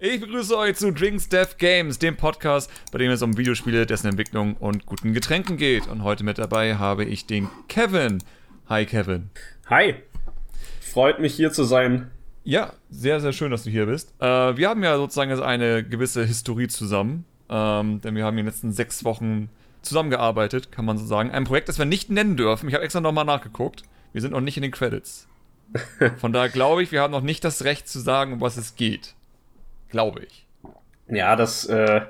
Ich begrüße euch zu Drinks Death Games, dem Podcast, bei dem es um Videospiele, dessen Entwicklung und guten Getränken geht. Und heute mit dabei habe ich den Kevin. Hi Kevin. Hi. Freut mich hier zu sein. Ja, sehr, sehr schön, dass du hier bist. Äh, wir haben ja sozusagen eine gewisse Historie zusammen, ähm, denn wir haben in den letzten sechs Wochen zusammengearbeitet, kann man so sagen. Ein Projekt, das wir nicht nennen dürfen. Ich habe extra nochmal nachgeguckt. Wir sind noch nicht in den Credits. Von daher glaube ich, wir haben noch nicht das Recht zu sagen, um was es geht. Glaube ich. Ja, das äh,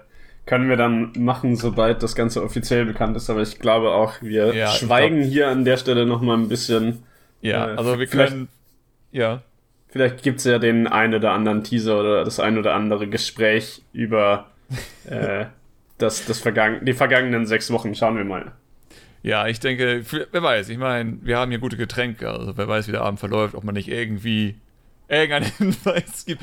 können wir dann machen, sobald das Ganze offiziell bekannt ist. Aber ich glaube auch, wir ja, schweigen glaub, hier an der Stelle noch mal ein bisschen. Ja, äh, also wir können. Ja. Vielleicht gibt es ja den einen oder anderen Teaser oder das ein oder andere Gespräch über äh, das, das vergangen, die vergangenen sechs Wochen. Schauen wir mal. Ja, ich denke, wer weiß, ich meine, wir haben hier gute Getränke, also wer weiß, wie der Abend verläuft, ob man nicht irgendwie irgendeinen Hinweis gibt.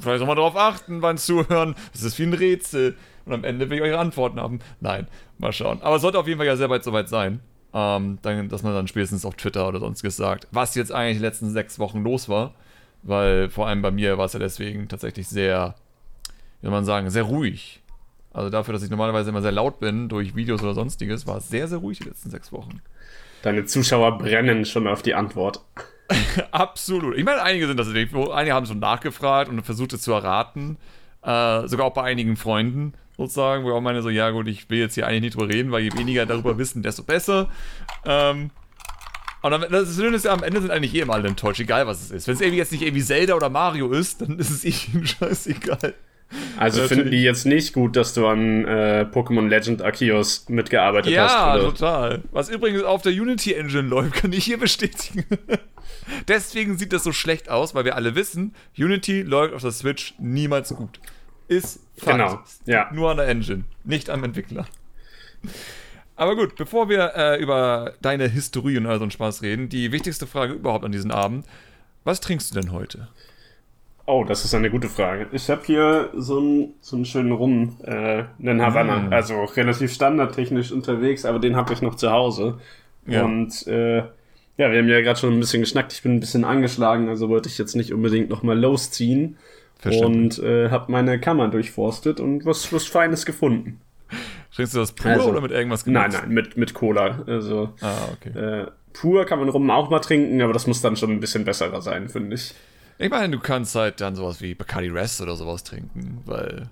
Vielleicht man darauf achten beim Zuhören. Das ist wie ein Rätsel. Und am Ende will ich eure Antworten haben. Nein, mal schauen. Aber es sollte auf jeden Fall ja sehr weit soweit sein. Ähm, dann, dass man dann spätestens auf Twitter oder sonstiges sagt, was jetzt eigentlich die letzten sechs Wochen los war. Weil vor allem bei mir war es ja deswegen tatsächlich sehr, wie soll man sagen, sehr ruhig. Also dafür, dass ich normalerweise immer sehr laut bin durch Videos oder sonstiges, war es sehr, sehr ruhig die letzten sechs Wochen. Deine Zuschauer brennen schon auf die Antwort. Absolut. Ich meine, einige sind das. Einige haben schon nachgefragt und versucht es zu erraten. Äh, sogar auch bei einigen Freunden sozusagen, wo ich auch meine, so, ja gut, ich will jetzt hier eigentlich nicht drüber reden, weil je weniger darüber wissen, desto besser. Ähm, und dann, das Schöne ist ja, am Ende sind eigentlich eh immer alle enttäuscht, egal was es ist. Wenn es irgendwie jetzt nicht irgendwie Zelda oder Mario ist, dann ist es ihnen scheißegal. Also finden die jetzt nicht gut, dass du an äh, Pokémon Legend Arceus mitgearbeitet ja, hast? Ja, total. Was übrigens auf der Unity Engine läuft, kann ich hier bestätigen. Deswegen sieht das so schlecht aus, weil wir alle wissen, Unity läuft auf der Switch niemals gut. Ist Fakt. Genau, ja. Nur an der Engine, nicht am Entwickler. Aber gut, bevor wir äh, über deine Historie und all so einen Spaß reden, die wichtigste Frage überhaupt an diesem Abend. Was trinkst du denn heute? Oh, das ist eine gute Frage. Ich habe hier so einen, so einen schönen Rum, äh, einen Havanna. Mm. Also relativ standardtechnisch unterwegs, aber den habe ich noch zu Hause. Ja. Und äh, ja, wir haben ja gerade schon ein bisschen geschnackt. Ich bin ein bisschen angeschlagen, also wollte ich jetzt nicht unbedingt nochmal losziehen. Und äh, habe meine Kammer durchforstet und was, was Feines gefunden. Trinkst du das pur also, oder mit irgendwas gemacht? Nein, nein, mit, mit Cola. Also ah, okay. äh, pur kann man rum auch mal trinken, aber das muss dann schon ein bisschen besserer sein, finde ich. Ich meine, du kannst halt dann sowas wie Bacardi Rest oder sowas trinken, weil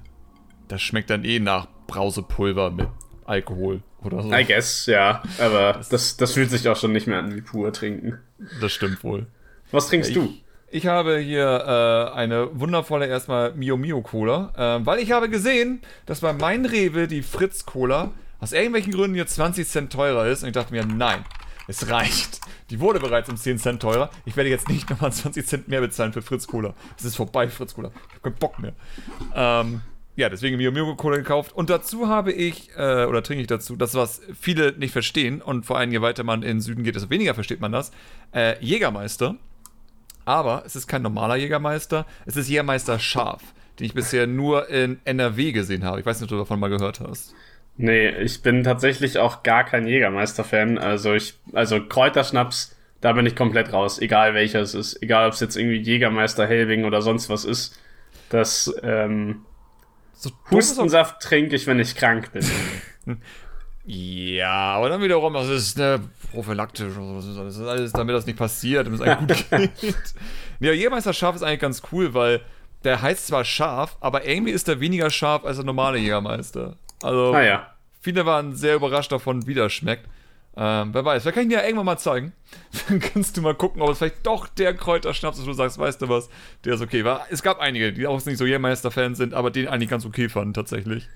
das schmeckt dann eh nach Brausepulver mit Alkohol oder so. I guess, ja. Aber das, das, das fühlt sich auch schon nicht mehr an wie pur trinken. Das stimmt wohl. Was trinkst ja, du? Ich habe hier äh, eine wundervolle erstmal Mio Mio Cola, äh, weil ich habe gesehen, dass bei mein Rewe die Fritz Cola aus irgendwelchen Gründen jetzt 20 Cent teurer ist und ich dachte mir, nein, es reicht. Die wurde bereits um 10 Cent teurer. Ich werde jetzt nicht nochmal 20 Cent mehr bezahlen für Fritz Cola. Es ist vorbei, Fritz Cola. Ich habe keinen Bock mehr. Ähm, ja, deswegen Mio Mio Cola gekauft. Und dazu habe ich, äh, oder trinke ich dazu, das, was viele nicht verstehen, und vor allem je weiter man in den Süden geht, desto weniger versteht man das, äh, Jägermeister. Aber es ist kein normaler Jägermeister, es ist Jägermeister Scharf, den ich bisher nur in NRW gesehen habe. Ich weiß nicht, ob du davon mal gehört hast. Nee, ich bin tatsächlich auch gar kein Jägermeister-Fan. Also ich, also Kräuterschnaps, da bin ich komplett raus, egal welcher es ist. Egal ob es jetzt irgendwie Jägermeister, Helbing oder sonst was ist. Das, ähm, so Hustensaft trinke ich, wenn ich krank bin. ja, aber dann wiederum, das ist eine prophylaktisch oder so. Das ist alles, damit das nicht passiert, damit es eigentlich gut geht. ja, Jägermeister scharf ist eigentlich ganz cool, weil der heißt zwar scharf, aber irgendwie ist er weniger scharf als der normale Jägermeister. Also, ah, ja. viele waren sehr überrascht davon, wie das schmeckt. Ähm, wer weiß, vielleicht kann ich dir ja irgendwann mal zeigen. Dann kannst du mal gucken, ob es vielleicht doch der Kräuterschnaps ist, wo du sagst, weißt du was, der ist okay. War, es gab einige, die auch nicht so Jägermeister-Fans sind, aber den eigentlich ganz okay fanden, tatsächlich.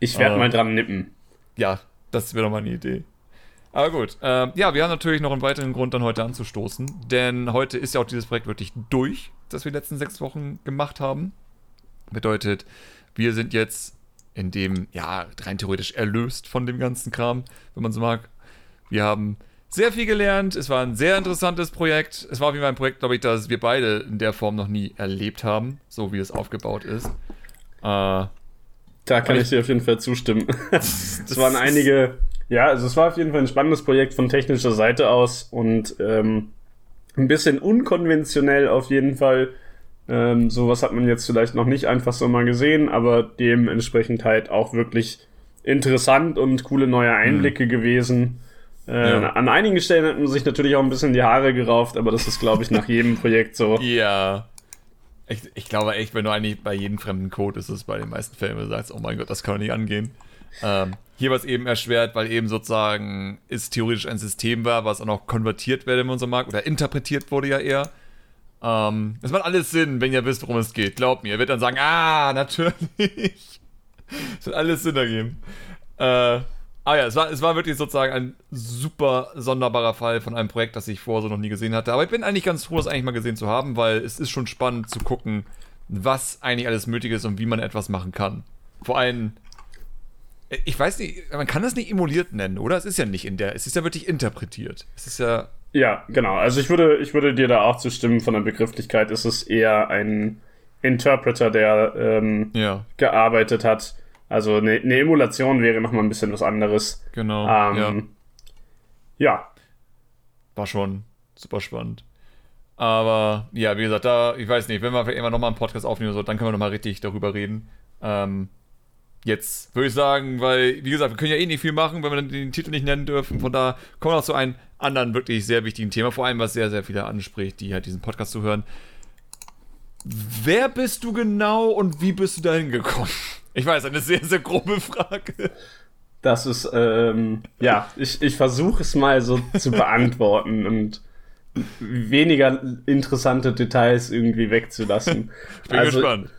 Ich werde ähm, mal dran nippen. Ja, das wäre doch mal eine Idee. Aber gut, ähm, ja, wir haben natürlich noch einen weiteren Grund, dann heute anzustoßen, denn heute ist ja auch dieses Projekt wirklich durch, das wir die letzten sechs Wochen gemacht haben. Bedeutet, wir sind jetzt in dem, ja, rein theoretisch erlöst von dem ganzen Kram, wenn man so mag. Wir haben sehr viel gelernt. Es war ein sehr interessantes Projekt. Es war auf jeden Fall ein Projekt, glaube ich, das wir beide in der Form noch nie erlebt haben, so wie es aufgebaut ist. Äh, da kann ich, ich dir auf jeden Fall zustimmen. es waren einige, ja, also es war auf jeden Fall ein spannendes Projekt von technischer Seite aus und ähm, ein bisschen unkonventionell auf jeden Fall. Ähm, sowas hat man jetzt vielleicht noch nicht einfach so mal gesehen, aber dementsprechend halt auch wirklich interessant und coole neue Einblicke mhm. gewesen. Äh, ja. An einigen Stellen hat man sich natürlich auch ein bisschen die Haare gerauft, aber das ist, glaube ich, nach jedem Projekt so. Ja. Ich, ich, glaube echt, wenn du eigentlich bei jedem fremden Code ist es bei den meisten Fällen, wenn du sagst, oh mein Gott, das kann doch nicht angehen. Ähm, hier war es eben erschwert, weil eben sozusagen es theoretisch ein System war, was auch noch konvertiert werden, man so mag, oder interpretiert wurde ja eher. Ähm, das macht alles Sinn, wenn ihr wisst, worum es geht. Glaubt mir. Ihr werdet dann sagen, ah, natürlich. das wird alles Sinn ergeben. Äh, Ah ja, es war, es war wirklich sozusagen ein super sonderbarer Fall von einem Projekt, das ich vorher so noch nie gesehen hatte. Aber ich bin eigentlich ganz froh, das eigentlich mal gesehen zu haben, weil es ist schon spannend zu gucken, was eigentlich alles möglich ist und wie man etwas machen kann. Vor allem, ich weiß nicht, man kann das nicht emuliert nennen, oder? Es ist ja nicht in der, es ist ja wirklich interpretiert. Es ist ja. Ja, genau. Also ich würde, ich würde dir da auch zustimmen, von der Begrifflichkeit ist es eher ein Interpreter, der ähm, ja. gearbeitet hat also eine, eine Emulation wäre nochmal ein bisschen was anderes. Genau. Ähm, ja. ja. War schon super spannend. Aber ja, wie gesagt, da, ich weiß nicht, wenn wir immer nochmal einen Podcast aufnehmen, so, dann können wir nochmal richtig darüber reden. Ähm, jetzt würde ich sagen, weil, wie gesagt, wir können ja eh nicht viel machen, wenn wir den Titel nicht nennen dürfen. Von da kommen wir noch zu einem anderen wirklich sehr wichtigen Thema, vor allem was sehr, sehr viele anspricht, die halt diesen Podcast zu hören. Wer bist du genau und wie bist du dahin gekommen? Ich weiß, eine sehr, sehr grobe Frage. Das ist, ähm, ja, ich, ich versuche es mal so zu beantworten und weniger interessante Details irgendwie wegzulassen. Ich bin also, gespannt.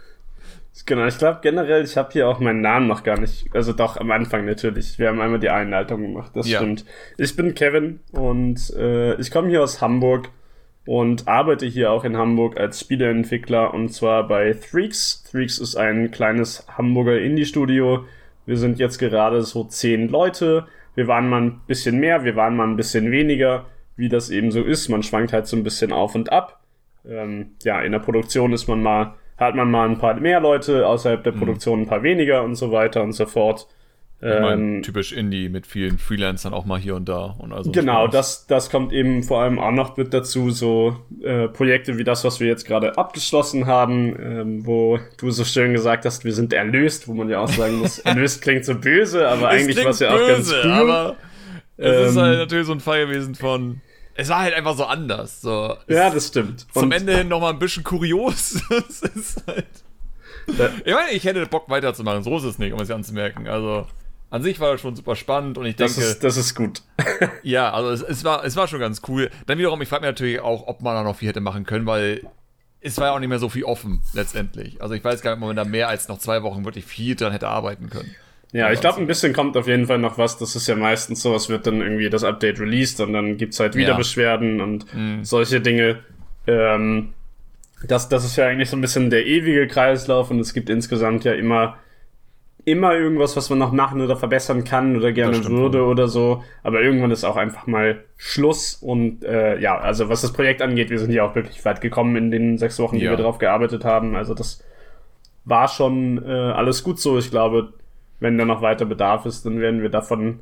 Genau, ich glaube generell, ich habe hier auch meinen Namen noch gar nicht, also doch am Anfang natürlich. Wir haben einmal die Einleitung gemacht, das ja. stimmt. Ich bin Kevin und äh, ich komme hier aus Hamburg und arbeite hier auch in Hamburg als Spieleentwickler und zwar bei Threaks. Threaks ist ein kleines Hamburger Indie-Studio. Wir sind jetzt gerade so zehn Leute. Wir waren mal ein bisschen mehr, wir waren mal ein bisschen weniger, wie das eben so ist. Man schwankt halt so ein bisschen auf und ab. Ähm, ja, in der Produktion ist man mal, hat man mal ein paar mehr Leute, außerhalb der mhm. Produktion ein paar weniger und so weiter und so fort. Ähm, typisch Indie mit vielen Freelancern auch mal hier und da. Und also genau, das, das kommt eben vor allem auch noch mit dazu, so äh, Projekte wie das, was wir jetzt gerade abgeschlossen haben, ähm, wo du so schön gesagt hast, wir sind erlöst, wo man ja auch sagen muss, erlöst klingt so böse, aber eigentlich war es ja auch böse, ganz cool. Aber es ähm, ist halt natürlich so ein Fall gewesen von, es war halt einfach so anders. So. Ja, das stimmt. Zum und, Ende hin nochmal ein bisschen kurios. es ist halt. Ich meine, ich hätte Bock weiterzumachen, so ist es nicht, um es anzumerken. Also an sich war das schon super spannend und ich denke. Das ist, das ist gut. ja, also es, es, war, es war schon ganz cool. Dann wiederum, ich frage mich natürlich auch, ob man da noch viel hätte machen können, weil es war ja auch nicht mehr so viel offen letztendlich. Also ich weiß gar nicht, ob man da mehr als noch zwei Wochen wirklich viel dran hätte arbeiten können. Ja, ich glaube, ein bisschen kommt auf jeden Fall noch was. Das ist ja meistens so, es wird dann irgendwie das Update released und dann gibt's halt wieder ja. Beschwerden und mhm. solche Dinge. Ähm, das, das ist ja eigentlich so ein bisschen der ewige Kreislauf und es gibt insgesamt ja immer immer irgendwas, was man noch machen oder verbessern kann oder gerne würde oder so. Aber irgendwann ist auch einfach mal Schluss. Und äh, ja, also was das Projekt angeht, wir sind ja auch wirklich weit gekommen in den sechs Wochen, die ja. wir drauf gearbeitet haben. Also das war schon äh, alles gut so. Ich glaube, wenn da noch weiter Bedarf ist, dann werden wir davon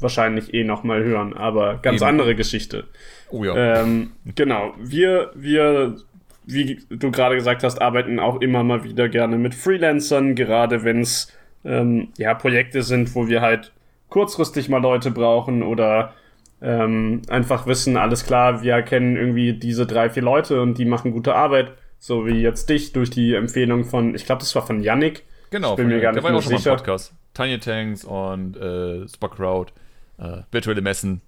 wahrscheinlich eh noch mal hören. Aber ganz Eben. andere Geschichte. Oh ja. Ähm, genau. Wir, wir wie du gerade gesagt hast, arbeiten auch immer mal wieder gerne mit Freelancern, gerade wenn es ähm, ja, Projekte sind, wo wir halt kurzfristig mal Leute brauchen oder ähm, einfach wissen, alles klar, wir kennen irgendwie diese drei, vier Leute und die machen gute Arbeit, so wie jetzt dich durch die Empfehlung von, ich glaube, das war von Yannick. Genau, ich bin mir gar nicht der war auch schon sicher. mal Podcast. Tiny Tanks und äh, Super Crowd, äh, virtuelle Messen.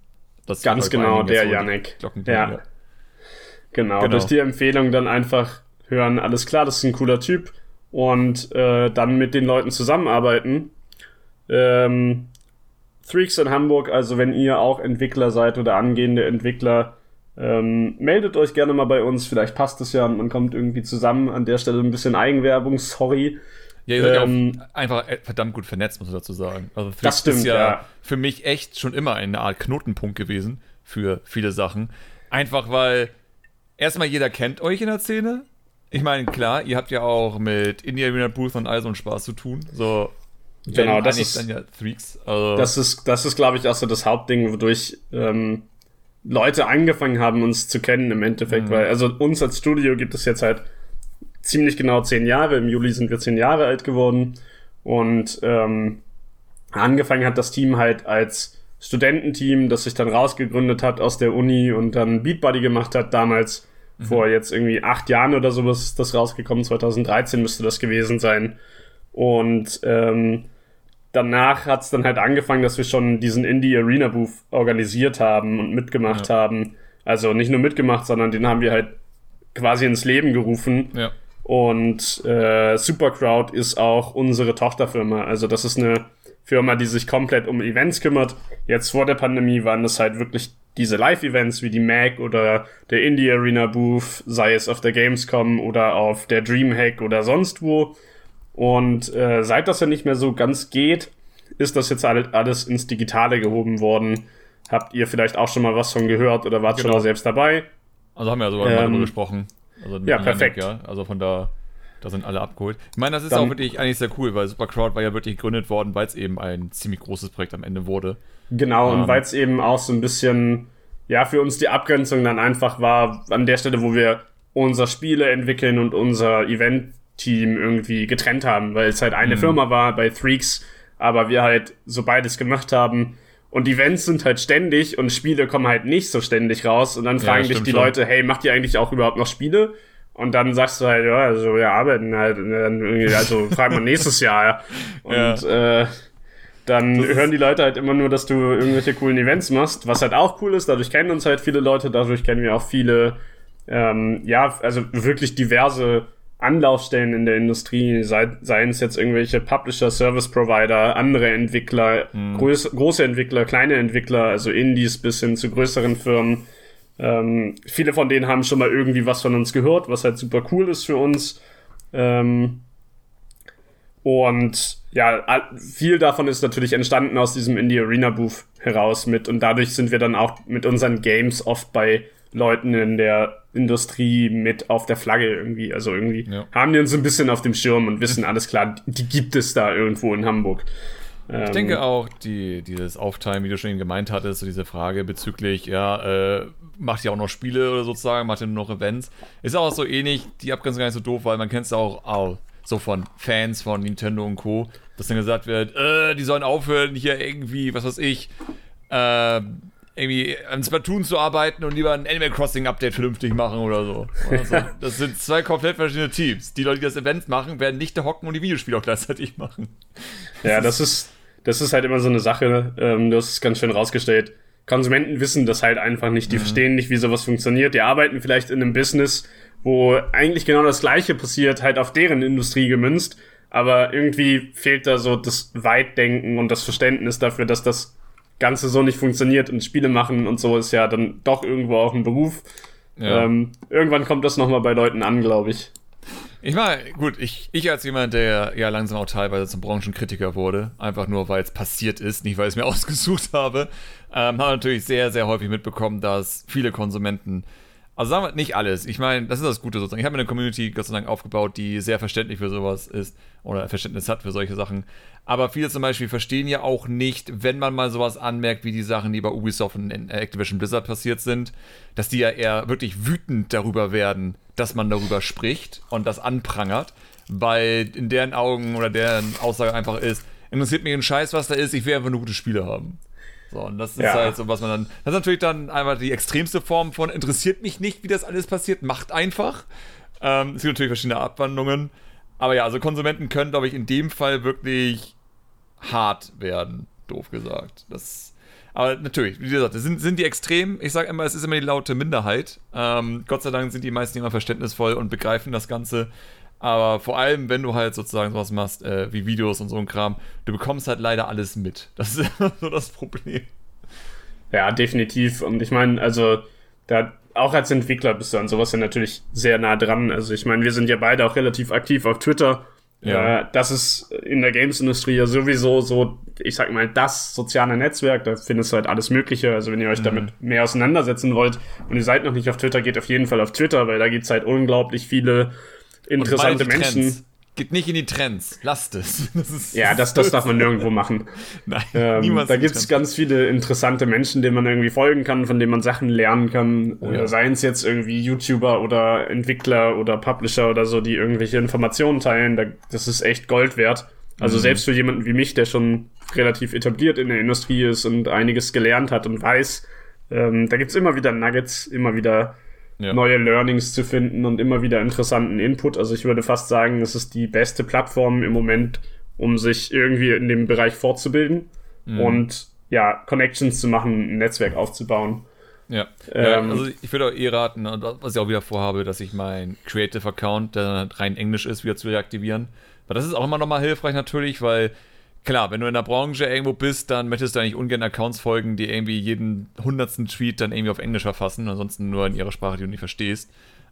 Das Ganz genau, der Yannick. Ja. ja. Genau, genau, durch die Empfehlung dann einfach hören, alles klar, das ist ein cooler Typ und äh, dann mit den Leuten zusammenarbeiten. Ähm, Freaks in Hamburg, also wenn ihr auch Entwickler seid oder angehende Entwickler, ähm, meldet euch gerne mal bei uns. Vielleicht passt es ja und man kommt irgendwie zusammen. An der Stelle ein bisschen Eigenwerbung, sorry. Ja, ihr seid ähm, ja auch einfach verdammt gut vernetzt, muss man dazu sagen. Also Freaks das stimmt, ist ja, ja für mich echt schon immer eine Art Knotenpunkt gewesen für viele Sachen. Einfach weil erstmal jeder kennt euch in der Szene. Ich meine, klar, ihr habt ja auch mit Indie Arena Booth und all so einen Spaß zu tun. So, genau, das ist, dann ja. Also das ist, das ist, glaube ich, auch so das Hauptding, wodurch ähm, Leute angefangen haben, uns zu kennen im Endeffekt. Mhm. Weil, also uns als Studio gibt es jetzt halt ziemlich genau zehn Jahre. Im Juli sind wir zehn Jahre alt geworden. Und ähm, angefangen hat das Team halt als Studententeam, das sich dann rausgegründet hat aus der Uni und dann Beat Buddy gemacht hat damals. Mhm. Vor jetzt irgendwie acht Jahren oder sowas ist das rausgekommen. 2013 müsste das gewesen sein. Und ähm, danach hat es dann halt angefangen, dass wir schon diesen Indie Arena Booth organisiert haben und mitgemacht ja. haben. Also nicht nur mitgemacht, sondern den haben wir halt quasi ins Leben gerufen. Ja. Und äh, Supercrowd ist auch unsere Tochterfirma. Also das ist eine Firma, die sich komplett um Events kümmert. Jetzt vor der Pandemie waren das halt wirklich diese Live-Events wie die Mac oder der Indie Arena Booth, sei es auf der Gamescom oder auf der Dreamhack oder sonst wo. Und äh, seit das ja nicht mehr so ganz geht, ist das jetzt alles ins Digitale gehoben worden. Habt ihr vielleicht auch schon mal was von gehört oder wart genau. schon mal selbst dabei? Also haben wir ja sogar ähm, mal darüber gesprochen. Also ja, perfekt. Ja. Also von da da sind alle abgeholt. Ich meine, das ist Dann, auch wirklich eigentlich sehr cool, weil Supercrowd war ja wirklich gegründet worden, weil es eben ein ziemlich großes Projekt am Ende wurde. Genau, ähm, und weil es eben auch so ein bisschen, ja, für uns die Abgrenzung dann einfach war, an der Stelle, wo wir unser Spiele entwickeln und unser Event-Team irgendwie getrennt haben, weil es halt eine mhm. Firma war bei Threaks, aber wir halt so beides gemacht haben. Und Events sind halt ständig und Spiele kommen halt nicht so ständig raus. Und dann fragen ja, dich die schon. Leute, hey, macht ihr eigentlich auch überhaupt noch Spiele? Und dann sagst du halt, ja, also wir arbeiten halt, also fragt man nächstes Jahr. Und ja. äh, dann das hören die Leute halt immer nur, dass du irgendwelche coolen Events machst, was halt auch cool ist. Dadurch kennen uns halt viele Leute, dadurch kennen wir auch viele, ähm, ja, also wirklich diverse Anlaufstellen in der Industrie, sei, seien es jetzt irgendwelche Publisher, Service Provider, andere Entwickler, mhm. groß, große Entwickler, kleine Entwickler, also Indies bis hin zu größeren Firmen. Ähm, viele von denen haben schon mal irgendwie was von uns gehört, was halt super cool ist für uns. Ähm, und ja, viel davon ist natürlich entstanden aus diesem Indie Arena Booth heraus mit und dadurch sind wir dann auch mit unseren Games oft bei Leuten in der Industrie mit auf der Flagge irgendwie. Also irgendwie ja. haben die uns ein bisschen auf dem Schirm und wissen alles klar, die gibt es da irgendwo in Hamburg. Ich ähm, denke auch, die, dieses Aufteilen, wie du schon eben gemeint hattest, so diese Frage bezüglich, ja, äh, macht ja auch noch Spiele oder sozusagen, macht ja nur noch Events. Ist auch so ähnlich, die Abgrenzung gar nicht so doof, weil man kennt es auch, auch so von Fans von Nintendo und Co., dass dann gesagt wird, äh, die sollen aufhören, hier irgendwie, was weiß ich, äh, irgendwie an Splatoon zu arbeiten und lieber ein Animal Crossing Update vernünftig machen oder so. Also, das sind zwei komplett verschiedene Teams. Die Leute, die das Event machen, werden nicht da hocken und die Videospiele auch gleichzeitig machen. Ja, das ist, das ist halt immer so eine Sache. Ähm, du hast es ganz schön rausgestellt. Konsumenten wissen das halt einfach nicht. Die mhm. verstehen nicht, wie sowas funktioniert. Die arbeiten vielleicht in einem Business, wo eigentlich genau das Gleiche passiert, halt auf deren Industrie gemünzt. Aber irgendwie fehlt da so das Weitdenken und das Verständnis dafür, dass das Ganze so nicht funktioniert und Spiele machen und so ist ja dann doch irgendwo auch ein Beruf. Ja. Ähm, irgendwann kommt das nochmal bei Leuten an, glaube ich. Ich meine, gut, ich, ich als jemand, der ja langsam auch teilweise zum Branchenkritiker wurde, einfach nur weil es passiert ist, nicht weil ich es mir ausgesucht habe, ähm, habe natürlich sehr, sehr häufig mitbekommen, dass viele Konsumenten, also sagen wir nicht alles, ich meine, das ist das Gute sozusagen. Ich habe eine Community Gott sei Dank aufgebaut, die sehr verständlich für sowas ist oder Verständnis hat für solche Sachen. Aber viele zum Beispiel verstehen ja auch nicht, wenn man mal sowas anmerkt, wie die Sachen, die bei Ubisoft und Activision Blizzard passiert sind, dass die ja eher wirklich wütend darüber werden, dass man darüber spricht und das anprangert, weil in deren Augen oder deren Aussage einfach ist, interessiert mich ein Scheiß, was da ist, ich will einfach nur gute Spiele haben. So, und das ist ja. halt so, was man dann. Das ist natürlich dann einfach die extremste Form von interessiert mich nicht, wie das alles passiert, macht einfach. Ähm, es gibt natürlich verschiedene Abwandlungen. Aber ja, also Konsumenten können, glaube ich, in dem Fall wirklich hart werden, doof gesagt. Das, aber natürlich, wie gesagt, sind, sind die extrem. Ich sage immer, es ist immer die laute Minderheit. Ähm, Gott sei Dank sind die meisten immer verständnisvoll und begreifen das Ganze. Aber vor allem, wenn du halt sozusagen sowas machst, äh, wie Videos und so ein Kram, du bekommst halt leider alles mit. Das ist so das Problem. Ja, definitiv. Und ich meine, also, da, auch als Entwickler bist du an sowas ja natürlich sehr nah dran. Also, ich meine, wir sind ja beide auch relativ aktiv auf Twitter ja. Äh, das ist in der Games-Industrie ja sowieso so, ich sag mal, das soziale Netzwerk. Da findest du halt alles Mögliche. Also wenn ihr euch mhm. damit mehr auseinandersetzen wollt und ihr seid noch nicht auf Twitter, geht auf jeden Fall auf Twitter, weil da gibt's halt unglaublich viele interessante Menschen. Trends. Geht nicht in die Trends. Lasst es. Das ja, das, das darf man nirgendwo machen. Nein, ähm, niemals. Da gibt es ganz viele interessante Menschen, denen man irgendwie folgen kann, von denen man Sachen lernen kann. Oh, ja. Seien es jetzt irgendwie YouTuber oder Entwickler oder Publisher oder so, die irgendwelche Informationen teilen. das ist echt Gold wert. Also mhm. selbst für jemanden wie mich, der schon relativ etabliert in der Industrie ist und einiges gelernt hat und weiß, ähm, da gibt's immer wieder Nuggets, immer wieder ja. neue Learnings zu finden und immer wieder interessanten Input. Also ich würde fast sagen, es ist die beste Plattform im Moment, um sich irgendwie in dem Bereich fortzubilden mhm. und ja, Connections zu machen, ein Netzwerk aufzubauen. Ja. Ähm, ja also ich würde auch eh raten, was ich auch wieder vorhabe, dass ich mein Creative Account, der rein Englisch ist, wieder zu reaktivieren. Weil das ist auch immer nochmal hilfreich natürlich, weil klar, wenn du in der Branche irgendwo bist, dann möchtest du eigentlich ungern Accounts folgen, die irgendwie jeden hundertsten Tweet dann irgendwie auf Englisch verfassen, ansonsten nur in ihrer Sprache, die du nicht verstehst.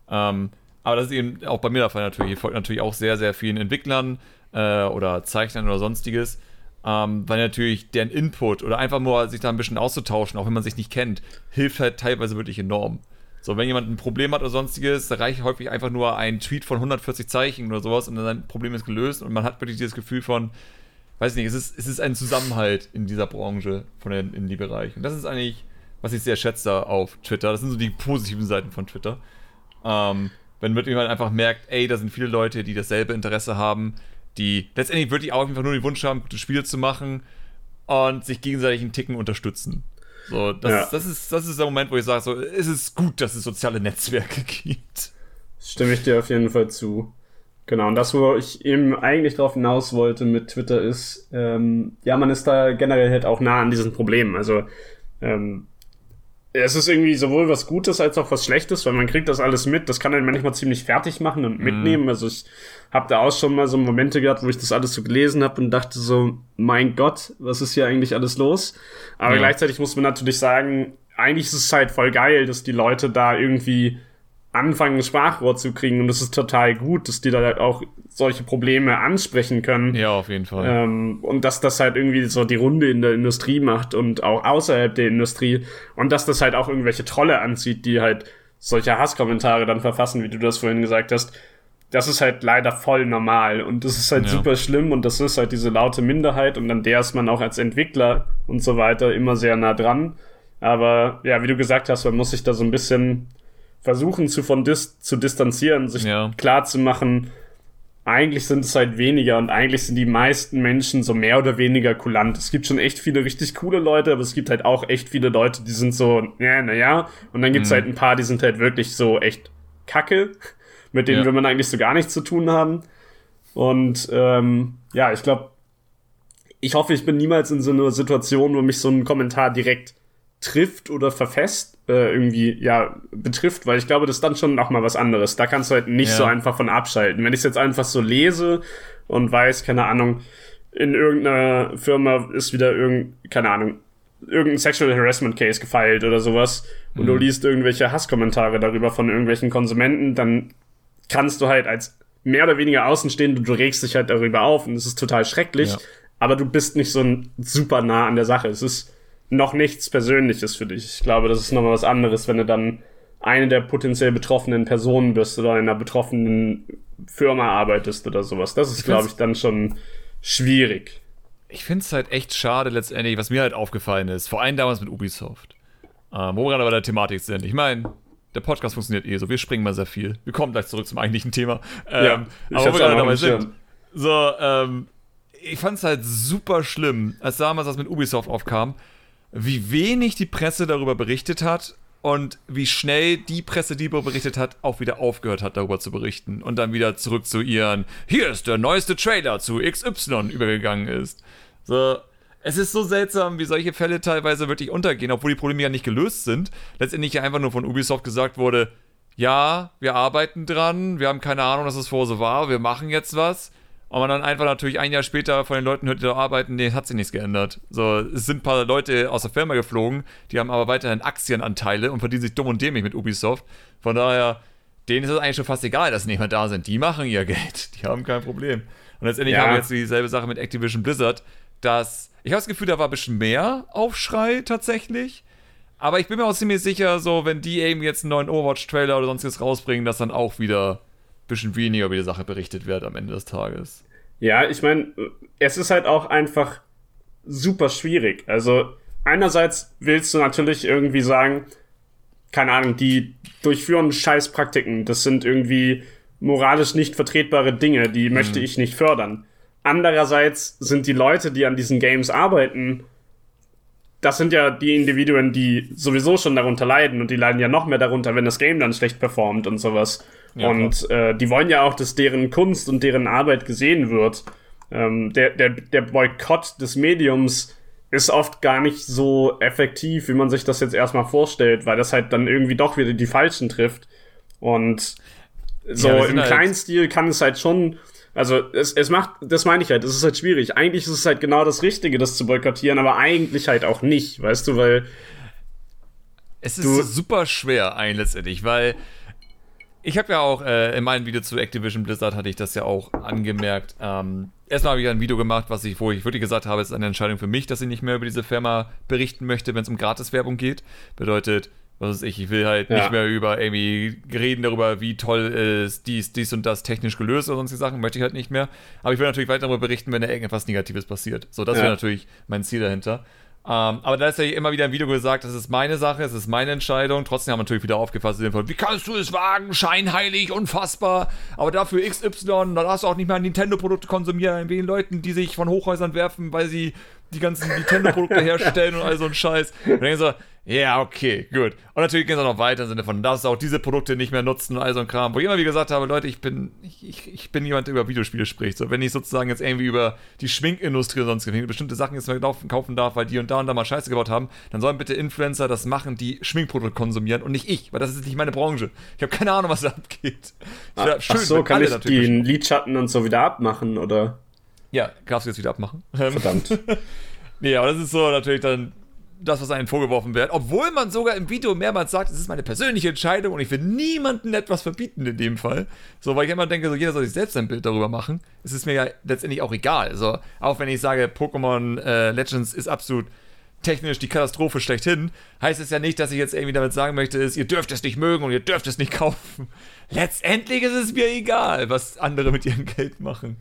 Ähm, aber das ist eben auch bei mir der Fall natürlich. Ich folge natürlich auch sehr, sehr vielen Entwicklern äh, oder Zeichnern oder sonstiges, ähm, weil natürlich deren Input oder einfach nur sich da ein bisschen auszutauschen, auch wenn man sich nicht kennt, hilft halt teilweise wirklich enorm. So, wenn jemand ein Problem hat oder sonstiges, da reicht häufig einfach nur ein Tweet von 140 Zeichen oder sowas und dann sein Problem ist gelöst und man hat wirklich dieses Gefühl von, weiß nicht, es ist, es ist ein Zusammenhalt in dieser Branche von den Indie-Bereich. Und das ist eigentlich, was ich sehr schätze auf Twitter. Das sind so die positiven Seiten von Twitter. Ähm, wenn wirklich jemand einfach merkt, ey, da sind viele Leute, die dasselbe Interesse haben, die letztendlich wirklich auch einfach nur den Wunsch haben, gute Spiele zu machen und sich gegenseitig einen Ticken unterstützen. So, das, ja. das, ist, das ist der Moment, wo ich sage, so, es ist gut, dass es soziale Netzwerke gibt. Stimme ich dir auf jeden Fall zu. Genau, und das, wo ich eben eigentlich drauf hinaus wollte mit Twitter ist, ähm, ja, man ist da generell halt auch nah an diesen Problemen. Also ähm, es ist irgendwie sowohl was Gutes als auch was Schlechtes, weil man kriegt das alles mit. Das kann einen manchmal ziemlich fertig machen und mhm. mitnehmen. Also ich habe da auch schon mal so Momente gehabt, wo ich das alles so gelesen habe und dachte so, mein Gott, was ist hier eigentlich alles los? Aber ja. gleichzeitig muss man natürlich sagen, eigentlich ist es halt voll geil, dass die Leute da irgendwie anfangen, ein Sprachrohr zu kriegen. Und es ist total gut, dass die da halt auch solche Probleme ansprechen können. Ja, auf jeden Fall. Ähm, und dass das halt irgendwie so die Runde in der Industrie macht und auch außerhalb der Industrie. Und dass das halt auch irgendwelche Trolle anzieht, die halt solche Hasskommentare dann verfassen, wie du das vorhin gesagt hast. Das ist halt leider voll normal und das ist halt ja. super schlimm und das ist halt diese laute Minderheit und an der ist man auch als Entwickler und so weiter immer sehr nah dran. Aber ja, wie du gesagt hast, man muss sich da so ein bisschen versuchen zu von dis zu distanzieren, sich ja. klar zu machen, eigentlich sind es halt weniger und eigentlich sind die meisten Menschen so mehr oder weniger kulant. Es gibt schon echt viele richtig coole Leute, aber es gibt halt auch echt viele Leute, die sind so, ja, naja. Und dann gibt's mhm. halt ein paar, die sind halt wirklich so echt kacke, mit denen ja. will man eigentlich so gar nichts zu tun haben. Und ähm, ja, ich glaube, ich hoffe, ich bin niemals in so einer Situation, wo mich so ein Kommentar direkt trifft oder verfest äh, irgendwie ja betrifft, weil ich glaube, das ist dann schon noch mal was anderes. Da kannst du halt nicht ja. so einfach von abschalten. Wenn ich es jetzt einfach so lese und weiß, keine Ahnung, in irgendeiner Firma ist wieder irgend, keine Ahnung, irgendein Sexual Harassment Case gefeilt oder sowas und mhm. du liest irgendwelche Hasskommentare darüber von irgendwelchen Konsumenten, dann kannst du halt als mehr oder weniger Außenstehende, du regst dich halt darüber auf und es ist total schrecklich, ja. aber du bist nicht so ein super nah an der Sache. Es ist noch nichts Persönliches für dich. Ich glaube, das ist nochmal was anderes, wenn du dann eine der potenziell betroffenen Personen bist oder in einer betroffenen Firma arbeitest oder sowas. Das ist, glaube ich, dann schon schwierig. Ich finde es halt echt schade letztendlich, was mir halt aufgefallen ist, vor allem damals mit Ubisoft, ähm, wo wir gerade bei der Thematik sind. Ich meine, der Podcast funktioniert eh so, wir springen mal sehr viel. Wir kommen gleich zurück zum eigentlichen Thema. Ähm, ja, aber wo wir gerade dabei sind. So, ähm, ich fand es halt super schlimm, als damals das mit Ubisoft aufkam, wie wenig die Presse darüber berichtet hat und wie schnell die Presse, die darüber berichtet hat, auch wieder aufgehört hat, darüber zu berichten und dann wieder zurück zu ihren, hier ist der neueste Trailer zu XY übergegangen ist. So, es ist so seltsam, wie solche Fälle teilweise wirklich untergehen, obwohl die Probleme ja nicht gelöst sind. Letztendlich einfach nur von Ubisoft gesagt wurde, ja, wir arbeiten dran, wir haben keine Ahnung, dass es vorher so war, wir machen jetzt was. Und man dann einfach natürlich ein Jahr später von den Leuten hört, die da arbeiten, nee, hat sich nichts geändert. So, es sind ein paar Leute aus der Firma geflogen, die haben aber weiterhin Aktienanteile und verdienen sich dumm und dämlich mit Ubisoft. Von daher, denen ist es eigentlich schon fast egal, dass sie nicht mehr da sind. Die machen ihr Geld. Die haben kein Problem. Und letztendlich ja. haben wir jetzt dieselbe Sache mit Activision Blizzard, dass ich habe das Gefühl, da war ein bisschen mehr Aufschrei tatsächlich. Aber ich bin mir auch ziemlich sicher, so, wenn die eben jetzt einen neuen Overwatch-Trailer oder sonstiges rausbringen, dass dann auch wieder bisschen weniger über die Sache berichtet wird am Ende des Tages. Ja, ich meine, es ist halt auch einfach super schwierig. Also einerseits willst du natürlich irgendwie sagen, keine Ahnung, die durchführen Scheißpraktiken. Das sind irgendwie moralisch nicht vertretbare Dinge, die mhm. möchte ich nicht fördern. Andererseits sind die Leute, die an diesen Games arbeiten, das sind ja die Individuen, die sowieso schon darunter leiden und die leiden ja noch mehr darunter, wenn das Game dann schlecht performt und sowas. Ja, und äh, die wollen ja auch, dass deren Kunst und deren Arbeit gesehen wird. Ähm, der, der, der Boykott des Mediums ist oft gar nicht so effektiv, wie man sich das jetzt erstmal vorstellt, weil das halt dann irgendwie doch wieder die Falschen trifft. Und so ja, im halt kleinen Stil kann es halt schon, also es, es macht, das meine ich halt, es ist halt schwierig. Eigentlich ist es halt genau das Richtige, das zu boykottieren, aber eigentlich halt auch nicht, weißt du, weil. Es ist super schwer ein letztendlich, weil ich habe ja auch äh, in meinem Video zu Activision Blizzard hatte ich das ja auch angemerkt. Ähm, erstmal habe ich ein Video gemacht, was ich, wo ich wirklich gesagt habe, es ist eine Entscheidung für mich, dass ich nicht mehr über diese Firma berichten möchte, wenn es um Gratiswerbung geht. Bedeutet, was ist ich, ich will halt ja. nicht mehr über irgendwie reden darüber, wie toll ist dies, dies und das technisch gelöst oder sonstige Sachen, möchte ich halt nicht mehr. Aber ich will natürlich weiter darüber berichten, wenn da irgendetwas Negatives passiert. So, das ja. wäre natürlich mein Ziel dahinter. Ähm, aber da ist ja immer wieder im Video gesagt, das ist meine Sache, es ist meine Entscheidung. Trotzdem haben wir natürlich wieder aufgefasst, wie kannst du es wagen, scheinheilig, unfassbar. Aber dafür XY, dann hast du auch nicht mehr Nintendo-Produkte konsumieren, wegen Leuten, die sich von Hochhäusern werfen, weil sie die ganzen Nintendo-Produkte herstellen und all so ein Scheiß. Und dann so, ja, okay, gut. Und natürlich geht es auch noch weiter im Sinne von, dass auch diese Produkte nicht mehr nutzen und all so ein Kram. Wo ich immer wie gesagt habe, Leute, ich bin, ich, ich bin jemand, der über Videospiele spricht. So, wenn ich sozusagen jetzt irgendwie über die Schminkindustrie oder sonst bestimmte Sachen jetzt mal kaufen darf, weil die und da und da mal Scheiße gebaut haben, dann sollen bitte Influencer das machen, die Schminkprodukte konsumieren und nicht ich, weil das ist nicht meine Branche. Ich habe keine Ahnung, was da abgeht. Ach, schön, ach so, kann ich den Lidschatten und so wieder abmachen, oder? Ja, darfst du jetzt wieder abmachen. Verdammt. nee, aber das ist so natürlich dann das, was einem vorgeworfen wird. Obwohl man sogar im Video mehrmals sagt, es ist meine persönliche Entscheidung und ich will niemandem etwas verbieten in dem Fall. So, weil ich immer denke, so jeder soll sich selbst ein Bild darüber machen. Es ist mir ja letztendlich auch egal. So, auch wenn ich sage, Pokémon äh, Legends ist absolut technisch die Katastrophe schlechthin, heißt es ja nicht, dass ich jetzt irgendwie damit sagen möchte, ist, ihr dürft es nicht mögen und ihr dürft es nicht kaufen. Letztendlich ist es mir egal, was andere mit ihrem Geld machen.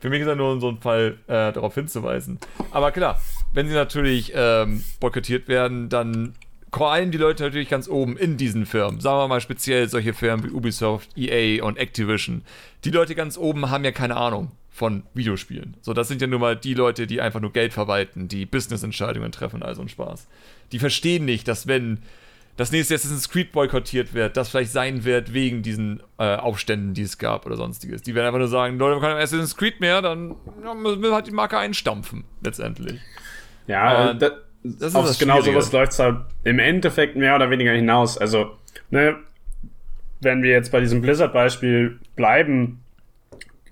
Für mich ist ja nur so ein Fall, äh, darauf hinzuweisen. Aber klar, wenn sie natürlich ähm, boykottiert werden, dann korallen die Leute natürlich ganz oben in diesen Firmen. Sagen wir mal speziell solche Firmen wie Ubisoft, EA und Activision. Die Leute ganz oben haben ja keine Ahnung von Videospielen. So, das sind ja nur mal die Leute, die einfach nur Geld verwalten, die Business-Entscheidungen treffen, also ein Spaß. Die verstehen nicht, dass wenn das nächste Assassin's Creed boykottiert wird, das vielleicht sein wird wegen diesen äh, Aufständen, die es gab oder sonstiges. Die werden einfach nur sagen, Leute, wir können Assassin's Creed mehr, dann müssen wir halt die Marke einstampfen, letztendlich. Ja, äh, das, das ist auf genau sowas läuft es halt im Endeffekt mehr oder weniger hinaus. Also, ne, wenn wir jetzt bei diesem Blizzard-Beispiel bleiben,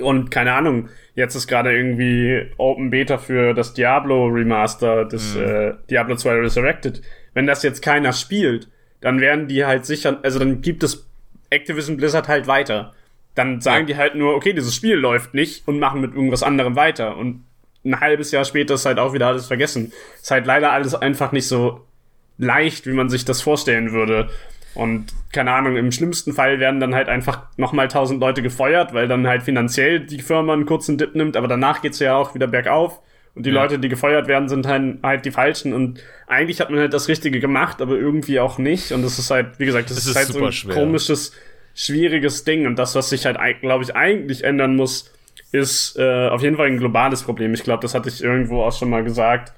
und keine Ahnung, jetzt ist gerade irgendwie Open Beta für das Diablo Remaster, das mhm. äh, Diablo 2 Resurrected. Wenn das jetzt keiner spielt, dann werden die halt sicher, also dann gibt es Activision Blizzard halt weiter. Dann sagen ja. die halt nur, okay, dieses Spiel läuft nicht und machen mit irgendwas anderem weiter. Und ein halbes Jahr später ist halt auch wieder alles vergessen. Ist halt leider alles einfach nicht so leicht, wie man sich das vorstellen würde. Und keine Ahnung, im schlimmsten Fall werden dann halt einfach nochmal tausend Leute gefeuert, weil dann halt finanziell die Firma einen kurzen Dip nimmt, aber danach geht's ja auch wieder bergauf. Und die ja. Leute, die gefeuert werden, sind halt, halt die falschen. Und eigentlich hat man halt das Richtige gemacht, aber irgendwie auch nicht. Und das ist halt, wie gesagt, das, das ist, ist, halt so ein schwer. komisches, schwieriges Ding. Und das, was sich halt, glaube ich, eigentlich ändern muss, ist äh, auf jeden Fall ein globales Problem. Ich glaube, das hatte ich irgendwo auch schon mal gesagt,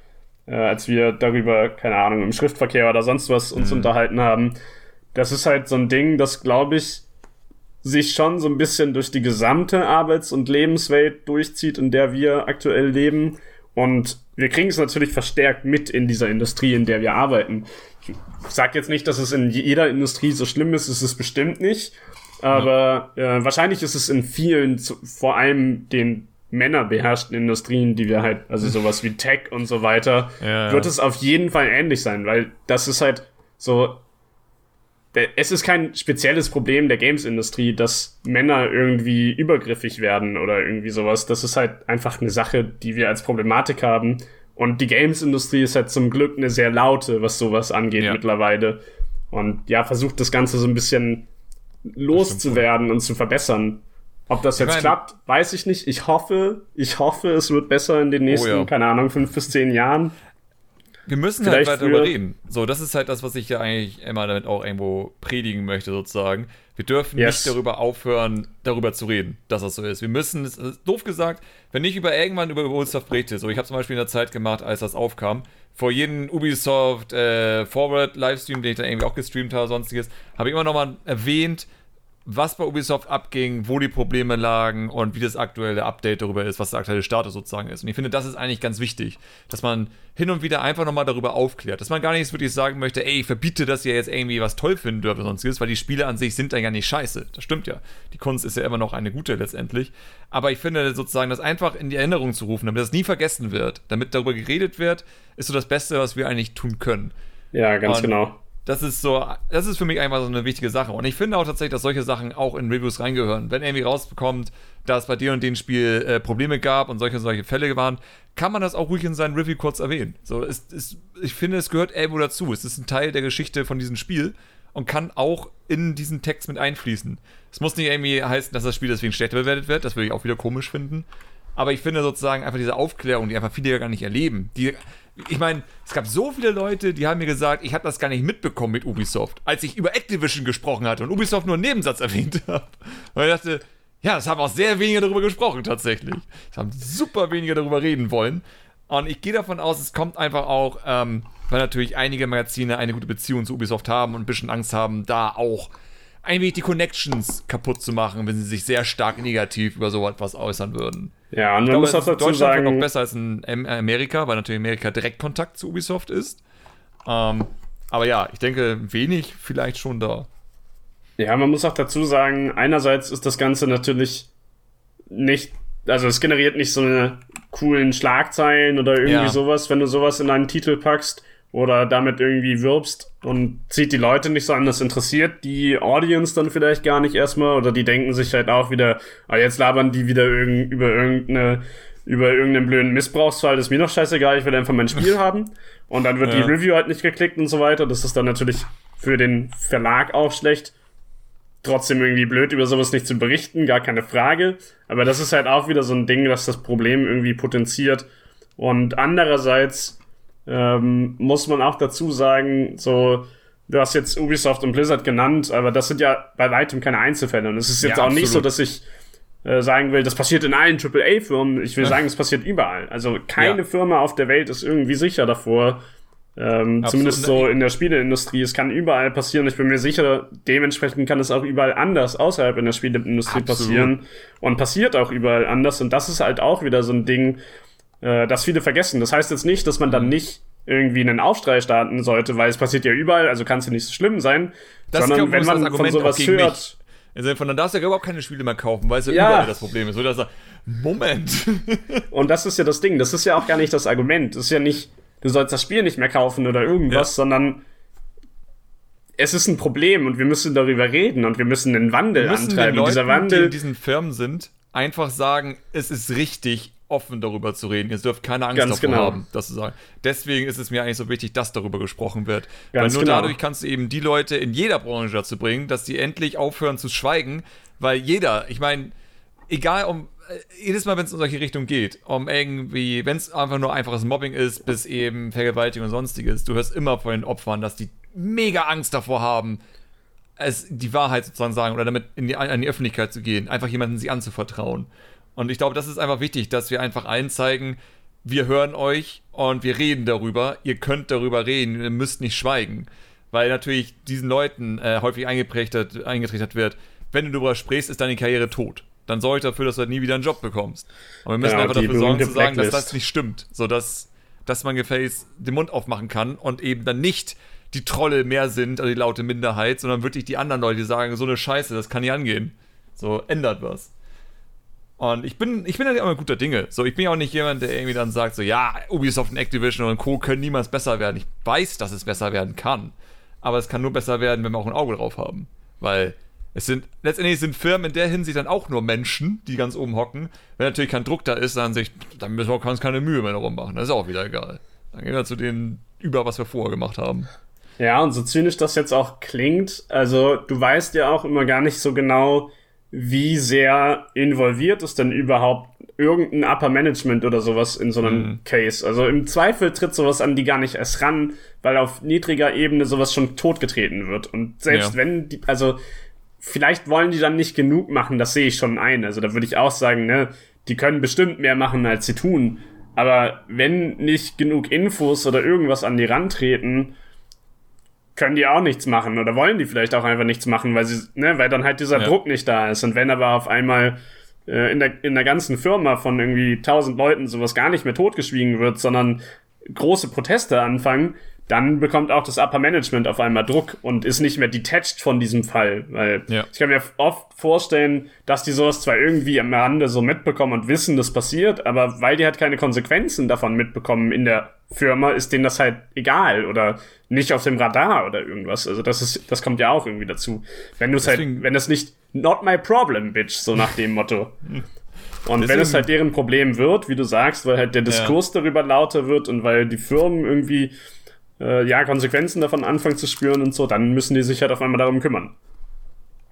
äh, als wir darüber, keine Ahnung, im Schriftverkehr oder sonst was uns mhm. unterhalten haben das ist halt so ein Ding, das glaube ich sich schon so ein bisschen durch die gesamte Arbeits- und Lebenswelt durchzieht, in der wir aktuell leben. Und wir kriegen es natürlich verstärkt mit in dieser Industrie, in der wir arbeiten. Ich sage jetzt nicht, dass es in jeder Industrie so schlimm ist, ist es bestimmt nicht. Aber ja. äh, wahrscheinlich ist es in vielen, vor allem den männerbeherrschten Industrien, die wir halt, also sowas wie Tech und so weiter, ja, wird es auf jeden Fall ähnlich sein, weil das ist halt so, es ist kein spezielles Problem der Games-Industrie, dass Männer irgendwie übergriffig werden oder irgendwie sowas. Das ist halt einfach eine Sache, die wir als Problematik haben. Und die Games-Industrie ist halt zum Glück eine sehr laute, was sowas angeht ja. mittlerweile. Und ja, versucht das Ganze so ein bisschen loszuwerden und zu verbessern. Ob das jetzt ich mein, klappt, weiß ich nicht. Ich hoffe, ich hoffe, es wird besser in den nächsten, oh ja. keine Ahnung, fünf bis zehn Jahren. Wir müssen halt Vielleicht halt weiter darüber reden. So, das ist halt das, was ich ja eigentlich immer damit auch irgendwo predigen möchte, sozusagen. Wir dürfen yes. nicht darüber aufhören, darüber zu reden, dass das so ist. Wir müssen, ist doof gesagt, wenn ich über irgendwann über Ubisoft berichte, so ich habe zum Beispiel in der Zeit gemacht, als das aufkam, vor jedem Ubisoft äh, Forward Livestream, den ich dann irgendwie auch gestreamt habe, sonstiges, habe ich immer nochmal erwähnt, was bei Ubisoft abging, wo die Probleme lagen und wie das aktuelle Update darüber ist, was der aktuelle Status sozusagen ist. Und ich finde, das ist eigentlich ganz wichtig, dass man hin und wieder einfach nochmal darüber aufklärt, dass man gar nicht wirklich sagen möchte, ey, ich verbiete, dass ihr jetzt irgendwie was toll finden dürft oder sonstiges, weil die Spiele an sich sind dann ja nicht scheiße. Das stimmt ja. Die Kunst ist ja immer noch eine gute letztendlich. Aber ich finde sozusagen, das einfach in die Erinnerung zu rufen, damit das nie vergessen wird, damit darüber geredet wird, ist so das Beste, was wir eigentlich tun können. Ja, ganz und genau das ist so, das ist für mich einfach so eine wichtige Sache. Und ich finde auch tatsächlich, dass solche Sachen auch in Reviews reingehören. Wenn irgendwie rausbekommt, dass bei dir und dem Spiel äh, Probleme gab und solche solche Fälle waren, kann man das auch ruhig in seinem Review kurz erwähnen. So, es, es, ich finde, es gehört irgendwo dazu. Es ist ein Teil der Geschichte von diesem Spiel und kann auch in diesen Text mit einfließen. Es muss nicht irgendwie heißen, dass das Spiel deswegen schlechter bewertet wird. Das würde ich auch wieder komisch finden. Aber ich finde sozusagen einfach diese Aufklärung, die einfach viele ja gar nicht erleben. Die, ich meine, es gab so viele Leute, die haben mir gesagt, ich habe das gar nicht mitbekommen mit Ubisoft, als ich über Activision gesprochen hatte und Ubisoft nur einen Nebensatz erwähnt habe. Und ich dachte, ja, es haben auch sehr wenige darüber gesprochen tatsächlich. Es haben super wenige darüber reden wollen. Und ich gehe davon aus, es kommt einfach auch, ähm, weil natürlich einige Magazine eine gute Beziehung zu Ubisoft haben und ein bisschen Angst haben, da auch ein wenig die Connections kaputt zu machen, wenn sie sich sehr stark negativ über so etwas äußern würden. Ja, und man glaube, muss auch dazu sagen, noch besser als in Amerika, weil natürlich Amerika direkt Kontakt zu Ubisoft ist. Ähm, aber ja, ich denke, wenig vielleicht schon da. Ja, man muss auch dazu sagen, einerseits ist das Ganze natürlich nicht, also es generiert nicht so eine coolen Schlagzeilen oder irgendwie ja. sowas, wenn du sowas in einen Titel packst oder damit irgendwie wirbst und zieht die Leute nicht so an, das interessiert die Audience dann vielleicht gar nicht erstmal oder die denken sich halt auch wieder, ah, jetzt labern die wieder irgend, über irgendeine über irgendeinen blöden Missbrauchsfall, das ist mir noch scheißegal, ich will einfach mein Spiel haben. Und dann wird ja. die Review halt nicht geklickt und so weiter. Das ist dann natürlich für den Verlag auch schlecht. Trotzdem irgendwie blöd, über sowas nicht zu berichten, gar keine Frage. Aber das ist halt auch wieder so ein Ding, das das Problem irgendwie potenziert. Und andererseits ähm, muss man auch dazu sagen, so, du hast jetzt Ubisoft und Blizzard genannt, aber das sind ja bei weitem keine Einzelfälle. Und es ist jetzt ja, auch absolut. nicht so, dass ich äh, sagen will, das passiert in allen AAA-Firmen. Ich will sagen, es passiert überall. Also keine ja. Firma auf der Welt ist irgendwie sicher davor. Ähm, zumindest so in der Spieleindustrie. Es kann überall passieren. Ich bin mir sicher, dementsprechend kann es auch überall anders außerhalb in der Spieleindustrie Absolut. passieren. Und passiert auch überall anders. Und das ist halt auch wieder so ein Ding, äh, das viele vergessen. Das heißt jetzt nicht, dass man dann nicht irgendwie einen Aufstrei starten sollte, weil es passiert ja überall, also kann es ja nicht so schlimm sein. Das sondern wenn man von sowas hört. Also von dann darfst du ja überhaupt keine Spiele mehr kaufen, weil es ja, ja. überall das Problem ist. Oder Moment. Und das ist ja das Ding. Das ist ja auch gar nicht das Argument. Das ist ja nicht, du sollst das Spiel nicht mehr kaufen oder irgendwas, ja. sondern es ist ein Problem und wir müssen darüber reden und wir müssen einen Wandel wir müssen antreiben. Den Leuten, dieser Wandel, die in diesen Firmen sind, einfach sagen, es ist richtig, offen darüber zu reden. Ihr dürft keine Angst Ganz davor genau. haben, das zu sagen. Deswegen ist es mir eigentlich so wichtig, dass darüber gesprochen wird. Ganz weil nur genau. dadurch kannst du eben die Leute in jeder Branche dazu bringen, dass sie endlich aufhören zu schweigen, weil jeder, ich meine, egal um äh, jedes Mal, wenn es in solche Richtung geht, um irgendwie, wenn es einfach nur einfaches Mobbing ist, bis eben Vergewaltigung und sonstiges, du hörst immer von den Opfern, dass die mega Angst davor haben, es, die Wahrheit sozusagen sagen oder damit in die, an die Öffentlichkeit zu gehen, einfach jemanden sie anzuvertrauen. Und ich glaube, das ist einfach wichtig, dass wir einfach allen zeigen, wir hören euch und wir reden darüber. Ihr könnt darüber reden, ihr müsst nicht schweigen. Weil natürlich diesen Leuten äh, häufig eingetrichtert wird, wenn du darüber sprichst, ist deine Karriere tot. Dann sorge ich dafür, dass du halt nie wieder einen Job bekommst. Und wir müssen ja, einfach dafür sorgen zu sagen, dass das nicht stimmt. Sodass dass man gefälligst den Mund aufmachen kann und eben dann nicht die Trolle mehr sind, also die laute Minderheit, sondern wirklich die anderen Leute, die sagen, so eine Scheiße, das kann nicht angehen. So, ändert was. Und ich bin, ich bin ja immer guter Dinge. So, ich bin ja auch nicht jemand, der irgendwie dann sagt, so, ja, Ubisoft und Activision und Co. können niemals besser werden. Ich weiß, dass es besser werden kann. Aber es kann nur besser werden, wenn wir auch ein Auge drauf haben. Weil es sind, letztendlich sind Firmen in der Hinsicht dann auch nur Menschen, die ganz oben hocken. Wenn natürlich kein Druck da ist, dann sich, dann müssen wir uns keine Mühe mehr darum machen. Das ist auch wieder egal. Dann gehen wir zu denen über, was wir vorher gemacht haben. Ja, und so zynisch das jetzt auch klingt, also du weißt ja auch immer gar nicht so genau, wie sehr involviert ist denn überhaupt irgendein Upper Management oder sowas in so einem mhm. Case. Also im Zweifel tritt sowas an die gar nicht erst ran, weil auf niedriger Ebene sowas schon totgetreten wird. Und selbst ja. wenn die, also vielleicht wollen die dann nicht genug machen, das sehe ich schon ein. Also da würde ich auch sagen, ne, die können bestimmt mehr machen, als sie tun. Aber wenn nicht genug Infos oder irgendwas an die rantreten, können die auch nichts machen oder wollen die vielleicht auch einfach nichts machen, weil sie, ne, weil dann halt dieser ja. Druck nicht da ist. Und wenn aber auf einmal äh, in, der, in der ganzen Firma von irgendwie tausend Leuten sowas gar nicht mehr totgeschwiegen wird, sondern große Proteste anfangen, dann bekommt auch das Upper Management auf einmal Druck und ist nicht mehr detached von diesem Fall. Weil ja. ich kann mir oft vorstellen, dass die sowas zwar irgendwie am Rande so mitbekommen und wissen, das passiert, aber weil die halt keine Konsequenzen davon mitbekommen in der Firma, ist denen das halt egal oder nicht auf dem Radar oder irgendwas. Also das ist, das kommt ja auch irgendwie dazu. Wenn du es halt, wenn das nicht not my problem, bitch, so nach dem Motto. Und Deswegen. wenn es halt deren Problem wird, wie du sagst, weil halt der Diskurs ja. darüber lauter wird und weil die Firmen irgendwie äh, ja, Konsequenzen davon anfangen zu spüren und so, dann müssen die sich halt auf einmal darum kümmern.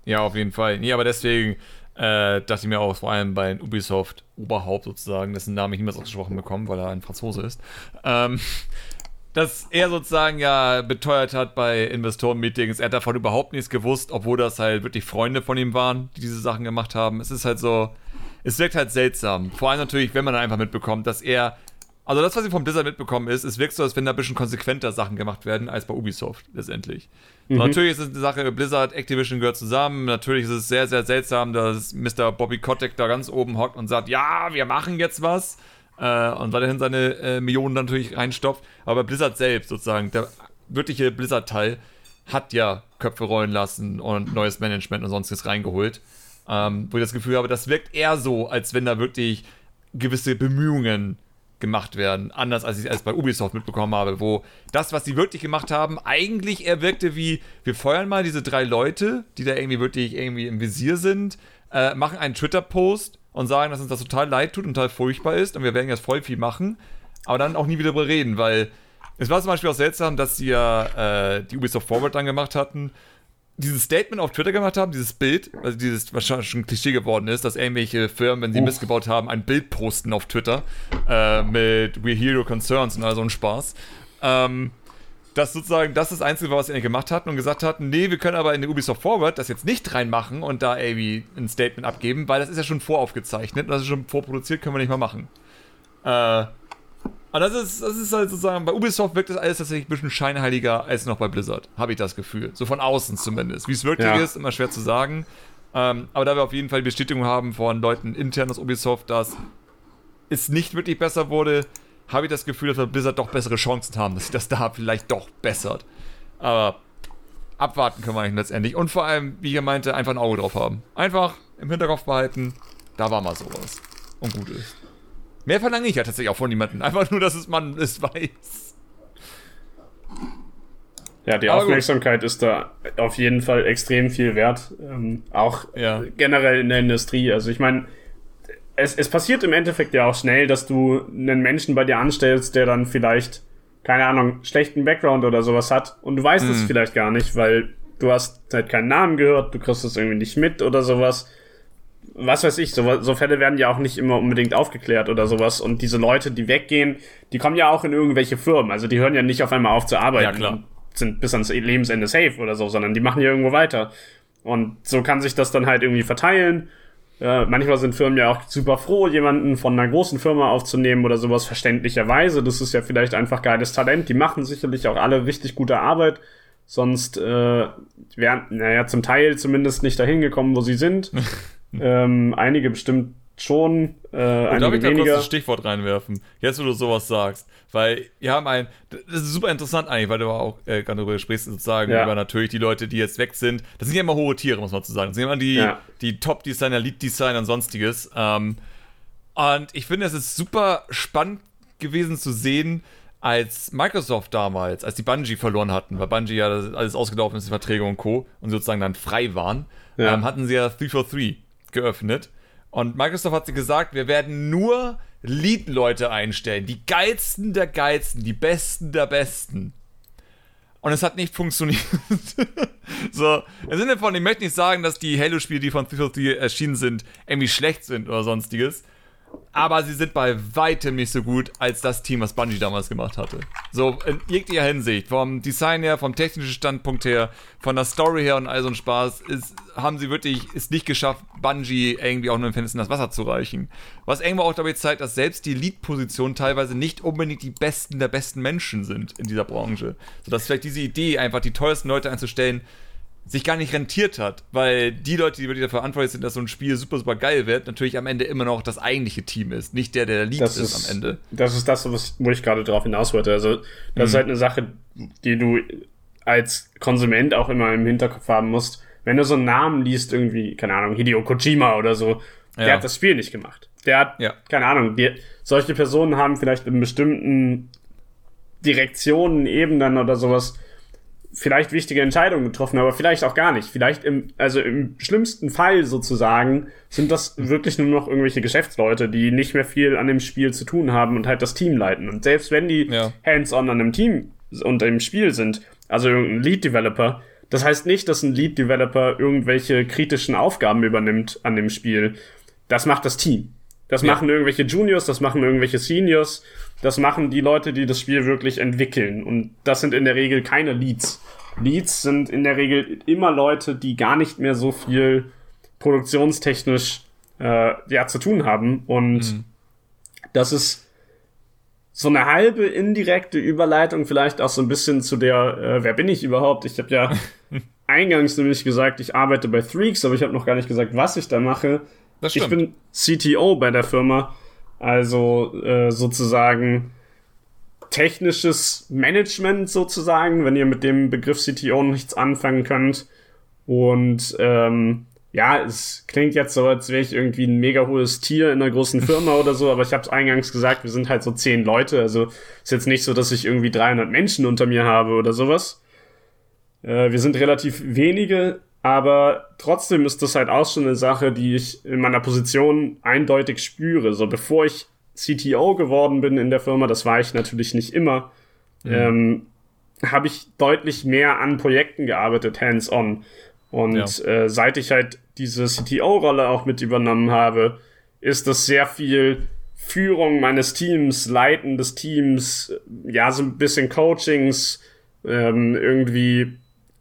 Ja, auf jeden Fall. Nee, aber deswegen äh, dachte ich mir auch, vor allem bei Ubisoft Oberhaupt sozusagen, dessen Namen ich niemals ausgesprochen bekommen, weil er ein Franzose ist, ähm, dass er sozusagen ja beteuert hat bei Investoren-Meetings, er hat davon überhaupt nichts gewusst, obwohl das halt wirklich Freunde von ihm waren, die diese Sachen gemacht haben. Es ist halt so, es wirkt halt seltsam. Vor allem natürlich, wenn man einfach mitbekommt, dass er also das, was ich vom Blizzard mitbekommen ist, es wirkt so, als wenn da ein bisschen konsequenter Sachen gemacht werden als bei Ubisoft letztendlich. Mhm. Natürlich ist es eine Sache, Blizzard, Activision gehört zusammen. Natürlich ist es sehr, sehr seltsam, dass Mr. Bobby Kotick da ganz oben hockt und sagt, ja, wir machen jetzt was. Äh, und weiterhin seine äh, Millionen natürlich reinstopft. Aber Blizzard selbst sozusagen, der wirkliche Blizzard-Teil, hat ja Köpfe rollen lassen und neues Management und sonstiges reingeholt. Ähm, wo ich das Gefühl habe, das wirkt eher so, als wenn da wirklich gewisse Bemühungen gemacht werden. Anders als ich es bei Ubisoft mitbekommen habe, wo das, was sie wirklich gemacht haben, eigentlich eher wirkte wie, wir feuern mal diese drei Leute, die da irgendwie wirklich irgendwie im Visier sind, äh, machen einen Twitter-Post und sagen, dass uns das total leid tut und total furchtbar ist und wir werden jetzt voll viel machen, aber dann auch nie wieder darüber reden, weil es war zum Beispiel auch seltsam, dass sie ja äh, die Ubisoft Forward dann gemacht hatten, dieses Statement auf Twitter gemacht haben, dieses Bild, also dieses wahrscheinlich schon Klischee geworden ist, dass irgendwelche Firmen, wenn sie Uff. missgebaut haben, ein Bild posten auf Twitter äh, mit We Hear Your Concerns und all so ein Spaß. Ähm, dass sozusagen das das Einzige war, was sie gemacht hatten und gesagt hatten, nee, wir können aber in der Ubisoft Forward das jetzt nicht reinmachen und da irgendwie ein Statement abgeben, weil das ist ja schon voraufgezeichnet und das ist schon vorproduziert, können wir nicht mal machen. Äh, aber das ist, das ist halt sozusagen, bei Ubisoft wirkt das alles tatsächlich ein bisschen scheinheiliger als noch bei Blizzard, habe ich das Gefühl. So von außen zumindest. Wie es wirklich ja. ist, immer schwer zu sagen. Ähm, aber da wir auf jeden Fall die Bestätigung haben von Leuten intern aus Ubisoft, dass es nicht wirklich besser wurde, habe ich das Gefühl, dass wir Blizzard doch bessere Chancen haben, dass sich das da vielleicht doch bessert. Aber abwarten können wir eigentlich letztendlich. Und vor allem, wie ihr meinte, einfach ein Auge drauf haben. Einfach im Hinterkopf behalten, da war mal sowas. Und gut ist. Mehr verlange ich ja tatsächlich auch von niemandem. Einfach nur, dass es man es weiß. Ja, die Aber Aufmerksamkeit gut. ist da auf jeden Fall extrem viel wert. Ähm, auch ja. generell in der Industrie. Also ich meine, es, es passiert im Endeffekt ja auch schnell, dass du einen Menschen bei dir anstellst, der dann vielleicht, keine Ahnung, schlechten Background oder sowas hat. Und du weißt es mhm. vielleicht gar nicht, weil du hast halt keinen Namen gehört, du kriegst es irgendwie nicht mit oder sowas was weiß ich, so, so Fälle werden ja auch nicht immer unbedingt aufgeklärt oder sowas. Und diese Leute, die weggehen, die kommen ja auch in irgendwelche Firmen. Also die hören ja nicht auf einmal auf zu arbeiten ja, klar. und sind bis ans Lebensende safe oder so, sondern die machen ja irgendwo weiter. Und so kann sich das dann halt irgendwie verteilen. Äh, manchmal sind Firmen ja auch super froh, jemanden von einer großen Firma aufzunehmen oder sowas, verständlicherweise. Das ist ja vielleicht einfach geiles Talent. Die machen sicherlich auch alle richtig gute Arbeit. Sonst äh, wären, naja, zum Teil zumindest nicht dahin gekommen, wo sie sind. ähm, einige bestimmt schon, äh, einige Darf ich da kurz ein Stichwort reinwerfen? Jetzt, wo du sowas sagst. Weil wir haben ein, das ist super interessant eigentlich, weil du auch äh, gerade darüber sprichst, sozusagen, ja. über natürlich die Leute, die jetzt weg sind. Das sind ja immer hohe Tiere, muss man zu sagen. Das sind immer die, ja. die Top-Designer, Lead-Designer und sonstiges. Ähm, und ich finde, es ist super spannend gewesen zu sehen, als Microsoft damals, als die Bungie verloren hatten, weil Bungie ja alles ausgelaufen ist, die Verträge und Co. und sozusagen dann frei waren, ja. ähm, hatten sie ja 343 geöffnet. Und Microsoft hat sie gesagt, wir werden nur Lead-Leute einstellen. Die geilsten der geilsten, die besten der besten. und es hat nicht funktioniert. so, im Sinne von, ich möchte nicht sagen, dass die Halo-Spiele, die von 343 erschienen sind, irgendwie schlecht sind oder sonstiges aber sie sind bei weitem nicht so gut als das Team, was Bungie damals gemacht hatte. So in jeglicher Hinsicht, vom Design her, vom technischen Standpunkt her, von der Story her und all so ein Spaß, ist, haben sie wirklich es nicht geschafft, Bungie irgendwie auch nur in das Wasser zu reichen. Was irgendwo auch dabei zeigt, dass selbst die Lead-Positionen teilweise nicht unbedingt die besten der besten Menschen sind in dieser Branche. Sodass vielleicht diese Idee, einfach die teuersten Leute einzustellen, sich gar nicht rentiert hat, weil die Leute, die wirklich dafür verantwortlich sind, dass so ein Spiel super, super geil wird, natürlich am Ende immer noch das eigentliche Team ist, nicht der, der Lead ist, ist, am Ende. Das ist das, was, wo ich gerade drauf hinaus wollte. Also, das mhm. ist halt eine Sache, die du als Konsument auch immer im Hinterkopf haben musst. Wenn du so einen Namen liest, irgendwie, keine Ahnung, Hideo Kojima oder so, der ja. hat das Spiel nicht gemacht. Der hat, ja. keine Ahnung, die, solche Personen haben vielleicht in bestimmten Direktionen, Ebenen oder sowas vielleicht wichtige Entscheidungen getroffen, aber vielleicht auch gar nicht. Vielleicht im, also im schlimmsten Fall sozusagen sind das wirklich nur noch irgendwelche Geschäftsleute, die nicht mehr viel an dem Spiel zu tun haben und halt das Team leiten. Und selbst wenn die ja. hands-on an einem Team und im Spiel sind, also irgendein Lead-Developer, das heißt nicht, dass ein Lead-Developer irgendwelche kritischen Aufgaben übernimmt an dem Spiel. Das macht das Team. Das ja. machen irgendwelche Juniors, das machen irgendwelche Seniors, das machen die Leute, die das Spiel wirklich entwickeln. Und das sind in der Regel keine Leads. Leads sind in der Regel immer Leute, die gar nicht mehr so viel produktionstechnisch äh, ja, zu tun haben. Und mhm. das ist so eine halbe indirekte Überleitung vielleicht auch so ein bisschen zu der, äh, wer bin ich überhaupt? Ich habe ja eingangs nämlich gesagt, ich arbeite bei Threaks, aber ich habe noch gar nicht gesagt, was ich da mache. Ich bin CTO bei der Firma, also äh, sozusagen technisches Management sozusagen, wenn ihr mit dem Begriff CTO nichts anfangen könnt. Und ähm, ja, es klingt jetzt so, als wäre ich irgendwie ein mega hohes Tier in einer großen Firma oder so, aber ich habe es eingangs gesagt, wir sind halt so zehn Leute. Also ist jetzt nicht so, dass ich irgendwie 300 Menschen unter mir habe oder sowas. Äh, wir sind relativ wenige, aber trotzdem ist das halt auch schon eine Sache, die ich in meiner Position eindeutig spüre. So bevor ich CTO geworden bin in der Firma, das war ich natürlich nicht immer, mhm. ähm, habe ich deutlich mehr an Projekten gearbeitet, hands-on. Und ja. äh, seit ich halt diese CTO-Rolle auch mit übernommen habe, ist das sehr viel Führung meines Teams, Leiten des Teams, ja, so ein bisschen Coachings, ähm, irgendwie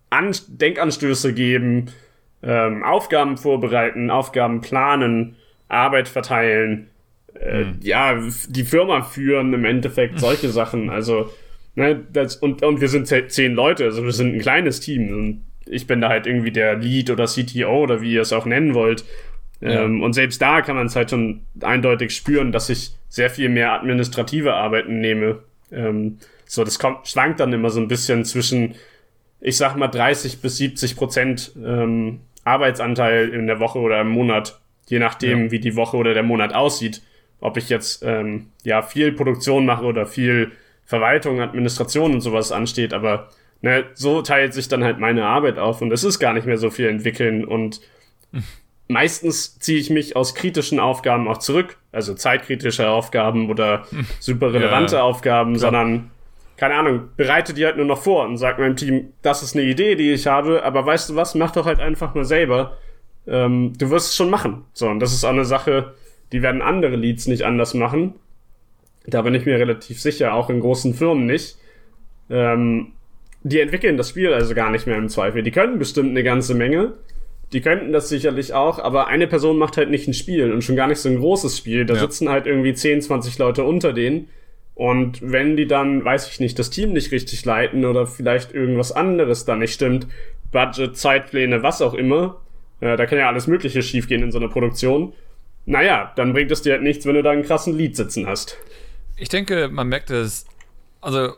An Denkanstöße geben, ähm, Aufgaben vorbereiten, Aufgaben planen, Arbeit verteilen, äh, hm. ja, die Firma führen im Endeffekt, solche Sachen. Also, ne, das, und, und wir sind zehn Leute, also wir sind ein kleines Team. Und ich bin da halt irgendwie der Lead oder CTO oder wie ihr es auch nennen wollt. Ja. Ähm, und selbst da kann man es halt schon eindeutig spüren, dass ich sehr viel mehr administrative Arbeiten nehme. Ähm, so, das kommt, schwankt dann immer so ein bisschen zwischen ich sag mal 30 bis 70 Prozent ähm, Arbeitsanteil in der Woche oder im Monat, je nachdem, ja. wie die Woche oder der Monat aussieht. Ob ich jetzt ähm, ja viel Produktion mache oder viel Verwaltung, Administration und sowas ansteht, aber ne, so teilt sich dann halt meine Arbeit auf und es ist gar nicht mehr so viel entwickeln und meistens ziehe ich mich aus kritischen Aufgaben auch zurück, also zeitkritische Aufgaben oder super relevante ja, Aufgaben, klar. sondern keine Ahnung, bereite die halt nur noch vor und sag meinem Team, das ist eine Idee, die ich habe, aber weißt du was, mach doch halt einfach mal selber. Ähm, du wirst es schon machen. So, und das ist auch eine Sache, die werden andere Leads nicht anders machen. Da bin ich mir relativ sicher, auch in großen Firmen nicht. Ähm, die entwickeln das Spiel also gar nicht mehr im Zweifel. Die können bestimmt eine ganze Menge. Die könnten das sicherlich auch, aber eine Person macht halt nicht ein Spiel und schon gar nicht so ein großes Spiel. Da ja. sitzen halt irgendwie 10, 20 Leute unter denen und wenn die dann, weiß ich nicht, das Team nicht richtig leiten oder vielleicht irgendwas anderes da nicht stimmt, Budget, Zeitpläne, was auch immer, äh, da kann ja alles Mögliche schiefgehen in so einer Produktion. Naja, dann bringt es dir halt nichts, wenn du da einen krassen Lied sitzen hast. Ich denke, man merkt es, also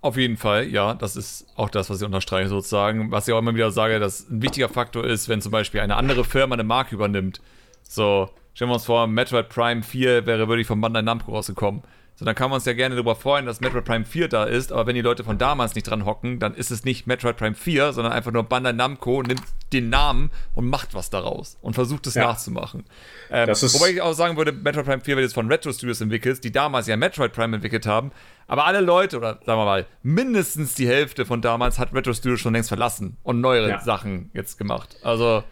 auf jeden Fall, ja, das ist auch das, was ich unterstreiche sozusagen. Was ich auch immer wieder sage, dass ein wichtiger Faktor ist, wenn zum Beispiel eine andere Firma eine Marke übernimmt. So, Stellen wir uns vor, Metroid Prime 4 wäre wirklich von Bandai Namco rausgekommen. So, dann kann man uns ja gerne darüber freuen, dass Metroid Prime 4 da ist, aber wenn die Leute von damals nicht dran hocken, dann ist es nicht Metroid Prime 4, sondern einfach nur Bandai Namco nimmt den Namen und macht was daraus und versucht es ja. nachzumachen. Ähm, wobei ich auch sagen würde, Metroid Prime 4 wird jetzt von Retro Studios entwickelt, die damals ja Metroid Prime entwickelt haben, aber alle Leute, oder sagen wir mal, mindestens die Hälfte von damals hat Retro Studios schon längst verlassen und neuere ja. Sachen jetzt gemacht. Also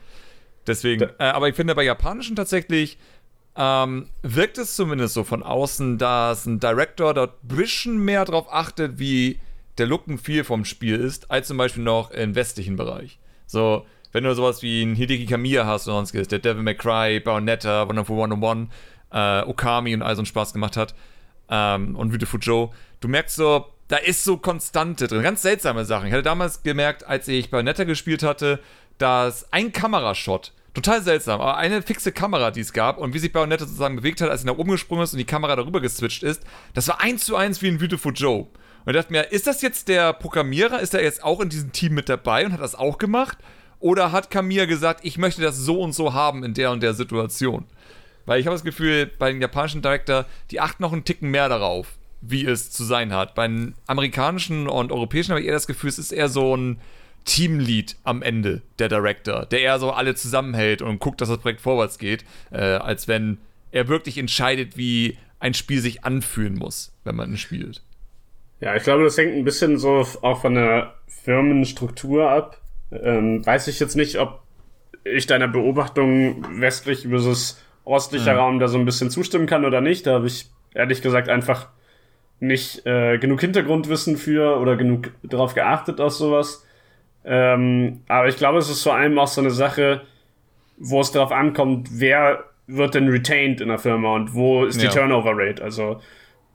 deswegen, äh, aber ich finde bei japanischen tatsächlich, ähm, wirkt es zumindest so von außen, dass ein Director dort ein bisschen mehr darauf achtet, wie der Look and Feel vom Spiel ist, als zum Beispiel noch im westlichen Bereich. So, wenn du sowas wie ein Hideki Kamiya hast oder sonstiges, der Devil May Cry, Bayonetta, Wonderful 101, äh, Okami und all so einen Spaß gemacht hat, ähm, und Beautiful Joe, du merkst so, da ist so Konstante drin, ganz seltsame Sachen. Ich hatte damals gemerkt, als ich Bayonetta gespielt hatte, dass ein Kamerashot Total seltsam, aber eine fixe Kamera, die es gab und wie sich Bayonetta sozusagen bewegt hat, als sie nach oben gesprungen ist und die Kamera darüber geswitcht ist, das war eins zu eins wie in Beautiful Joe. Und ich dachte mir, ist das jetzt der Programmierer? Ist er jetzt auch in diesem Team mit dabei und hat das auch gemacht? Oder hat Kamiya gesagt, ich möchte das so und so haben in der und der Situation? Weil ich habe das Gefühl, bei den japanischen Director, die achten noch einen Ticken mehr darauf, wie es zu sein hat. Bei den amerikanischen und europäischen habe ich eher das Gefühl, es ist eher so ein Teamlead am Ende, der Director, der eher so alle zusammenhält und guckt, dass das Projekt vorwärts geht, äh, als wenn er wirklich entscheidet, wie ein Spiel sich anfühlen muss, wenn man es spielt. Ja, ich glaube, das hängt ein bisschen so auch von der Firmenstruktur ab. Ähm, weiß ich jetzt nicht, ob ich deiner Beobachtung westlich versus ostlicher mhm. Raum da so ein bisschen zustimmen kann oder nicht. Da habe ich ehrlich gesagt einfach nicht äh, genug Hintergrundwissen für oder genug darauf geachtet aus sowas. Ähm, aber ich glaube, es ist vor allem auch so eine Sache, wo es darauf ankommt, wer wird denn retained in der Firma und wo ist die ja. Turnover Rate. Also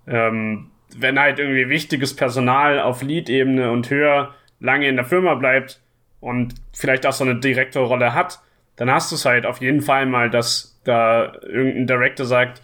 ähm, wenn halt irgendwie wichtiges Personal auf Lead-Ebene und höher lange in der Firma bleibt und vielleicht auch so eine Direktorrolle hat, dann hast du es halt auf jeden Fall mal, dass da irgendein Director sagt,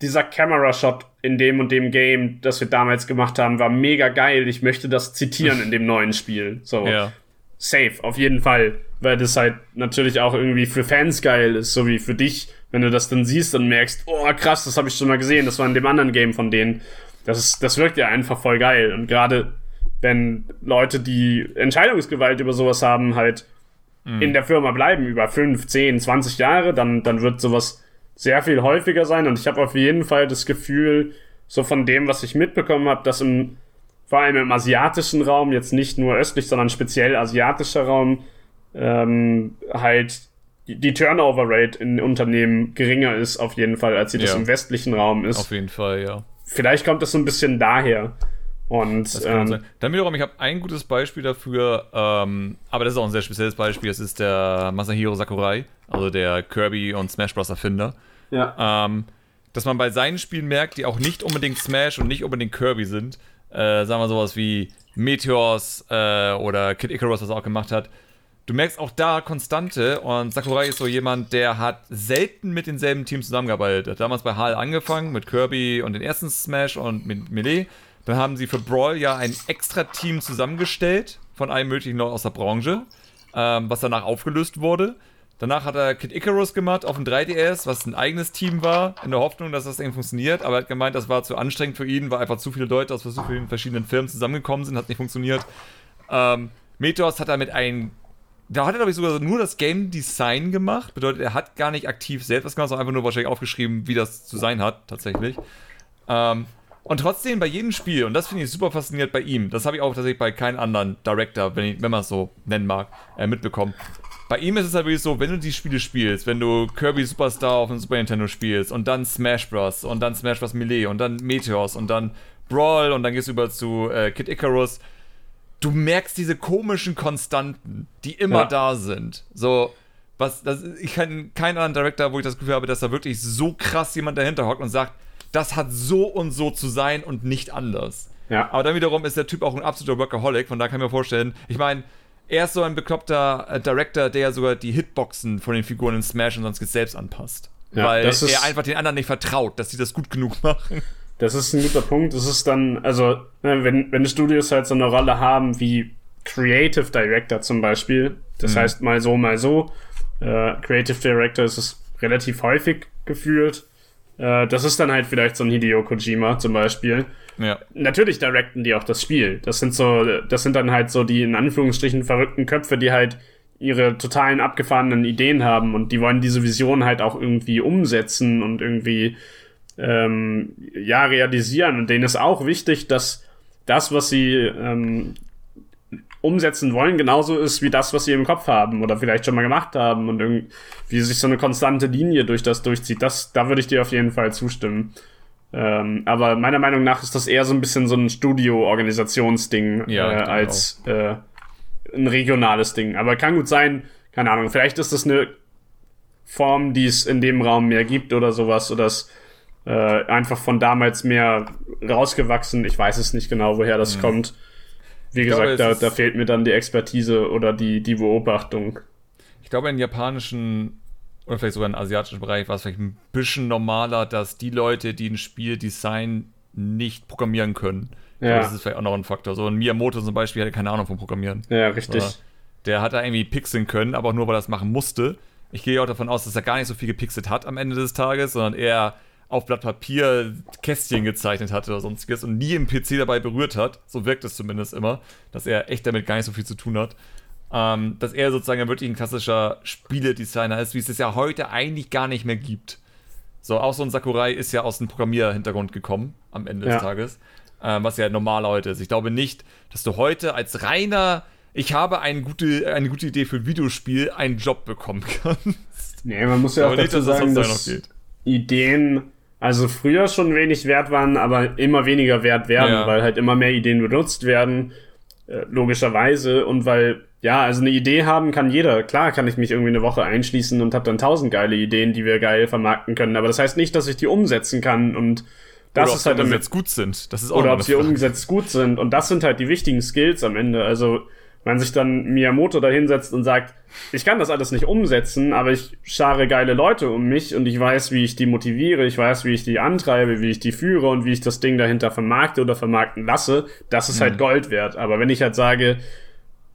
dieser Camera-Shot in dem und dem Game, das wir damals gemacht haben, war mega geil. Ich möchte das zitieren in dem neuen Spiel. So. Ja safe, auf jeden Fall. Weil das halt natürlich auch irgendwie für Fans geil ist, so wie für dich, wenn du das dann siehst und merkst, oh krass, das habe ich schon mal gesehen, das war in dem anderen Game von denen. Das, ist, das wirkt ja einfach voll geil. Und gerade wenn Leute, die Entscheidungsgewalt über sowas haben, halt mhm. in der Firma bleiben über 5, 10, 20 Jahre, dann, dann wird sowas sehr viel häufiger sein. Und ich habe auf jeden Fall das Gefühl, so von dem, was ich mitbekommen habe, dass im vor allem im asiatischen Raum, jetzt nicht nur östlich, sondern speziell asiatischer Raum, ähm, halt die Turnover Rate in Unternehmen geringer ist, auf jeden Fall, als sie ja. das im westlichen Raum ist. Auf jeden Fall, ja. Vielleicht kommt das so ein bisschen daher. Und ähm, dann wiederum, ich habe ein gutes Beispiel dafür, ähm, aber das ist auch ein sehr spezielles Beispiel. Das ist der Masahiro Sakurai, also der Kirby und Smash Bros. Erfinder. Ja. Ähm, dass man bei seinen Spielen merkt, die auch nicht unbedingt Smash und nicht unbedingt Kirby sind, äh, sagen wir sowas wie Meteors äh, oder Kid Icarus, was er auch gemacht hat. Du merkst auch da Konstante und Sakurai ist so jemand, der hat selten mit denselben Teams zusammengearbeitet. Hat damals bei HAL angefangen mit Kirby und den ersten Smash und mit Melee. Dann haben sie für Brawl ja ein extra Team zusammengestellt von allen möglichen Leuten aus der Branche, ähm, was danach aufgelöst wurde. Danach hat er Kid Icarus gemacht auf dem 3DS, was ein eigenes Team war, in der Hoffnung, dass das irgendwie funktioniert. Aber er hat gemeint, das war zu anstrengend für ihn, weil einfach zu viele Leute aus so vielen verschiedenen Firmen zusammengekommen sind, hat nicht funktioniert. Ähm, Meteos hat er mit einem. Da hat er, glaube ich, sogar nur das Game Design gemacht. Bedeutet, er hat gar nicht aktiv selbst was gemacht, sondern einfach nur wahrscheinlich aufgeschrieben, wie das zu sein hat, tatsächlich. Ähm, und trotzdem bei jedem Spiel, und das finde ich super fasziniert bei ihm, das habe ich auch tatsächlich bei keinem anderen Director, wenn, wenn man es so nennen mag, äh, mitbekommen bei ihm ist es halt wirklich so, wenn du die Spiele spielst, wenn du Kirby Superstar auf dem Super Nintendo spielst und dann Smash Bros. und dann Smash Bros. Melee und dann Meteors und dann Brawl und dann gehst du über zu äh, Kid Icarus, du merkst diese komischen Konstanten, die immer ja. da sind. So, was, das, ich kenne keinen anderen Director, wo ich das Gefühl habe, dass da wirklich so krass jemand dahinter hockt und sagt, das hat so und so zu sein und nicht anders. Ja. Aber dann wiederum ist der Typ auch ein absoluter Workaholic, von da kann ich mir vorstellen, ich meine, er ist so ein bekloppter äh, Director, der sogar die Hitboxen von den Figuren in Smash und sonst selbst anpasst. Ja, weil er einfach den anderen nicht vertraut, dass sie das gut genug machen. Das ist ein guter Punkt. Das ist dann, also, ne, wenn, wenn Studios halt so eine Rolle haben wie Creative Director zum Beispiel, das mhm. heißt mal so, mal so. Äh, Creative Director ist es relativ häufig gefühlt. Äh, das ist dann halt vielleicht so ein Hideo Kojima zum Beispiel. Ja. Natürlich directen die auch das Spiel. Das sind so, das sind dann halt so die in Anführungsstrichen verrückten Köpfe, die halt ihre totalen abgefahrenen Ideen haben und die wollen diese Vision halt auch irgendwie umsetzen und irgendwie ähm, ja realisieren. Und denen ist auch wichtig, dass das, was sie ähm, umsetzen wollen, genauso ist wie das, was sie im Kopf haben oder vielleicht schon mal gemacht haben und irgendwie sich so eine konstante Linie durch das durchzieht. Das, da würde ich dir auf jeden Fall zustimmen. Ähm, aber meiner Meinung nach ist das eher so ein bisschen so ein Studio-Organisationsding ja, äh, als äh, ein regionales Ding. Aber kann gut sein, keine Ahnung, vielleicht ist das eine Form, die es in dem Raum mehr gibt oder sowas oder es äh, einfach von damals mehr rausgewachsen. Ich weiß es nicht genau, woher das mhm. kommt. Wie ich gesagt, glaube, da, da fehlt mir dann die Expertise oder die, die Beobachtung. Ich glaube, in japanischen oder vielleicht sogar im asiatischen Bereich war es vielleicht ein bisschen normaler, dass die Leute, die ein Spiel designen, nicht programmieren können. Ja. Das ist vielleicht auch noch ein Faktor. So ein Miyamoto zum Beispiel hatte keine Ahnung vom Programmieren. Ja, richtig. So, der hat da irgendwie pixeln können, aber auch nur, weil er das machen musste. Ich gehe auch davon aus, dass er gar nicht so viel gepixelt hat am Ende des Tages, sondern eher auf Blatt Papier Kästchen gezeichnet hatte oder sonstiges und nie im PC dabei berührt hat. So wirkt es zumindest immer, dass er echt damit gar nicht so viel zu tun hat ähm, dass er sozusagen wirklich ein klassischer Spieledesigner ist, wie es es ja heute eigentlich gar nicht mehr gibt. So, auch so ein Sakurai ist ja aus dem Programmierhintergrund gekommen am Ende ja. des Tages, ähm, was ja normal heute ist. Ich glaube nicht, dass du heute als reiner, ich habe eine gute, eine gute Idee für ein Videospiel, einen Job bekommen kannst. Nee, man muss ja auch dazu sagen, dass Ideen also früher schon wenig wert waren, aber immer weniger wert werden, ja. weil halt immer mehr Ideen benutzt werden, äh, logischerweise, und weil ja, also eine Idee haben kann jeder. Klar kann ich mich irgendwie eine Woche einschließen und habe dann tausend geile Ideen, die wir geil vermarkten können. Aber das heißt nicht, dass ich die umsetzen kann und das oder ist halt umgesetzt gut sind. Das ist auch oder ob sie Frage. umgesetzt gut sind. Und das sind halt die wichtigen Skills am Ende. Also wenn sich dann Miyamoto da hinsetzt und sagt, ich kann das alles nicht umsetzen, aber ich schare geile Leute um mich und ich weiß, wie ich die motiviere, ich weiß, wie ich die antreibe, wie ich die führe und wie ich das Ding dahinter vermarkte oder vermarkten lasse, das ist halt mhm. halt Gold wert. Aber wenn ich halt sage,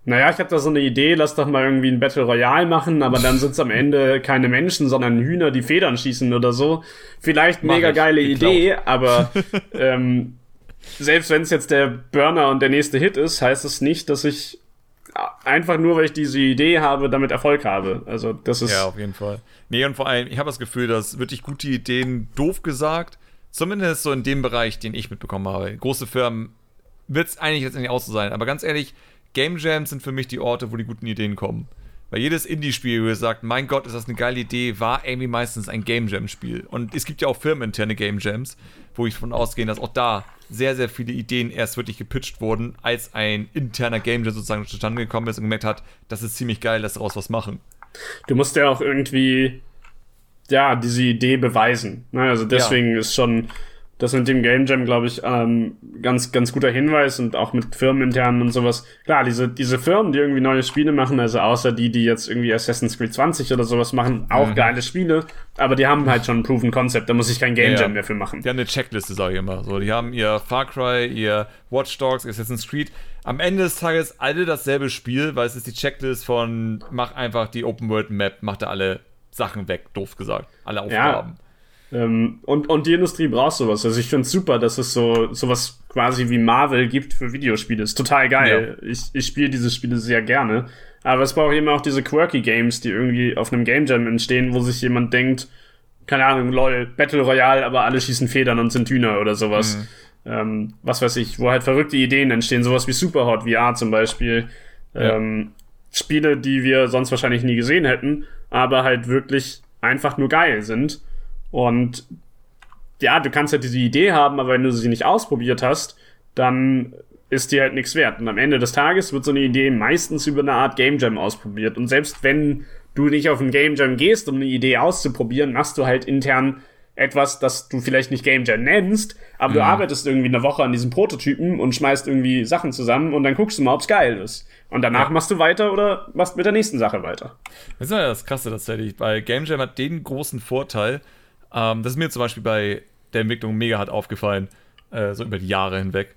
naja, ich habe da so eine Idee, lass doch mal irgendwie ein Battle Royale machen, aber dann sind's am Ende keine Menschen, sondern Hühner, die Federn schießen oder so. Vielleicht mega geile Idee, aber ähm, selbst wenn es jetzt der Burner und der nächste Hit ist, heißt es das nicht, dass ich einfach nur, weil ich diese Idee habe, damit Erfolg habe. Also das ist. Ja, auf jeden Fall. Nee, und vor allem, ich habe das Gefühl, dass wirklich gute Ideen, doof gesagt, zumindest so in dem Bereich, den ich mitbekommen habe. Große Firmen wird es eigentlich letztendlich auch so sein. Aber ganz ehrlich, Game Jams sind für mich die Orte, wo die guten Ideen kommen. Weil jedes Indie-Spiel, wo ihr sagt, mein Gott, ist das eine geile Idee, war irgendwie meistens ein Game Jam-Spiel. Und es gibt ja auch firmeninterne Game Jams, wo ich davon ausgehe, dass auch da sehr, sehr viele Ideen erst wirklich gepitcht wurden, als ein interner Game Jam sozusagen zustande gekommen ist und gemerkt hat, das ist ziemlich geil, lass daraus was machen. Du musst ja auch irgendwie, ja, diese Idee beweisen. Ne? Also deswegen ja. ist schon das mit dem Game Jam, glaube ich, ähm, ganz, ganz guter Hinweis und auch mit Firmeninternen und sowas. Klar, diese, diese Firmen, die irgendwie neue Spiele machen, also außer die, die jetzt irgendwie Assassin's Creed 20 oder sowas machen, auch mhm. geile Spiele, aber die haben halt schon ein Proven Concept, da muss ich kein Game ja, Jam mehr für machen. Die haben eine Checkliste, sage ich immer. So, die haben ihr Far Cry, ihr Watch Dogs, Assassin's Creed. Am Ende des Tages alle dasselbe Spiel, weil es ist die Checklist von mach einfach die Open World Map, mach da alle Sachen weg, doof gesagt. Alle Aufgaben. Ja. Ähm, und, und die Industrie braucht sowas. Also ich finde es super, dass es so sowas quasi wie Marvel gibt für Videospiele. Ist total geil. Ja. Ich, ich spiele diese Spiele sehr gerne. Aber es braucht eben auch diese quirky Games, die irgendwie auf einem Game Jam entstehen, wo sich jemand denkt, keine Ahnung, lol, Battle Royale, aber alle schießen Federn und sind Hühner oder sowas. Mhm. Ähm, was weiß ich, wo halt verrückte Ideen entstehen, sowas wie Superhot VR zum Beispiel. Ja. Ähm, Spiele, die wir sonst wahrscheinlich nie gesehen hätten, aber halt wirklich einfach nur geil sind. Und ja, du kannst halt diese Idee haben, aber wenn du sie nicht ausprobiert hast, dann ist die halt nichts wert. Und am Ende des Tages wird so eine Idee meistens über eine Art Game Jam ausprobiert. Und selbst wenn du nicht auf ein Game Jam gehst, um eine Idee auszuprobieren, machst du halt intern etwas, das du vielleicht nicht Game Jam nennst, aber mhm. du arbeitest irgendwie eine Woche an diesem Prototypen und schmeißt irgendwie Sachen zusammen und dann guckst du mal, ob's geil ist. Und danach ja. machst du weiter oder machst mit der nächsten Sache weiter. Das ist ja das Krasse tatsächlich, weil Game Jam hat den großen Vorteil, ähm, das ist mir zum Beispiel bei der Entwicklung mega hart aufgefallen, äh, so über die Jahre hinweg,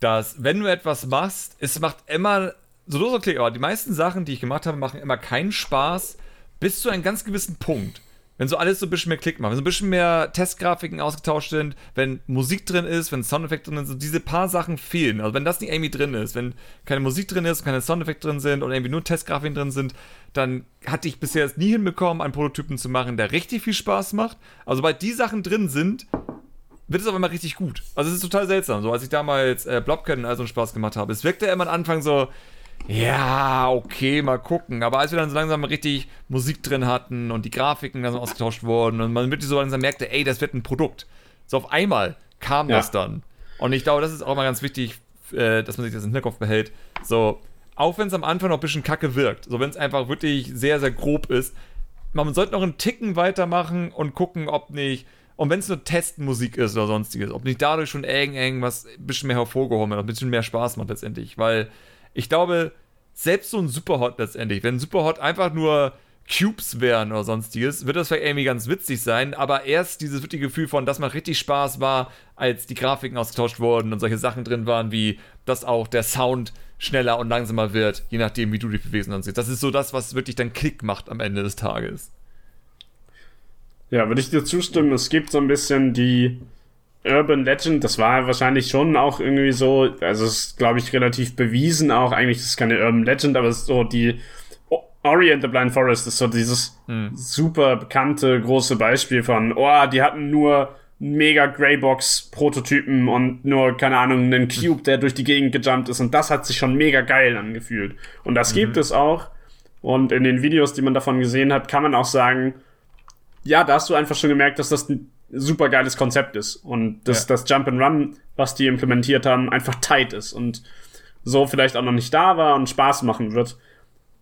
dass wenn du etwas machst, es macht immer, so los okay, aber die meisten Sachen, die ich gemacht habe, machen immer keinen Spaß bis zu einem ganz gewissen Punkt. Wenn so alles so ein bisschen mehr Klick macht, wenn so ein bisschen mehr Testgrafiken ausgetauscht sind, wenn Musik drin ist, wenn Soundeffekte drin sind, so diese paar Sachen fehlen. Also wenn das nicht irgendwie drin ist, wenn keine Musik drin ist, keine Soundeffekte drin sind und irgendwie nur Testgrafiken drin sind, dann hatte ich bisher es nie hinbekommen, einen Prototypen zu machen, der richtig viel Spaß macht. Also sobald die Sachen drin sind, wird es auf einmal richtig gut. Also es ist total seltsam. So als ich damals äh, Blobcat und all einen Spaß gemacht habe, es wirkte immer am Anfang so, ja, okay, mal gucken. Aber als wir dann so langsam richtig Musik drin hatten und die Grafiken dann so ausgetauscht wurden und man wirklich so langsam merkte, ey, das wird ein Produkt. So auf einmal kam ja. das dann. Und ich glaube, das ist auch mal ganz wichtig, äh, dass man sich das im Hinterkopf behält. So, auch wenn es am Anfang noch ein bisschen kacke wirkt, so wenn es einfach wirklich sehr, sehr grob ist, man sollte noch einen Ticken weitermachen und gucken, ob nicht, und wenn es nur Testmusik ist oder sonstiges, ob nicht dadurch schon irgendwas ein bisschen mehr hervorgehoben wird, ein bisschen mehr Spaß macht letztendlich, weil ich glaube, selbst so ein Superhot letztendlich, wenn Superhot einfach nur Cubes wären oder sonstiges, wird das vielleicht irgendwie ganz witzig sein, aber erst dieses wirkliche Gefühl von, dass man richtig Spaß war, als die Grafiken ausgetauscht wurden und solche Sachen drin waren, wie dass auch der Sound schneller und langsamer wird, je nachdem, wie du dich bewegst und. Das ist so das, was wirklich dann Klick macht am Ende des Tages. Ja, würde ich dir zustimmen. Es gibt so ein bisschen die Urban Legend, das war wahrscheinlich schon auch irgendwie so, also es ist, glaube ich, relativ bewiesen auch, eigentlich ist es keine Urban Legend, aber es ist so die Ori and the Blind Forest ist so dieses hm. super bekannte große Beispiel von, oh, die hatten nur mega Greybox Prototypen und nur, keine Ahnung, einen Cube, der durch die Gegend gejumpt ist und das hat sich schon mega geil angefühlt. Und das mhm. gibt es auch. Und in den Videos, die man davon gesehen hat, kann man auch sagen, ja, da hast du einfach schon gemerkt, dass das super geiles Konzept ist und dass ja. das Jump and Run, was die implementiert haben, einfach tight ist und so vielleicht auch noch nicht da war und Spaß machen wird.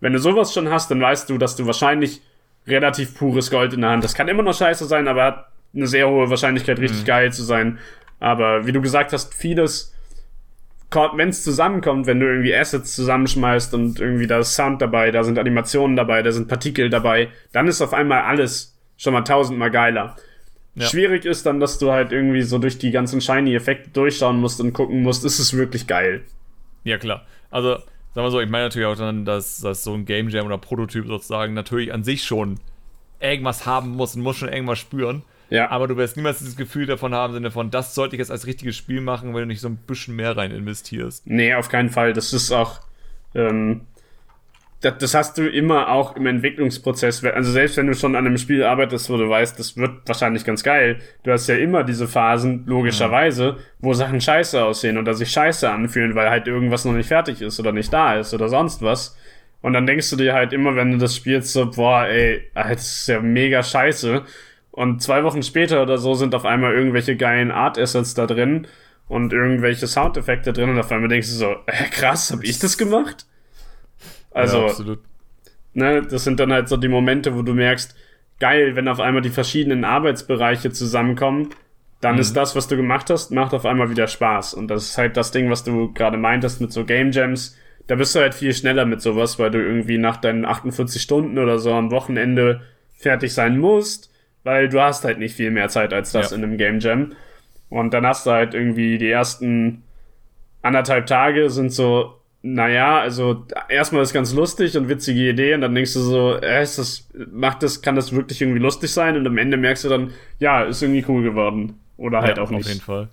Wenn du sowas schon hast, dann weißt du, dass du wahrscheinlich relativ pures Gold in der Hand. Das kann immer noch scheiße sein, aber hat eine sehr hohe Wahrscheinlichkeit, richtig mhm. geil zu sein. Aber wie du gesagt hast, vieles, wenn es zusammenkommt, wenn du irgendwie Assets zusammenschmeißt und irgendwie da ist Sound dabei, da sind Animationen dabei, da sind Partikel dabei, dann ist auf einmal alles schon mal tausendmal geiler. Ja. Schwierig ist dann, dass du halt irgendwie so durch die ganzen Shiny-Effekte durchschauen musst und gucken musst, ist es wirklich geil. Ja, klar. Also, sagen wir so, ich meine natürlich auch dann, dass, dass so ein Game Jam oder Prototyp sozusagen natürlich an sich schon irgendwas haben muss und muss schon irgendwas spüren. Ja. Aber du wirst niemals das Gefühl davon haben, Sinne von, das sollte ich jetzt als richtiges Spiel machen, wenn du nicht so ein bisschen mehr rein investierst. Nee, auf keinen Fall. Das ist auch, ähm, das, das hast du immer auch im Entwicklungsprozess. Also selbst wenn du schon an einem Spiel arbeitest, wo du weißt, das wird wahrscheinlich ganz geil, du hast ja immer diese Phasen, logischerweise, wo Sachen scheiße aussehen oder sich scheiße anfühlen, weil halt irgendwas noch nicht fertig ist oder nicht da ist oder sonst was. Und dann denkst du dir halt immer, wenn du das spielst, so, boah, ey, das ist ja mega scheiße. Und zwei Wochen später oder so sind auf einmal irgendwelche geilen Art-Assets da drin und irgendwelche Soundeffekte drin und auf einmal denkst du so, äh, krass, hab ich das gemacht? Also, ja, absolut. Ne, das sind dann halt so die Momente, wo du merkst, geil, wenn auf einmal die verschiedenen Arbeitsbereiche zusammenkommen, dann mhm. ist das, was du gemacht hast, macht auf einmal wieder Spaß. Und das ist halt das Ding, was du gerade meintest mit so Game Jams. Da bist du halt viel schneller mit sowas, weil du irgendwie nach deinen 48 Stunden oder so am Wochenende fertig sein musst, weil du hast halt nicht viel mehr Zeit als das ja. in einem Game Jam. Und dann hast du halt irgendwie die ersten anderthalb Tage sind so naja, also erstmal ist ganz lustig und witzige Idee und dann denkst du so, äh, ist das, macht das, kann das wirklich irgendwie lustig sein? Und am Ende merkst du dann, ja, ist irgendwie cool geworden. Oder halt ja, auch nicht. Auf jeden Fall.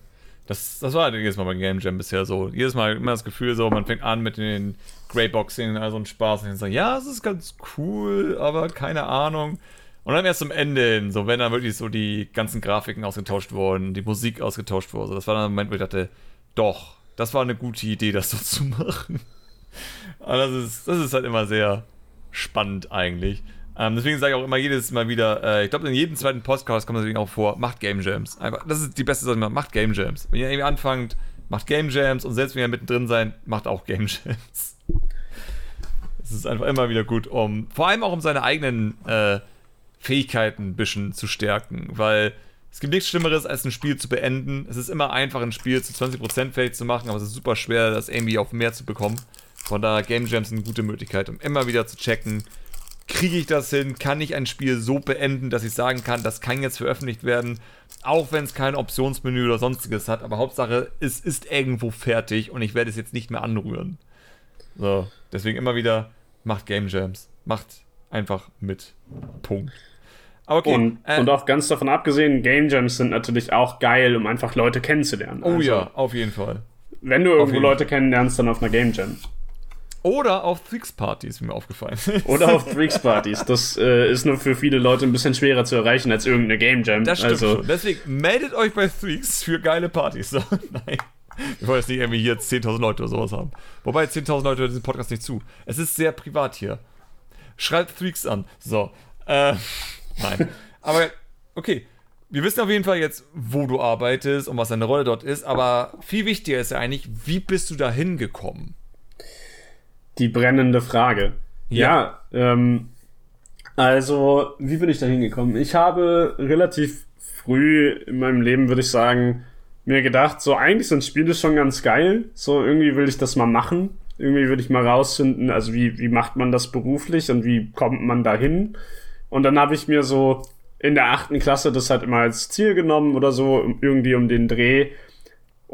Das, das war halt jedes Mal beim Game Jam bisher so. Jedes Mal immer das Gefühl so, man fängt an mit den Greyboxing, also ein Spaß und dann sagt, ja, es ist ganz cool, aber keine Ahnung. Und dann erst zum Ende hin, so wenn dann wirklich so die ganzen Grafiken ausgetauscht wurden, die Musik ausgetauscht wurde. So, das war dann der Moment, wo ich dachte, doch, das war eine gute Idee, das so zu machen. Aber das ist, das ist halt immer sehr spannend eigentlich. Ähm, deswegen sage ich auch immer jedes Mal wieder, äh, ich glaube in jedem zweiten Podcast kommt deswegen auch vor, macht Game Jams. Einfach, das ist die beste Sache, macht Game Jams. Wenn ihr irgendwie anfangt, macht Game Jams und selbst wenn ihr mittendrin seid, macht auch Game Jams. Es ist einfach immer wieder gut, um, vor allem auch um seine eigenen äh, Fähigkeiten ein bisschen zu stärken, weil es gibt nichts Schlimmeres, als ein Spiel zu beenden. Es ist immer einfach, ein Spiel zu 20% fähig zu machen, aber es ist super schwer, das irgendwie auf mehr zu bekommen. Von daher, Game Jams eine gute Möglichkeit, um immer wieder zu checken, kriege ich das hin? Kann ich ein Spiel so beenden, dass ich sagen kann, das kann jetzt veröffentlicht werden, auch wenn es kein Optionsmenü oder sonstiges hat. Aber Hauptsache, es ist irgendwo fertig und ich werde es jetzt nicht mehr anrühren. So, deswegen immer wieder, macht Game Jams. Macht einfach mit. Punkt. Okay, und, äh, und auch ganz davon abgesehen, Game Jams sind natürlich auch geil, um einfach Leute kennenzulernen. Oh also, ja, auf jeden Fall. Wenn du irgendwo Leute kennenlernst, dann auf einer Game Jam. Oder auf Freaks-Partys, wie mir aufgefallen ist. Oder auf Freaks-Partys. Das äh, ist nur für viele Leute ein bisschen schwerer zu erreichen als irgendeine Game Jam. Das stimmt also, schon. Deswegen meldet euch bei Freaks für geile Partys. Nein. Wir wollen jetzt nicht irgendwie hier 10.000 Leute oder sowas haben. Wobei 10.000 Leute hören diesen Podcast nicht zu. Es ist sehr privat hier. Schreibt Freaks an. So. Äh, nein. Aber, okay. Wir wissen auf jeden Fall jetzt, wo du arbeitest und was deine Rolle dort ist. Aber viel wichtiger ist ja eigentlich, wie bist du da hingekommen? die brennende Frage. Ja, ja ähm, also, wie bin ich da hingekommen? Ich habe relativ früh in meinem Leben, würde ich sagen, mir gedacht, so eigentlich sind Spiele schon ganz geil. So irgendwie will ich das mal machen. Irgendwie will ich mal rausfinden, also wie, wie macht man das beruflich und wie kommt man dahin? Und dann habe ich mir so in der achten Klasse das halt immer als Ziel genommen oder so, irgendwie um den Dreh,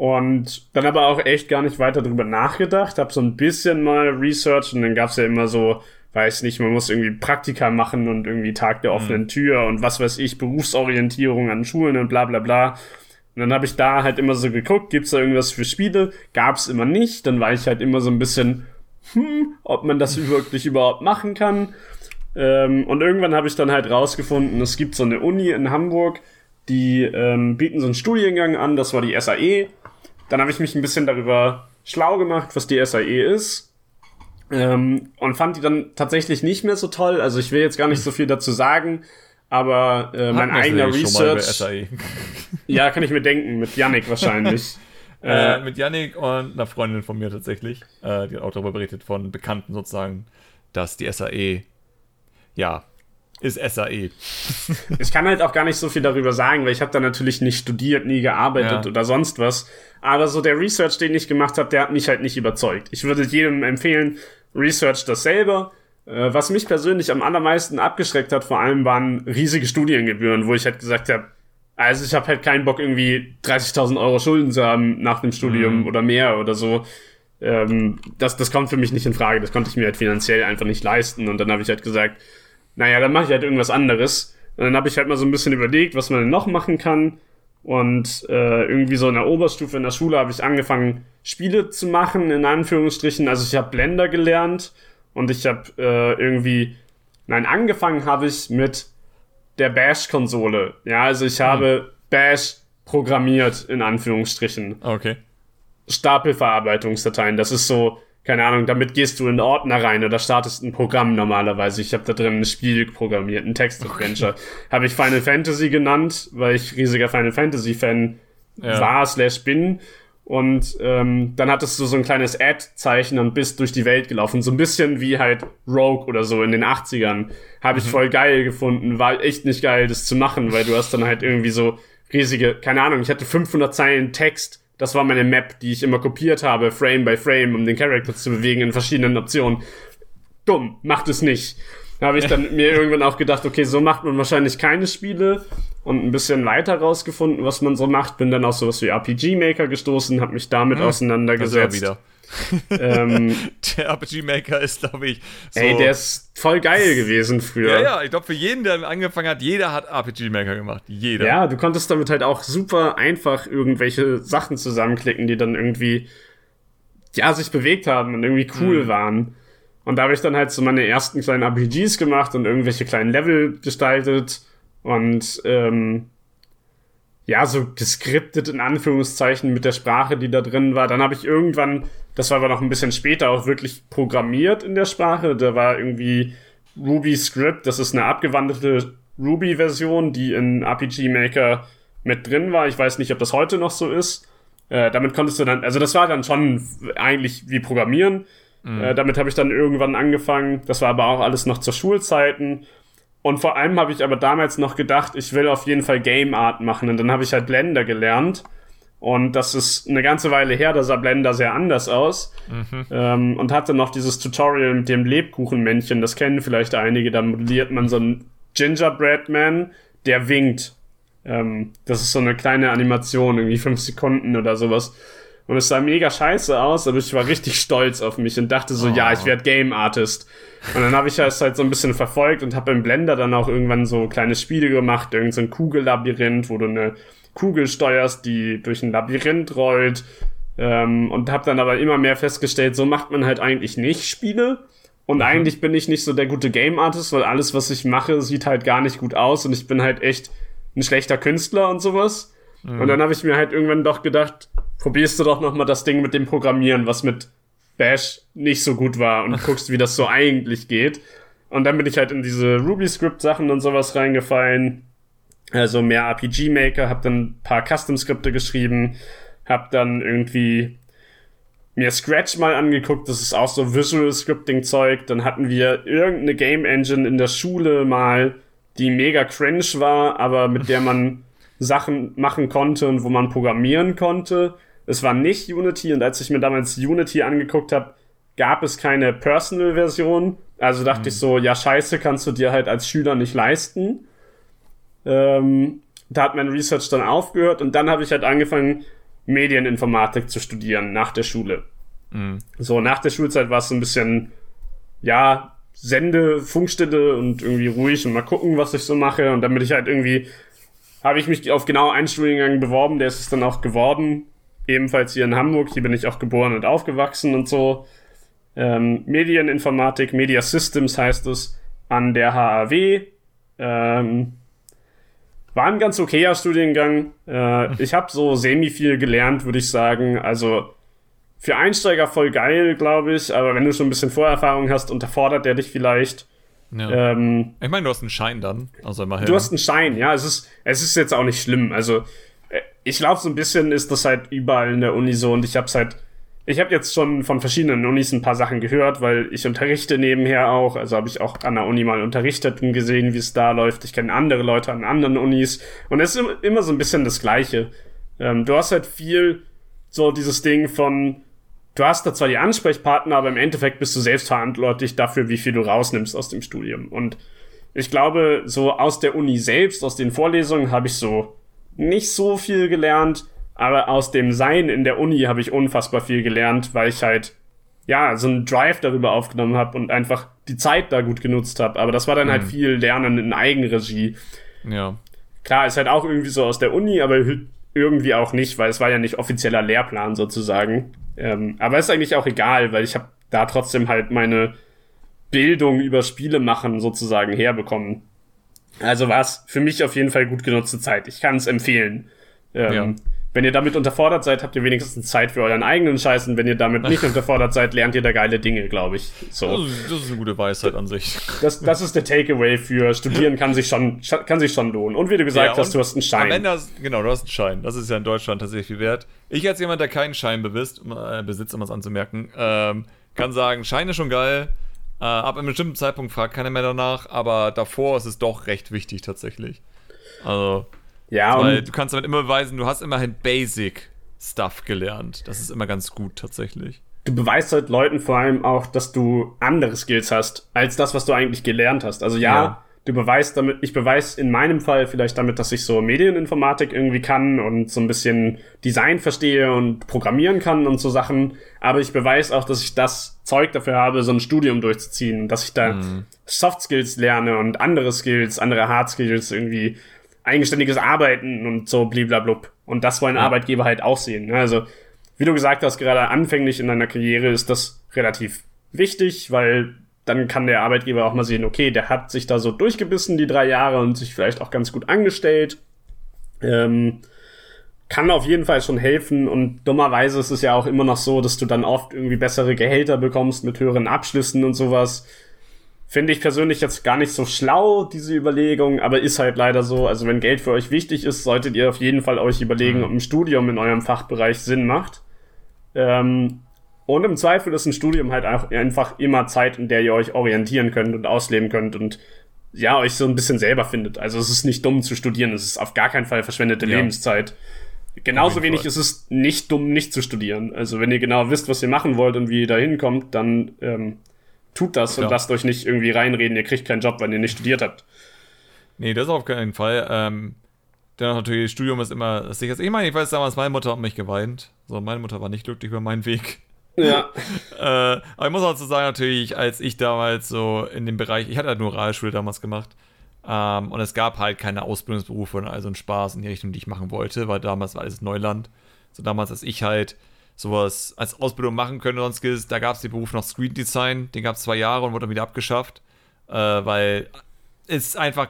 und dann aber auch echt gar nicht weiter drüber nachgedacht, habe so ein bisschen mal Research und dann gab's ja immer so, weiß nicht, man muss irgendwie Praktika machen und irgendwie Tag der offenen mhm. Tür und was weiß ich, Berufsorientierung an Schulen und bla bla bla. Und dann habe ich da halt immer so geguckt, gibt's da irgendwas für Spiele? Gab's immer nicht. Dann war ich halt immer so ein bisschen, hm, ob man das wirklich überhaupt machen kann. Ähm, und irgendwann habe ich dann halt rausgefunden, es gibt so eine Uni in Hamburg, die ähm, bieten so einen Studiengang an, das war die SAE. Dann habe ich mich ein bisschen darüber schlau gemacht, was die SAE ist. Ähm, und fand die dann tatsächlich nicht mehr so toll. Also ich will jetzt gar nicht so viel dazu sagen, aber äh, mein eigener Research. E. ja, kann ich mir denken, mit Yannick wahrscheinlich. äh, mit Yannick und einer Freundin von mir tatsächlich. Äh, die hat auch darüber berichtet von Bekannten sozusagen, dass die SAE ja ist SAE. ich kann halt auch gar nicht so viel darüber sagen, weil ich habe da natürlich nicht studiert, nie gearbeitet ja. oder sonst was. Aber so der Research, den ich gemacht habe, der hat mich halt nicht überzeugt. Ich würde jedem empfehlen, research das selber. Äh, was mich persönlich am allermeisten abgeschreckt hat, vor allem waren riesige Studiengebühren, wo ich halt gesagt habe, also ich habe halt keinen Bock, irgendwie 30.000 Euro Schulden zu haben nach dem Studium mhm. oder mehr oder so. Ähm, das, das kommt für mich nicht in Frage. Das konnte ich mir halt finanziell einfach nicht leisten. Und dann habe ich halt gesagt, naja, dann mache ich halt irgendwas anderes. Und dann habe ich halt mal so ein bisschen überlegt, was man denn noch machen kann. Und äh, irgendwie so in der Oberstufe in der Schule habe ich angefangen, Spiele zu machen, in Anführungsstrichen. Also ich habe Blender gelernt und ich habe äh, irgendwie, nein, angefangen habe ich mit der Bash-Konsole. Ja, also ich habe hm. Bash programmiert, in Anführungsstrichen. Okay. Stapelverarbeitungsdateien, das ist so keine Ahnung, damit gehst du in Ordner rein oder startest ein Programm normalerweise. Ich habe da drin ein Spiel programmiert, ein Text-Adventure. Okay. Habe ich Final Fantasy genannt, weil ich riesiger Final Fantasy-Fan ja. war, slash bin. Und ähm, dann hattest du so ein kleines Ad-Zeichen und bist durch die Welt gelaufen. So ein bisschen wie halt Rogue oder so in den 80ern. Habe ich mhm. voll geil gefunden. War echt nicht geil, das zu machen, weil du hast dann halt irgendwie so riesige, keine Ahnung, ich hatte 500 Zeilen Text das war meine Map, die ich immer kopiert habe, Frame by Frame, um den Charakter zu bewegen in verschiedenen Optionen. Dumm, macht es nicht. Da habe ich dann mir irgendwann auch gedacht, okay, so macht man wahrscheinlich keine Spiele und ein bisschen weiter rausgefunden, was man so macht. Bin dann auf sowas wie RPG Maker gestoßen, habe mich damit hm, auseinandergesetzt. wieder ähm, der RPG Maker ist, glaube ich. So ey, der ist voll geil gewesen früher. Ja, ja, ich glaube, für jeden, der angefangen hat, jeder hat RPG Maker gemacht. Jeder. Ja, du konntest damit halt auch super einfach irgendwelche Sachen zusammenklicken, die dann irgendwie, ja, sich bewegt haben und irgendwie cool mhm. waren. Und da habe ich dann halt so meine ersten kleinen RPGs gemacht und irgendwelche kleinen Level gestaltet und ähm, ja, so geskriptet in Anführungszeichen mit der Sprache, die da drin war. Dann habe ich irgendwann, das war aber noch ein bisschen später, auch wirklich programmiert in der Sprache. Da war irgendwie Ruby Script, das ist eine abgewandelte Ruby-Version, die in RPG Maker mit drin war. Ich weiß nicht, ob das heute noch so ist. Äh, damit konntest du dann, also das war dann schon eigentlich wie Programmieren. Mhm. Äh, damit habe ich dann irgendwann angefangen. Das war aber auch alles noch zur Schulzeiten. Und vor allem habe ich aber damals noch gedacht, ich will auf jeden Fall Game Art machen. Und dann habe ich halt Blender gelernt. Und das ist eine ganze Weile her, da sah Blender sehr anders aus. Mhm. Ähm, und hatte noch dieses Tutorial mit dem Lebkuchenmännchen, das kennen vielleicht einige. Da modelliert man so einen Gingerbread Man, der winkt. Ähm, das ist so eine kleine Animation, irgendwie fünf Sekunden oder sowas. Und es sah mega scheiße aus, aber ich war richtig stolz auf mich und dachte so, oh. ja, ich werde Game Artist. Und dann habe ich das halt so ein bisschen verfolgt und habe im Blender dann auch irgendwann so kleine Spiele gemacht, irgend so ein Kugellabyrinth, wo du eine Kugel steuerst, die durch ein Labyrinth rollt. Ähm, und habe dann aber immer mehr festgestellt, so macht man halt eigentlich nicht Spiele. Und mhm. eigentlich bin ich nicht so der gute Game Artist, weil alles, was ich mache, sieht halt gar nicht gut aus und ich bin halt echt ein schlechter Künstler und sowas. Mhm. Und dann habe ich mir halt irgendwann doch gedacht, probierst du doch noch mal das Ding mit dem Programmieren, was mit Bash nicht so gut war und guckst, wie das so eigentlich geht. Und dann bin ich halt in diese Ruby-Script-Sachen und sowas reingefallen. Also mehr RPG-Maker, hab dann ein paar Custom-Skripte geschrieben, hab dann irgendwie mir Scratch mal angeguckt, das ist auch so Visual Scripting Zeug. Dann hatten wir irgendeine Game Engine in der Schule mal, die mega cringe war, aber mit der man Sachen machen konnte und wo man programmieren konnte. Es war nicht Unity und als ich mir damals Unity angeguckt habe, gab es keine Personal-Version. Also dachte mhm. ich so, ja scheiße, kannst du dir halt als Schüler nicht leisten. Ähm, da hat mein Research dann aufgehört und dann habe ich halt angefangen, Medieninformatik zu studieren nach der Schule. Mhm. So, nach der Schulzeit war es so ein bisschen, ja, Sende, Funkstille und irgendwie ruhig und mal gucken, was ich so mache. Und bin ich halt irgendwie, habe ich mich auf genau einen Studiengang beworben, der ist es dann auch geworden ebenfalls hier in Hamburg. Hier bin ich auch geboren und aufgewachsen und so. Ähm, Medieninformatik, Media Systems heißt es, an der HAW. Ähm, war ein ganz okayer Studiengang. Äh, ich habe so semi viel gelernt, würde ich sagen. Also für Einsteiger voll geil, glaube ich. Aber wenn du schon ein bisschen Vorerfahrung hast, unterfordert der dich vielleicht. Ja. Ähm, ich meine, du hast einen Schein dann. Also immerhin. Du hast einen Schein, ja. Es ist, es ist jetzt auch nicht schlimm. Also ich glaube, so ein bisschen ist das halt überall in der Uni so und ich habe halt, ich habe jetzt schon von verschiedenen Unis ein paar Sachen gehört, weil ich unterrichte nebenher auch, also habe ich auch an der Uni mal unterrichtet und gesehen, wie es da läuft. Ich kenne andere Leute an anderen Unis und es ist immer so ein bisschen das Gleiche. Ähm, du hast halt viel so dieses Ding von, du hast da zwar die Ansprechpartner, aber im Endeffekt bist du selbst verantwortlich dafür, wie viel du rausnimmst aus dem Studium und ich glaube, so aus der Uni selbst, aus den Vorlesungen habe ich so nicht so viel gelernt, aber aus dem Sein in der Uni habe ich unfassbar viel gelernt, weil ich halt ja so einen Drive darüber aufgenommen habe und einfach die Zeit da gut genutzt habe. Aber das war dann halt mhm. halt viel Lernen in Eigenregie. Ja. Klar, ist halt auch irgendwie so aus der Uni, aber irgendwie auch nicht, weil es war ja nicht offizieller Lehrplan sozusagen. Ähm, aber ist eigentlich auch egal, weil ich habe da trotzdem halt meine Bildung über Spiele machen sozusagen herbekommen. Also war es für mich auf jeden Fall gut genutzte Zeit. Ich kann es empfehlen. Ähm, ja. Wenn ihr damit unterfordert seid, habt ihr wenigstens Zeit für euren eigenen Scheiß. Und wenn ihr damit nicht unterfordert seid, lernt ihr da geile Dinge, glaube ich. So. Das ist, eine gute Weisheit an sich. Das, das ist der Takeaway für Studieren kann sich schon, kann sich schon lohnen. Und wie du gesagt ja, hast, du hast einen Schein. Am Ende hast, genau, du hast einen Schein. Das ist ja in Deutschland tatsächlich viel wert. Ich als jemand, der keinen Schein besitzt, äh, besitzt, um es anzumerken, ähm, kann sagen, Schein ist schon geil. Äh, ab einem bestimmten Zeitpunkt fragt keiner mehr danach, aber davor ist es doch recht wichtig tatsächlich. Also, ja, weil du kannst damit immer beweisen, du hast immerhin Basic Stuff gelernt. Das ist immer ganz gut tatsächlich. Du beweist halt Leuten vor allem auch, dass du andere Skills hast, als das, was du eigentlich gelernt hast. Also ja, ja du beweist damit, ich beweise in meinem Fall vielleicht damit, dass ich so Medieninformatik irgendwie kann und so ein bisschen Design verstehe und programmieren kann und so Sachen. Aber ich beweise auch, dass ich das Zeug dafür habe, so ein Studium durchzuziehen, dass ich da mhm. Soft Skills lerne und andere Skills, andere Hard Skills irgendwie eigenständiges Arbeiten und so bliblablub. Und das wollen ja. Arbeitgeber halt auch sehen. Ne? Also, wie du gesagt hast, gerade anfänglich in deiner Karriere ist das relativ wichtig, weil dann kann der Arbeitgeber auch mal sehen, okay, der hat sich da so durchgebissen die drei Jahre und sich vielleicht auch ganz gut angestellt. Ähm, kann auf jeden Fall schon helfen und dummerweise ist es ja auch immer noch so, dass du dann oft irgendwie bessere Gehälter bekommst mit höheren Abschlüssen und sowas. Finde ich persönlich jetzt gar nicht so schlau, diese Überlegung, aber ist halt leider so. Also wenn Geld für euch wichtig ist, solltet ihr auf jeden Fall euch überlegen, mhm. ob ein Studium in eurem Fachbereich Sinn macht. Ähm, und im Zweifel ist ein Studium halt einfach immer Zeit, in der ihr euch orientieren könnt und ausleben könnt und ja, euch so ein bisschen selber findet. Also es ist nicht dumm zu studieren, es ist auf gar keinen Fall verschwendete ja. Lebenszeit. Genauso wenig Fall. ist es nicht dumm, nicht zu studieren. Also wenn ihr genau wisst, was ihr machen wollt und wie ihr da hinkommt, dann ähm, tut das ja. und lasst euch nicht irgendwie reinreden, ihr kriegt keinen Job, wenn ihr nicht studiert habt. Nee, das auf keinen Fall. Ähm, Dennoch natürlich, Studium ist immer das sicherste. Ich meine, ich weiß damals, meine Mutter hat mich geweint. So, meine Mutter war nicht glücklich über meinen Weg. Ja. äh, aber ich muss auch so sagen, natürlich, als ich damals so in dem Bereich, ich hatte halt nur Realschule damals gemacht. Ähm, und es gab halt keine Ausbildungsberufe und also ein Spaß in die Richtung, die ich machen wollte, weil damals war alles Neuland. So damals, als ich halt sowas als Ausbildung machen könnte, sonst ist, da gab es den Beruf noch Screen Design, den gab es zwei Jahre und wurde dann wieder abgeschafft, äh, weil es einfach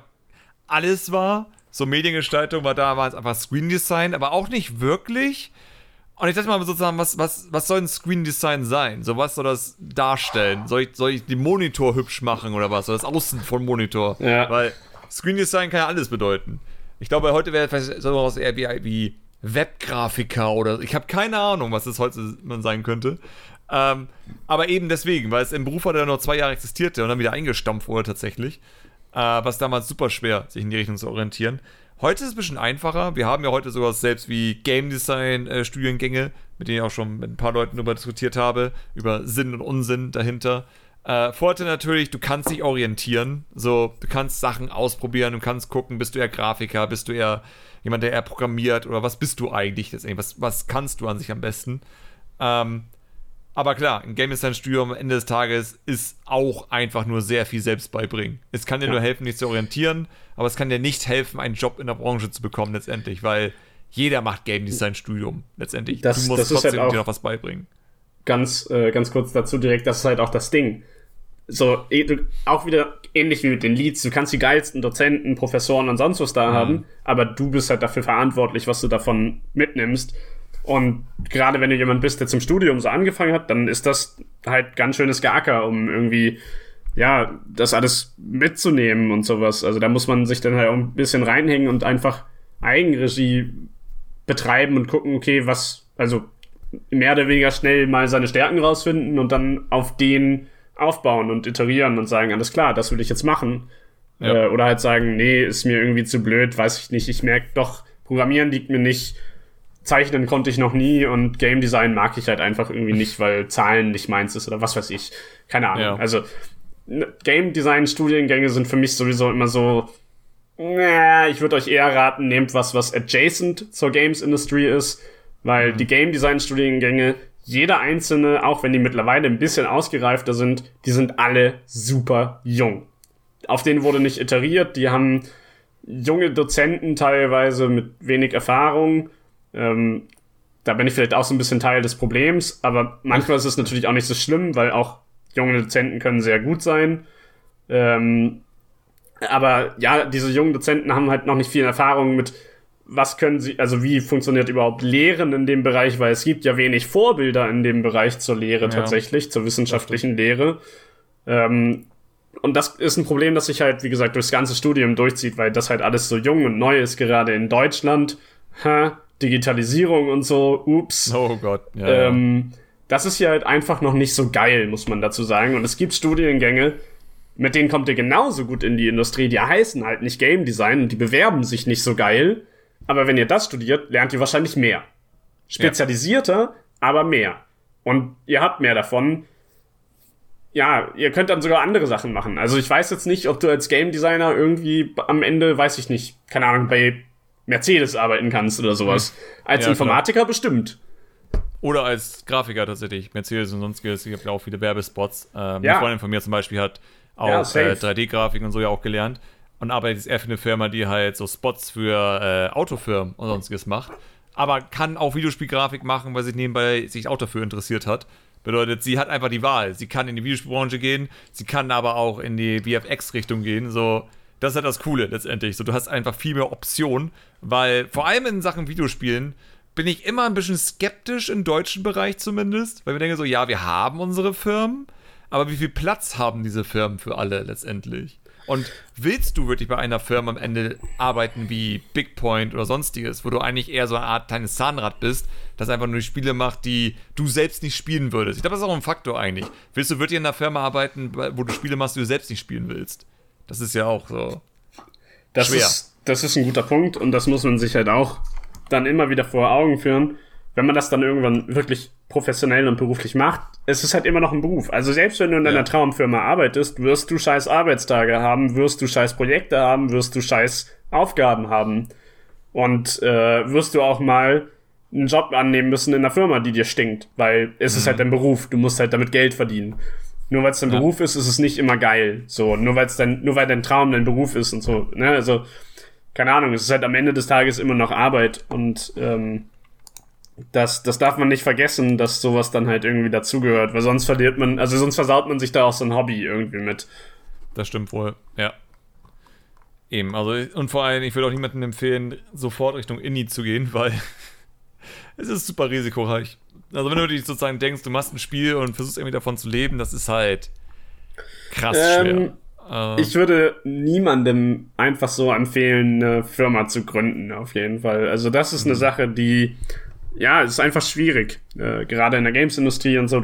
alles war. So Mediengestaltung war damals einfach Screen Design, aber auch nicht wirklich. Und ich dachte mal sozusagen, was, was, was soll ein Screen Design sein? So, was soll das darstellen? Soll ich, soll ich den Monitor hübsch machen oder was? Oder das Außen von Monitor? Ja. Weil Screen Design kann ja alles bedeuten. Ich glaube, heute wäre vielleicht sowas eher wie, wie Webgrafiker oder ich habe keine Ahnung, was das heute sein könnte. Ähm, aber eben deswegen, weil es im Beruf hatte, der nur zwei Jahre existierte und dann wieder eingestampft wurde tatsächlich. Äh, was damals super schwer, sich in die Richtung zu orientieren. Heute ist es ein bisschen einfacher. Wir haben ja heute sowas selbst wie Game Design äh, Studiengänge, mit denen ich auch schon mit ein paar Leuten darüber diskutiert habe, über Sinn und Unsinn dahinter. Äh, Vorteil natürlich, du kannst dich orientieren. So, du kannst Sachen ausprobieren, du kannst gucken, bist du eher Grafiker, bist du eher jemand, der eher programmiert oder was bist du eigentlich? Was, was kannst du an sich am besten? Ähm, aber klar, ein Game Design Studium am Ende des Tages ist auch einfach nur sehr viel selbst beibringen. Es kann dir ja. nur helfen, dich zu orientieren, aber es kann dir nicht helfen, einen Job in der Branche zu bekommen letztendlich, weil jeder macht Game Design Studium letztendlich. Das, du musst das trotzdem halt dir noch was beibringen. Ganz, äh, ganz kurz dazu direkt, das ist halt auch das Ding. So, eh, auch wieder ähnlich wie mit den Leads. Du kannst die geilsten Dozenten, Professoren und sonst was da mhm. haben, aber du bist halt dafür verantwortlich, was du davon mitnimmst. Und gerade wenn du jemand bist, der zum Studium so angefangen hat, dann ist das halt ganz schönes Gacker, um irgendwie, ja, das alles mitzunehmen und sowas. Also da muss man sich dann halt auch ein bisschen reinhängen und einfach Eigenregie betreiben und gucken, okay, was, also mehr oder weniger schnell mal seine Stärken rausfinden und dann auf den aufbauen und iterieren und sagen, alles klar, das will ich jetzt machen. Ja. Äh, oder halt sagen, nee, ist mir irgendwie zu blöd, weiß ich nicht. Ich merke doch, Programmieren liegt mir nicht Zeichnen konnte ich noch nie und Game Design mag ich halt einfach irgendwie nicht, weil Zahlen nicht meins ist oder was weiß ich. Keine Ahnung. Ja. Also Game Design Studiengänge sind für mich sowieso immer so, na, ich würde euch eher raten, nehmt was, was adjacent zur Games Industry ist, weil mhm. die Game Design Studiengänge, jeder einzelne, auch wenn die mittlerweile ein bisschen ausgereifter sind, die sind alle super jung. Auf denen wurde nicht iteriert, die haben junge Dozenten teilweise mit wenig Erfahrung ähm, da bin ich vielleicht auch so ein bisschen Teil des Problems, aber manchmal ist es natürlich auch nicht so schlimm, weil auch junge Dozenten können sehr gut sein. Ähm, aber ja, diese jungen Dozenten haben halt noch nicht viel Erfahrung mit, was können sie, also wie funktioniert überhaupt Lehren in dem Bereich, weil es gibt ja wenig Vorbilder in dem Bereich zur Lehre ja. tatsächlich, zur wissenschaftlichen Lehre. Ähm, und das ist ein Problem, das sich halt, wie gesagt, durchs ganze Studium durchzieht, weil das halt alles so jung und neu ist, gerade in Deutschland. Ha, Digitalisierung und so, ups. Oh Gott, ja. Ähm, das ist ja halt einfach noch nicht so geil, muss man dazu sagen. Und es gibt Studiengänge, mit denen kommt ihr genauso gut in die Industrie, die heißen halt nicht Game Design und die bewerben sich nicht so geil. Aber wenn ihr das studiert, lernt ihr wahrscheinlich mehr. Spezialisierter, ja. aber mehr. Und ihr habt mehr davon. Ja, ihr könnt dann sogar andere Sachen machen. Also ich weiß jetzt nicht, ob du als Game Designer irgendwie am Ende, weiß ich nicht, keine Ahnung, bei Mercedes arbeiten kannst oder sowas. Als ja, Informatiker klar. bestimmt. Oder als Grafiker tatsächlich. Mercedes und sonstiges. Ich habe ja auch viele Werbespots. Ähm, ja. Eine Freundin von mir zum Beispiel hat auch ja, äh, 3D-Grafik und so ja auch gelernt. Und arbeitet jetzt eher für eine Firma, die halt so Spots für äh, Autofirmen und sonstiges macht. Aber kann auch Videospielgrafik machen, weil sie nebenbei sich auch dafür interessiert hat. Bedeutet, sie hat einfach die Wahl. Sie kann in die Videospielbranche gehen, sie kann aber auch in die VFX-Richtung gehen. So, das ist halt das Coole letztendlich. So, du hast einfach viel mehr Optionen, weil vor allem in Sachen Videospielen bin ich immer ein bisschen skeptisch im deutschen Bereich zumindest, weil wir denken so, ja, wir haben unsere Firmen, aber wie viel Platz haben diese Firmen für alle letztendlich? Und willst du wirklich bei einer Firma am Ende arbeiten wie Big Point oder sonstiges, wo du eigentlich eher so eine Art kleines Zahnrad bist, das einfach nur die Spiele macht, die du selbst nicht spielen würdest? Ich glaube, das ist auch ein Faktor eigentlich. Willst du wirklich in einer Firma arbeiten, wo du Spiele machst, die du selbst nicht spielen willst? Das ist ja auch so das schwer. Ist, das ist ein guter Punkt und das muss man sich halt auch dann immer wieder vor Augen führen, wenn man das dann irgendwann wirklich professionell und beruflich macht. Es ist halt immer noch ein Beruf. Also selbst wenn du in deiner ja. Traumfirma arbeitest, wirst du scheiß Arbeitstage haben, wirst du scheiß Projekte haben, wirst du scheiß Aufgaben haben. Und äh, wirst du auch mal einen Job annehmen müssen in einer Firma, die dir stinkt, weil es mhm. ist halt dein Beruf, du musst halt damit Geld verdienen. Nur weil es dein ja. Beruf ist, ist es nicht immer geil. So, nur weil es dein, nur weil dein Traum dein Beruf ist und so. Ne? Also, keine Ahnung, es ist halt am Ende des Tages immer noch Arbeit und ähm, das, das darf man nicht vergessen, dass sowas dann halt irgendwie dazugehört, weil sonst verliert man, also sonst versaut man sich da auch so ein Hobby irgendwie mit. Das stimmt wohl, ja. Eben, also und vor allem, ich würde auch niemandem empfehlen, sofort Richtung Indie zu gehen, weil es ist super risikoreich. Also wenn du dich sozusagen denkst, du machst ein Spiel und versuchst irgendwie davon zu leben, das ist halt krass ähm, schwer. Äh, ich würde niemandem einfach so empfehlen, eine Firma zu gründen, auf jeden Fall. Also das ist eine mhm. Sache, die, ja, ist einfach schwierig. Äh, gerade in der Games-Industrie und so.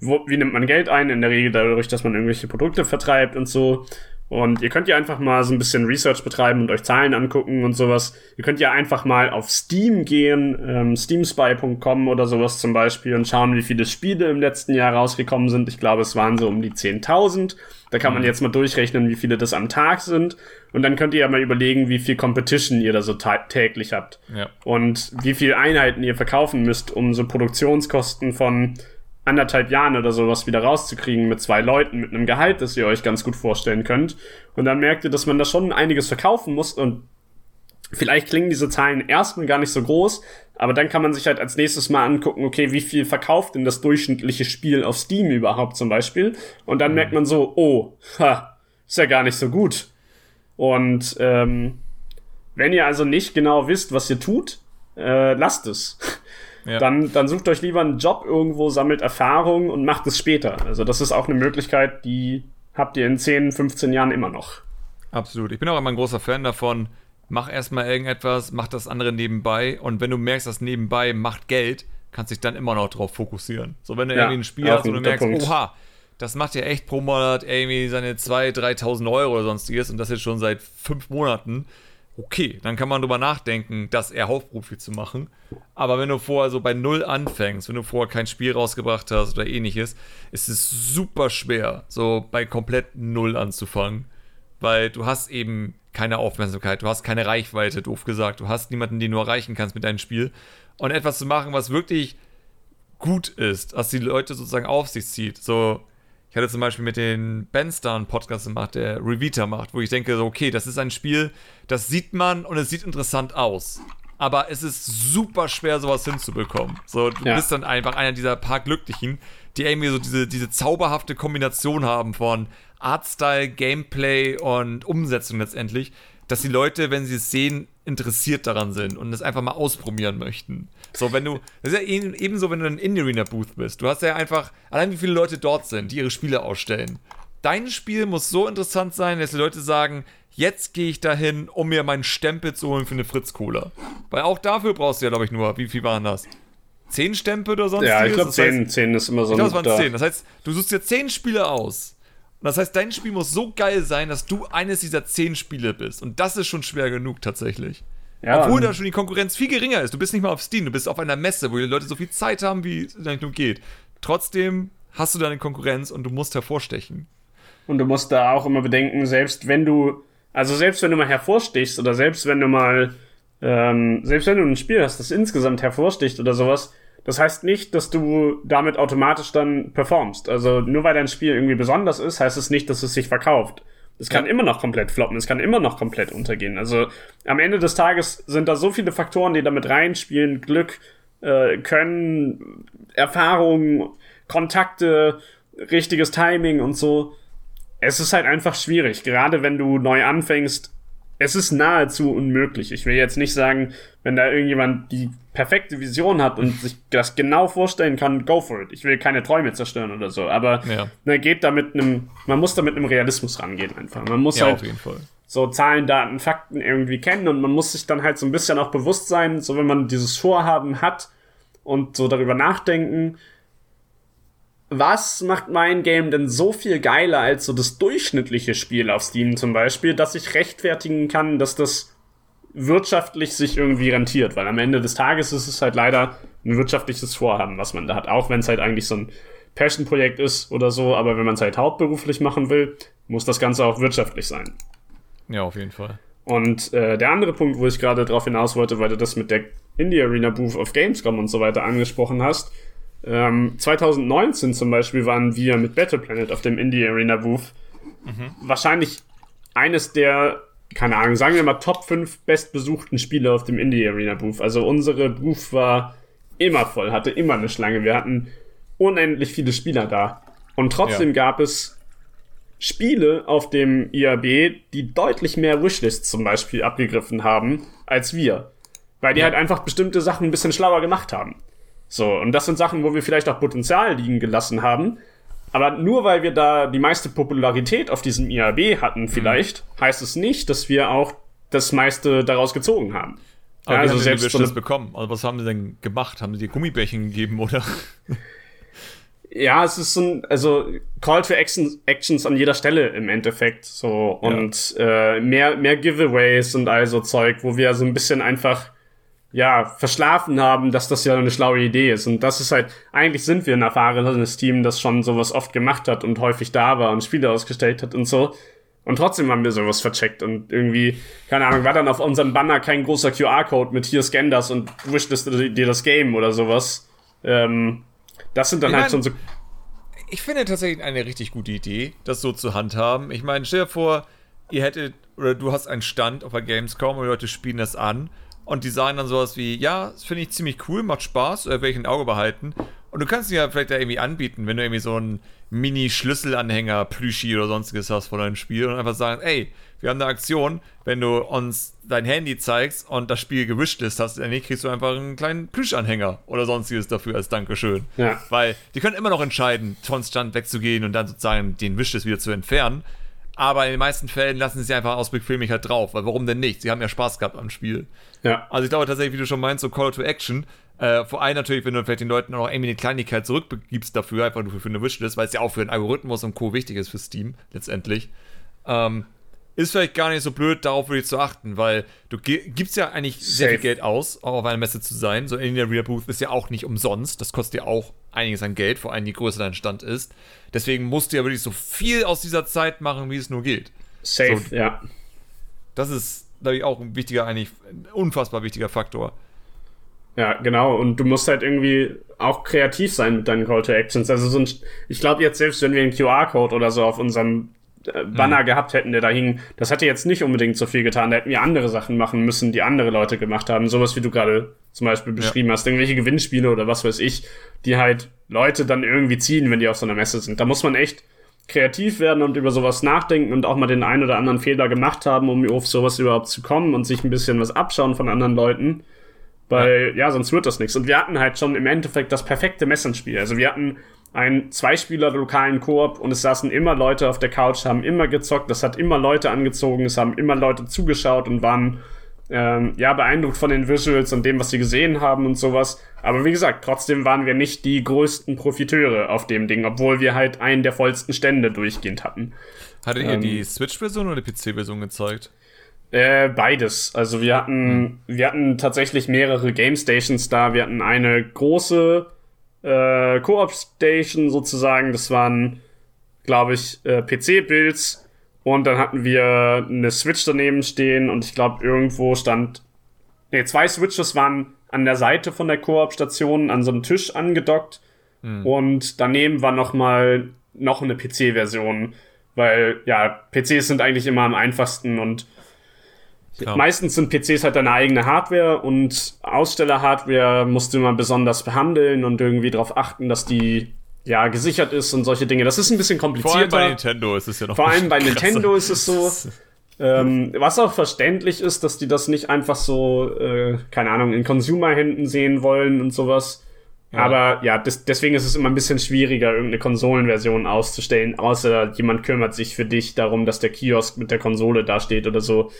Wo, wie nimmt man Geld ein? In der Regel dadurch, dass man irgendwelche Produkte vertreibt und so. Und ihr könnt ja einfach mal so ein bisschen Research betreiben und euch Zahlen angucken und sowas. Ihr könnt ja einfach mal auf Steam gehen, ähm, steamspy.com oder sowas zum Beispiel und schauen, wie viele Spiele im letzten Jahr rausgekommen sind. Ich glaube, es waren so um die 10.000. Da kann man mhm. jetzt mal durchrechnen, wie viele das am Tag sind. Und dann könnt ihr ja mal überlegen, wie viel Competition ihr da so täglich habt. Ja. Und wie viele Einheiten ihr verkaufen müsst, um so Produktionskosten von anderthalb Jahren oder sowas wieder rauszukriegen mit zwei Leuten, mit einem Gehalt, das ihr euch ganz gut vorstellen könnt. Und dann merkt ihr, dass man da schon einiges verkaufen muss und vielleicht klingen diese Zahlen erstmal gar nicht so groß, aber dann kann man sich halt als nächstes mal angucken, okay, wie viel verkauft denn das durchschnittliche Spiel auf Steam überhaupt zum Beispiel? Und dann merkt man so, oh, ha, ist ja gar nicht so gut. Und ähm, wenn ihr also nicht genau wisst, was ihr tut, äh, lasst es. Ja. Dann, dann sucht euch lieber einen Job irgendwo, sammelt Erfahrung und macht es später. Also das ist auch eine Möglichkeit, die habt ihr in 10, 15 Jahren immer noch. Absolut. Ich bin auch immer ein großer Fan davon, mach erstmal irgendetwas, mach das andere nebenbei und wenn du merkst, dass nebenbei macht Geld, kannst dich dann immer noch drauf fokussieren. So, wenn du ja, irgendwie ein Spiel hast und du merkst, Punkt. oha, das macht ja echt pro Monat irgendwie seine 2.000, 3.000 Euro oder sonstiges und das jetzt schon seit fünf Monaten, okay, dann kann man drüber nachdenken, das eher Hauptprofi zu machen. Aber wenn du vorher so bei Null anfängst, wenn du vorher kein Spiel rausgebracht hast oder ähnliches, ist es super schwer, so bei komplett Null anzufangen. Weil du hast eben keine Aufmerksamkeit, du hast keine Reichweite, doof gesagt. Du hast niemanden, den du erreichen kannst mit deinem Spiel. Und etwas zu machen, was wirklich gut ist, was die Leute sozusagen auf sich zieht. So, ich hatte zum Beispiel mit den Benstar einen Podcast gemacht, der Revita macht, wo ich denke, okay, das ist ein Spiel, das sieht man und es sieht interessant aus. Aber es ist super schwer, sowas hinzubekommen. So, du ja. bist dann einfach einer dieser paar Glücklichen, die irgendwie so diese, diese zauberhafte Kombination haben von Artstyle, Gameplay und Umsetzung letztendlich, dass die Leute, wenn sie es sehen, interessiert daran sind und es einfach mal ausprobieren möchten. So, wenn du, das ist ja ebenso, wenn du in Indie Arena Booth bist. Du hast ja einfach, allein wie viele Leute dort sind, die ihre Spiele ausstellen. Dein Spiel muss so interessant sein, dass die Leute sagen, jetzt gehe ich dahin, um mir meinen Stempel zu holen für eine Fritz-Cola. Weil auch dafür brauchst du ja, glaube ich, nur, wie viel waren das? Zehn Stempel oder sonst Ja, ich glaube, zehn, zehn ist immer so. Ich glaube, es waren zehn. Das heißt, du suchst dir zehn Spiele aus und das heißt, dein Spiel muss so geil sein, dass du eines dieser zehn Spiele bist. Und das ist schon schwer genug tatsächlich. Ja, Obwohl da schon die Konkurrenz viel geringer ist. Du bist nicht mal auf Steam, du bist auf einer Messe, wo die Leute so viel Zeit haben, wie es eigentlich nur geht. Trotzdem hast du deine Konkurrenz und du musst hervorstechen. Und du musst da auch immer bedenken, selbst wenn du, also selbst wenn du mal hervorstichst oder selbst wenn du mal, ähm, selbst wenn du ein Spiel hast, das insgesamt hervorsticht oder sowas, das heißt nicht, dass du damit automatisch dann performst. Also nur weil dein Spiel irgendwie besonders ist, heißt es nicht, dass es sich verkauft. Es kann ja. immer noch komplett floppen, es kann immer noch komplett untergehen. Also am Ende des Tages sind da so viele Faktoren, die damit reinspielen. Glück, äh, Können, Erfahrung, Kontakte, richtiges Timing und so. Es ist halt einfach schwierig, gerade wenn du neu anfängst. Es ist nahezu unmöglich. Ich will jetzt nicht sagen, wenn da irgendjemand die perfekte Vision hat und sich das genau vorstellen kann, go for it. Ich will keine Träume zerstören oder so, aber ja. ne, geht da mit einem, man muss da mit einem Realismus rangehen einfach. Man muss ja, halt so Zahlen, Daten, Fakten irgendwie kennen und man muss sich dann halt so ein bisschen auch bewusst sein, so wenn man dieses Vorhaben hat und so darüber nachdenken, was macht mein Game denn so viel geiler als so das durchschnittliche Spiel auf Steam zum Beispiel, dass ich rechtfertigen kann, dass das wirtschaftlich sich irgendwie rentiert, weil am Ende des Tages ist es halt leider ein wirtschaftliches Vorhaben, was man da hat. Auch wenn es halt eigentlich so ein Passion-Projekt ist oder so, aber wenn man es halt hauptberuflich machen will, muss das Ganze auch wirtschaftlich sein. Ja, auf jeden Fall. Und äh, der andere Punkt, wo ich gerade drauf hinaus wollte, weil du das mit der Indie Arena Booth auf Gamescom und so weiter angesprochen hast. Ähm, 2019 zum Beispiel waren wir mit Battle Planet auf dem Indie Arena Booth. Mhm. Wahrscheinlich eines der, keine Ahnung, sagen wir mal Top 5 bestbesuchten Spiele auf dem Indie Arena Booth. Also unsere Booth war immer voll, hatte immer eine Schlange. Wir hatten unendlich viele Spieler da. Und trotzdem ja. gab es Spiele auf dem IAB, die deutlich mehr Wishlists zum Beispiel abgegriffen haben als wir. Weil die ja. halt einfach bestimmte Sachen ein bisschen schlauer gemacht haben. So, und das sind Sachen, wo wir vielleicht auch Potenzial liegen gelassen haben. Aber nur weil wir da die meiste Popularität auf diesem IAB hatten, vielleicht, mhm. heißt es nicht, dass wir auch das meiste daraus gezogen haben. Aber ja, also selbst so bekommen. Also was haben sie denn gemacht? Haben sie dir Gummibärchen gegeben oder? ja, es ist so ein, also Call to Action, Actions an jeder Stelle im Endeffekt so und ja. äh, mehr mehr Giveaways und all so Zeug, wo wir so ein bisschen einfach ja verschlafen haben, dass das ja eine schlaue Idee ist und das ist halt eigentlich sind wir ein erfahrenes Team, das schon sowas oft gemacht hat und häufig da war und Spiele ausgestellt hat und so. Und trotzdem haben wir sowas vercheckt und irgendwie, keine Ahnung, war dann auf unserem Banner kein großer QR-Code mit hier scan das und wishlist dir das Game oder sowas. Ähm, das sind dann ich halt schon so. Ich finde tatsächlich eine richtig gute Idee, das so zu handhaben. Ich meine, stell dir vor, ihr hättet, oder du hast einen Stand auf der Gamescom und Leute spielen das an und die sagen dann sowas wie, ja, das finde ich ziemlich cool, macht Spaß, oder werde ich ein Auge behalten. Und du kannst ihn ja vielleicht da irgendwie anbieten, wenn du irgendwie so einen Mini-Schlüsselanhänger, Plüschi oder sonstiges hast von deinem Spiel und einfach sagen, ey, wir haben eine Aktion, wenn du uns dein Handy zeigst und das Spiel gewischt ist, hast, dann kriegst du einfach einen kleinen Plüschanhänger oder sonstiges dafür als Dankeschön. Ja. Weil die können immer noch entscheiden, von Stand wegzugehen und dann sozusagen den Wishlist wieder zu entfernen. Aber in den meisten Fällen lassen sie einfach aus bequemlich halt drauf, weil warum denn nicht? Sie haben ja Spaß gehabt am Spiel. Ja. Also ich glaube tatsächlich, wie du schon meinst, so Call to Action, äh, vor allem natürlich, wenn du vielleicht den Leuten noch irgendwie eine Kleinigkeit zurückgibst dafür, einfach nur für, eine Wishlist, weil es ja auch für den Algorithmus und Co. wichtig ist für Steam letztendlich. Ähm, ist vielleicht gar nicht so blöd, darauf wirklich zu achten, weil du gibst ja eigentlich Safe. sehr viel Geld aus, auch auf einer Messe zu sein. So in der Real Booth ist ja auch nicht umsonst. Das kostet ja auch einiges an Geld, vor allem je größer dein Stand ist. Deswegen musst du ja wirklich so viel aus dieser Zeit machen, wie es nur geht. Safe, so, ja. Das ist, glaube ich, auch ein wichtiger, eigentlich ein unfassbar wichtiger Faktor. Ja, genau. Und du musst halt irgendwie auch kreativ sein mit deinen Call to Actions. Also so ein, ich glaube jetzt selbst, wenn wir einen QR-Code oder so auf unserem Banner mhm. gehabt hätten, der da hing, das hätte jetzt nicht unbedingt so viel getan. Da hätten wir andere Sachen machen müssen, die andere Leute gemacht haben. Sowas wie du gerade zum Beispiel beschrieben ja. hast. Irgendwelche Gewinnspiele oder was weiß ich, die halt Leute dann irgendwie ziehen, wenn die auf so einer Messe sind. Da muss man echt kreativ werden und über sowas nachdenken und auch mal den einen oder anderen Fehler gemacht haben, um auf sowas überhaupt zu kommen und sich ein bisschen was abschauen von anderen Leuten. Weil, ja, ja sonst wird das nichts. Und wir hatten halt schon im Endeffekt das perfekte Messenspiel. Also wir hatten einen Zweispieler lokalen Koop und es saßen immer Leute auf der Couch, haben immer gezockt, das hat immer Leute angezogen, es haben immer Leute zugeschaut und waren ähm, ja beeindruckt von den Visuals und dem, was sie gesehen haben und sowas. Aber wie gesagt, trotzdem waren wir nicht die größten Profiteure auf dem Ding, obwohl wir halt einen der vollsten Stände durchgehend hatten. Hattet ihr ähm, die Switch-Version oder die PC-Version gezeigt? Äh, beides. Also wir hatten, hm. wir hatten tatsächlich mehrere Game Stations da. Wir hatten eine große äh, Co-op-Station sozusagen. Das waren, glaube ich, äh, PC-Builds. Und dann hatten wir eine Switch daneben stehen und ich glaube, irgendwo stand. Ne, zwei Switches waren an der Seite von der Koop-Station an so einem Tisch angedockt. Mhm. Und daneben war noch mal noch eine PC-Version. Weil, ja, PCs sind eigentlich immer am einfachsten und Klar. Meistens sind PCs halt deine eigene Hardware und Aussteller-Hardware musst du immer besonders behandeln und irgendwie darauf achten, dass die ja gesichert ist und solche Dinge. Das ist ein bisschen komplizierter. Vor allem bei Nintendo ist es ja noch. Vor allem bei krasser. Nintendo ist es so. ähm, was auch verständlich ist, dass die das nicht einfach so, äh, keine Ahnung, in Consumer-Händen sehen wollen und sowas. Ja. Aber ja, des, deswegen ist es immer ein bisschen schwieriger, irgendeine Konsolenversion auszustellen, außer jemand kümmert sich für dich darum, dass der Kiosk mit der Konsole dasteht oder so.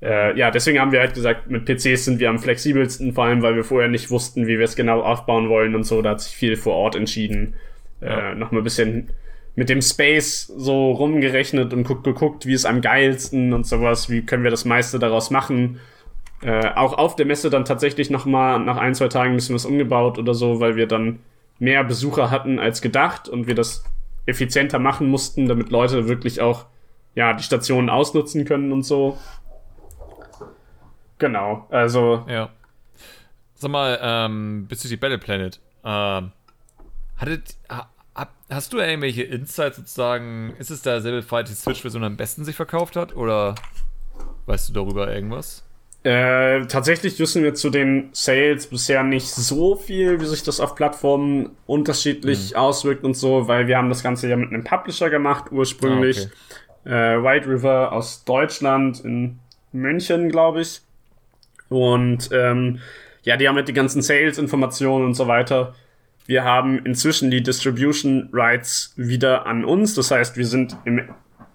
Äh, ja, deswegen haben wir halt gesagt, mit PCs sind wir am flexibelsten, vor allem weil wir vorher nicht wussten, wie wir es genau aufbauen wollen und so. Da hat sich viel vor Ort entschieden. Äh, ja. Äh, noch mal ein bisschen mit dem Space so rumgerechnet und guckt, geguckt, wie ist am geilsten und sowas, wie können wir das meiste daraus machen. Äh, auch auf der Messe dann tatsächlich noch mal nach ein, zwei Tagen ein bisschen was umgebaut oder so, weil wir dann mehr Besucher hatten als gedacht und wir das effizienter machen mussten, damit Leute wirklich auch ja die Stationen ausnutzen können und so. Genau, also. Ja. Sag mal, ähm, bezüglich Battle Planet, ähm, hattet, ha, hast du irgendwelche Insights sozusagen? Ist es derselbe Fall, die Switch-Version am besten sich verkauft hat? Oder weißt du darüber irgendwas? Äh, tatsächlich wissen wir zu den Sales bisher nicht so viel, wie sich das auf Plattformen unterschiedlich mhm. auswirkt und so, weil wir haben das Ganze ja mit einem Publisher gemacht ursprünglich. Ah, okay. äh, White River aus Deutschland in München, glaube ich. Und ähm, ja, die haben halt die ganzen Sales-Informationen und so weiter. Wir haben inzwischen die Distribution Rights wieder an uns. Das heißt, wir sind im,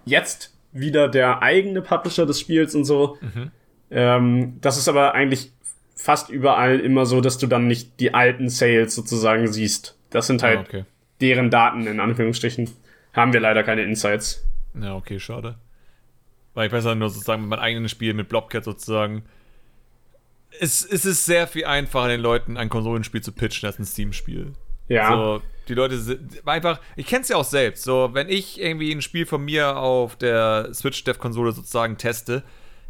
jetzt wieder der eigene Publisher des Spiels und so. Mhm. Ähm, das ist aber eigentlich fast überall immer so, dass du dann nicht die alten Sales sozusagen siehst. Das sind halt ah, okay. deren Daten in Anführungsstrichen. Haben wir leider keine Insights. Ja, okay, schade. Weil ich ja nur sozusagen mit meinem eigenen Spiel mit Blobcat sozusagen. Es, es ist sehr viel einfacher, den Leuten ein Konsolenspiel zu pitchen als ein Steam-Spiel. Ja. So, die Leute sind einfach, ich kenne es ja auch selbst. So, wenn ich irgendwie ein Spiel von mir auf der Switch-Dev-Konsole sozusagen teste,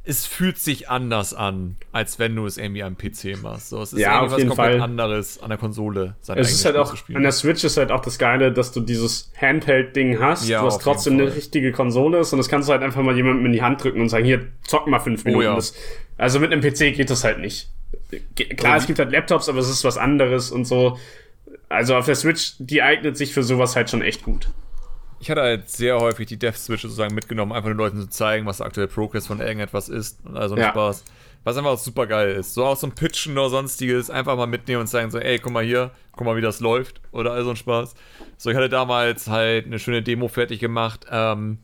es fühlt sich anders an, als wenn du es irgendwie am PC machst. So, es ist ja, irgendwas komplett Fall. anderes an der Konsole. Es ist halt auch, an der Switch ist halt auch das Geile, dass du dieses Handheld-Ding hast, ja, was trotzdem eine richtige Konsole ist und das kannst du halt einfach mal jemandem in die Hand drücken und sagen, hier, zock mal fünf Minuten. Oh, ja. das, also mit einem PC geht das halt nicht. Klar, es gibt halt Laptops, aber es ist was anderes und so. Also auf der Switch, die eignet sich für sowas halt schon echt gut ich hatte halt sehr häufig die Dev Switch sozusagen mitgenommen, einfach den Leuten zu zeigen, was aktuell Progress von irgendetwas ist und also ja. Spaß. Was einfach super geil ist. So auch so ein Pitchen oder sonstiges, einfach mal mitnehmen und sagen so, ey, guck mal hier, guck mal, wie das läuft oder all so ein Spaß. So, ich hatte damals halt eine schöne Demo fertig gemacht, ähm,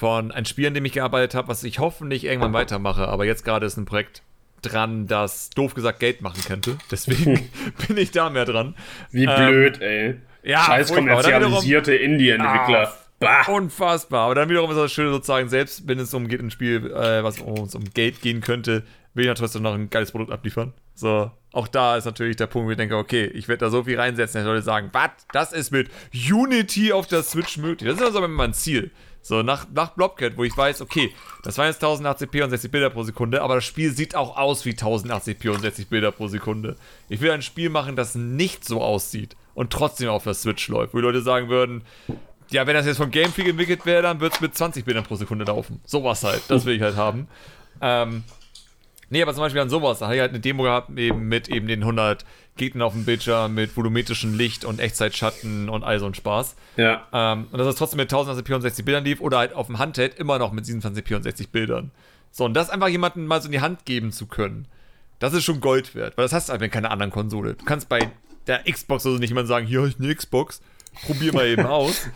von einem Spiel, an dem ich gearbeitet habe, was ich hoffentlich irgendwann weitermache, aber jetzt gerade ist ein Projekt dran, das doof gesagt Geld machen könnte. Deswegen bin ich da mehr dran. Wie ähm, blöd, ey. Ja, Scheiß kommerzialisierte Indie-Entwickler. Ah, unfassbar. Aber dann wiederum ist das schön sozusagen, selbst wenn es um geht ein Spiel, äh, was uns um Geld gehen könnte, will ich natürlich trotzdem noch ein geiles Produkt abliefern. So, auch da ist natürlich der Punkt, wo ich denke, okay, ich werde da so viel reinsetzen, dass Leute sagen, was, das ist mit Unity auf der Switch möglich. Das ist also mein Ziel. So, nach, nach Blobcat, wo ich weiß, okay, das waren jetzt 1080p und 60 Bilder pro Sekunde, aber das Spiel sieht auch aus wie 1080p und 60 Bilder pro Sekunde. Ich will ein Spiel machen, das nicht so aussieht und trotzdem auf der Switch läuft, wo die Leute sagen würden, ja, wenn das jetzt von Game Freak entwickelt wäre, dann wird es mit 20 Bildern pro Sekunde laufen. Sowas halt, das will ich halt haben. Ähm, nee, aber zum Beispiel an sowas, da habe ich halt eine Demo gehabt, eben mit eben den 100 Gegnern auf dem Bildschirm, mit volumetrischem Licht und Echtzeitschatten und all so ein Spaß. Ja. Ähm, und dass das trotzdem mit 1080p und 60 Bildern lief oder halt auf dem Handheld immer noch mit 27p und 60 Bildern. So, und das einfach jemandem mal so in die Hand geben zu können, das ist schon Gold wert, weil das hast du halt mit keiner anderen Konsole. Du kannst bei der Xbox also nicht jemand sagen, hier habe ich eine Xbox, probier mal eben aus.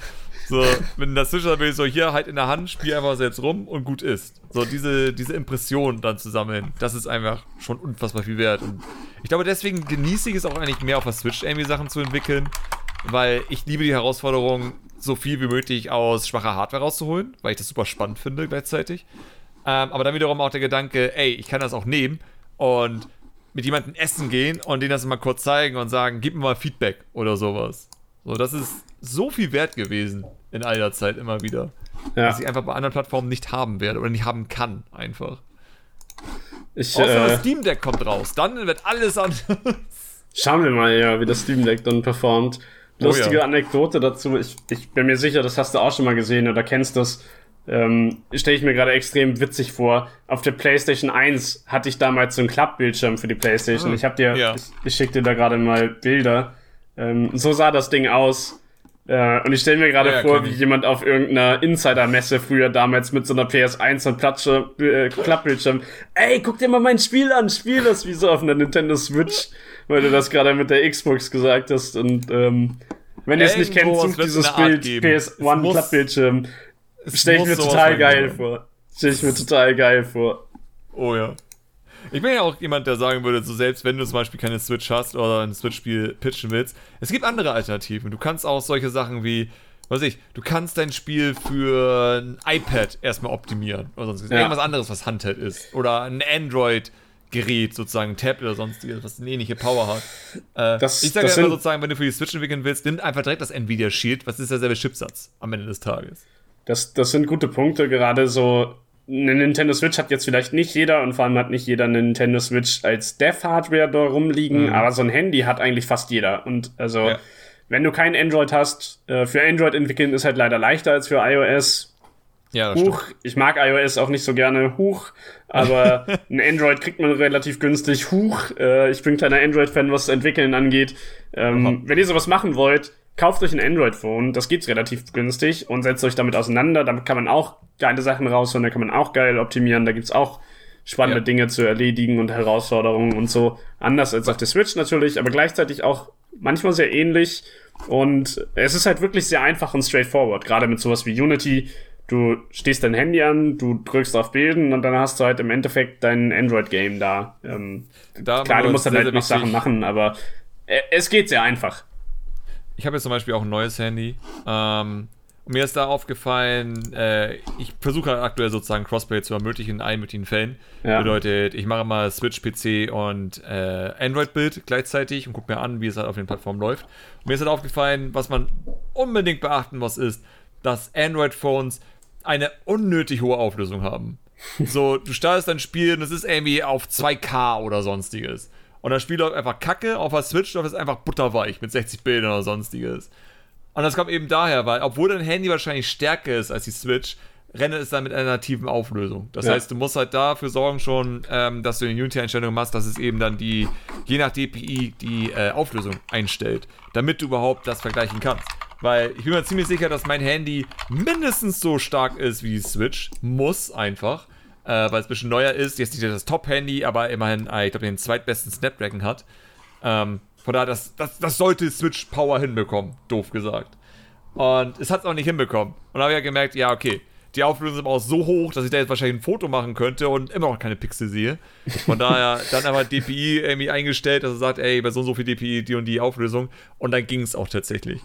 So, wenn das Switch will, so hier halt in der Hand, spiel einfach selbst rum und gut ist. So, diese, diese Impression dann zu sammeln, das ist einfach schon unfassbar viel wert. Und ich glaube, deswegen genieße ich es auch eigentlich mehr auf der Switch irgendwie Sachen zu entwickeln, weil ich liebe die Herausforderung, so viel wie möglich aus schwacher Hardware rauszuholen, weil ich das super spannend finde gleichzeitig. Ähm, aber dann wiederum auch der Gedanke, ey, ich kann das auch nehmen und mit jemandem essen gehen und denen das mal kurz zeigen und sagen, gib mir mal Feedback oder sowas. So, das ist so viel wert gewesen in all der Zeit immer wieder. Ja. Was ich einfach bei anderen Plattformen nicht haben werde oder nicht haben kann, einfach. Ich, Außer äh, das Steam Deck kommt raus, dann wird alles anders. Schauen wir mal, ja, wie das Steam Deck dann performt. Lustige oh, ja. Anekdote dazu. Ich, ich bin mir sicher, das hast du auch schon mal gesehen oder kennst das ähm, stelle ich mir gerade extrem witzig vor. Auf der PlayStation 1 hatte ich damals so einen Klappbildschirm für die PlayStation. Ah, ich habe dir, ja. ich, ich schicke dir da gerade mal Bilder. Ähm, so sah das Ding aus. Äh, und ich stelle mir gerade ja, vor, wie jemand auf irgendeiner Insider-Messe früher damals mit so einer PS1 und Platsche, äh, Klappbildschirm. Ey, guck dir mal mein Spiel an, spiel das wie so auf einer Nintendo Switch, weil du das gerade mit der Xbox gesagt hast. Und ähm, wenn ihr es nicht kennt, sucht dieses Bild PS1 Klappbildschirm. Stell ich mir total geil vor. Stell ich mir total geil vor. Oh ja. Ich bin ja auch jemand, der sagen würde, so selbst wenn du zum Beispiel keine Switch hast oder ein Switch-Spiel pitchen willst, es gibt andere Alternativen. Du kannst auch solche Sachen wie, was weiß ich, du kannst dein Spiel für ein iPad erstmal optimieren oder sonst ja. irgendwas anderes, was Handheld ist. Oder ein Android- Gerät, sozusagen ein Tablet oder sonstiges, was eine ähnliche Power hat. Äh, das, ich sage ja immer sozusagen, wenn du für die Switch entwickeln willst, nimm einfach direkt das Nvidia Shield, was ist derselbe Chipsatz am Ende des Tages. Das, das sind gute Punkte, gerade so eine Nintendo Switch hat jetzt vielleicht nicht jeder und vor allem hat nicht jeder eine Nintendo Switch als Dev-Hardware da rumliegen, mhm. aber so ein Handy hat eigentlich fast jeder. Und also, ja. wenn du kein Android hast, äh, für Android entwickeln ist halt leider leichter als für iOS. Ja, das Huch, stimmt. ich mag iOS auch nicht so gerne. Huch, aber ein Android kriegt man relativ günstig. Huch, äh, ich bin kleiner Android-Fan, was das Entwickeln angeht. Ähm, wenn ihr sowas machen wollt, kauft euch ein Android-Phone, das geht relativ günstig und setzt euch damit auseinander. Damit kann man auch geile Sachen rausholen, da kann man auch geil optimieren, da gibt's auch spannende ja. Dinge zu erledigen und Herausforderungen und so. Anders als auf der Switch natürlich, aber gleichzeitig auch manchmal sehr ähnlich. Und es ist halt wirklich sehr einfach und straightforward, gerade mit sowas wie Unity du stehst dein Handy an, du drückst auf Bilden und dann hast du halt im Endeffekt dein Android-Game da. Ähm, da klar, du musst dann halt noch Sachen machen, aber äh, es geht sehr einfach. Ich habe jetzt zum Beispiel auch ein neues Handy. Ähm, und mir ist da aufgefallen, äh, ich versuche halt aktuell sozusagen Crossplay zu ermöglichen in allen möglichen Fällen. Ja. Bedeutet, ich mache mal Switch-PC und äh, Android-Bild gleichzeitig und gucke mir an, wie es halt auf den Plattformen läuft. Und mir ist halt aufgefallen, was man unbedingt beachten muss, ist, dass Android-Phones eine unnötig hohe Auflösung haben. So, du startest dein Spiel und es ist irgendwie auf 2K oder sonstiges. Und das Spiel läuft einfach kacke, auf der Switch läuft es einfach butterweich mit 60 Bildern oder sonstiges. Und das kommt eben daher, weil, obwohl dein Handy wahrscheinlich stärker ist als die Switch, rennt es dann mit einer nativen Auflösung. Das ja. heißt, du musst halt dafür sorgen schon, ähm, dass du in Unity-Einstellungen machst, dass es eben dann die, je nach DPI, die äh, Auflösung einstellt, damit du überhaupt das vergleichen kannst. Weil ich bin mir ziemlich sicher, dass mein Handy mindestens so stark ist wie die Switch. Muss einfach. Äh, weil es ein bisschen neuer ist. Jetzt nicht das Top-Handy, aber immerhin, äh, ich glaube, den zweitbesten Snapdragon hat. Ähm, von daher, das, das, das sollte Switch Power hinbekommen, doof gesagt. Und es hat es auch nicht hinbekommen. Und da habe ich ja gemerkt, ja, okay, die Auflösung ist aber auch so hoch, dass ich da jetzt wahrscheinlich ein Foto machen könnte und immer noch keine Pixel sehe. Von daher dann einfach DPI irgendwie eingestellt, dass er sagt, ey, bei so und so viel DPI die und die Auflösung. Und dann ging es auch tatsächlich.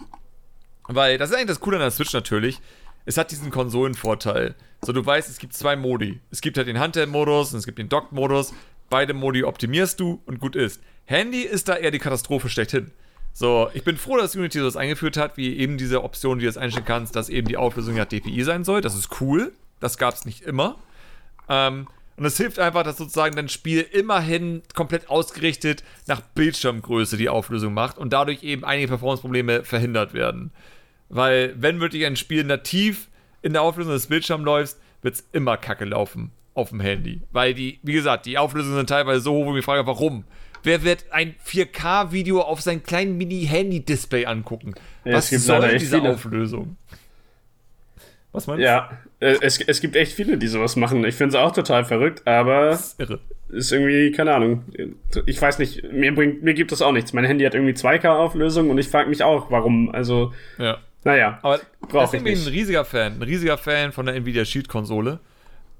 Weil das ist eigentlich das Coole an der Switch natürlich. Es hat diesen Konsolenvorteil. So, du weißt, es gibt zwei Modi. Es gibt halt den Handheld-Modus und es gibt den Dock-Modus. Beide Modi optimierst du und gut ist. Handy ist da eher die Katastrophe schlechthin. So, ich bin froh, dass Unity das eingeführt hat, wie eben diese Option, die du jetzt einstellen kannst, dass eben die Auflösung ja DPI sein soll. Das ist cool. Das gab es nicht immer. Ähm, und es hilft einfach, dass sozusagen dein Spiel immerhin komplett ausgerichtet nach Bildschirmgröße die Auflösung macht und dadurch eben einige Performance-Probleme verhindert werden. Weil, wenn wirklich ein Spiel nativ in der Auflösung des Bildschirms läuft, wird es immer kacke laufen auf dem Handy. Weil die, wie gesagt, die Auflösungen sind teilweise so hoch, wo ich mich frage, warum? Wer wird ein 4K-Video auf sein kleinen Mini-Handy-Display angucken? Ja, Was soll diese viele. Auflösung? Was meinst du? Ja, äh, es, es gibt echt viele, die sowas machen. Ich finde es auch total verrückt, aber ist, irre. ist irgendwie, keine Ahnung. Ich weiß nicht, mir, bringt, mir gibt das auch nichts. Mein Handy hat irgendwie 2K-Auflösung und ich frage mich auch, warum. Also, ja. Naja, aber brauche ich nicht. ein riesiger Fan, ein riesiger Fan von der Nvidia Shield-Konsole.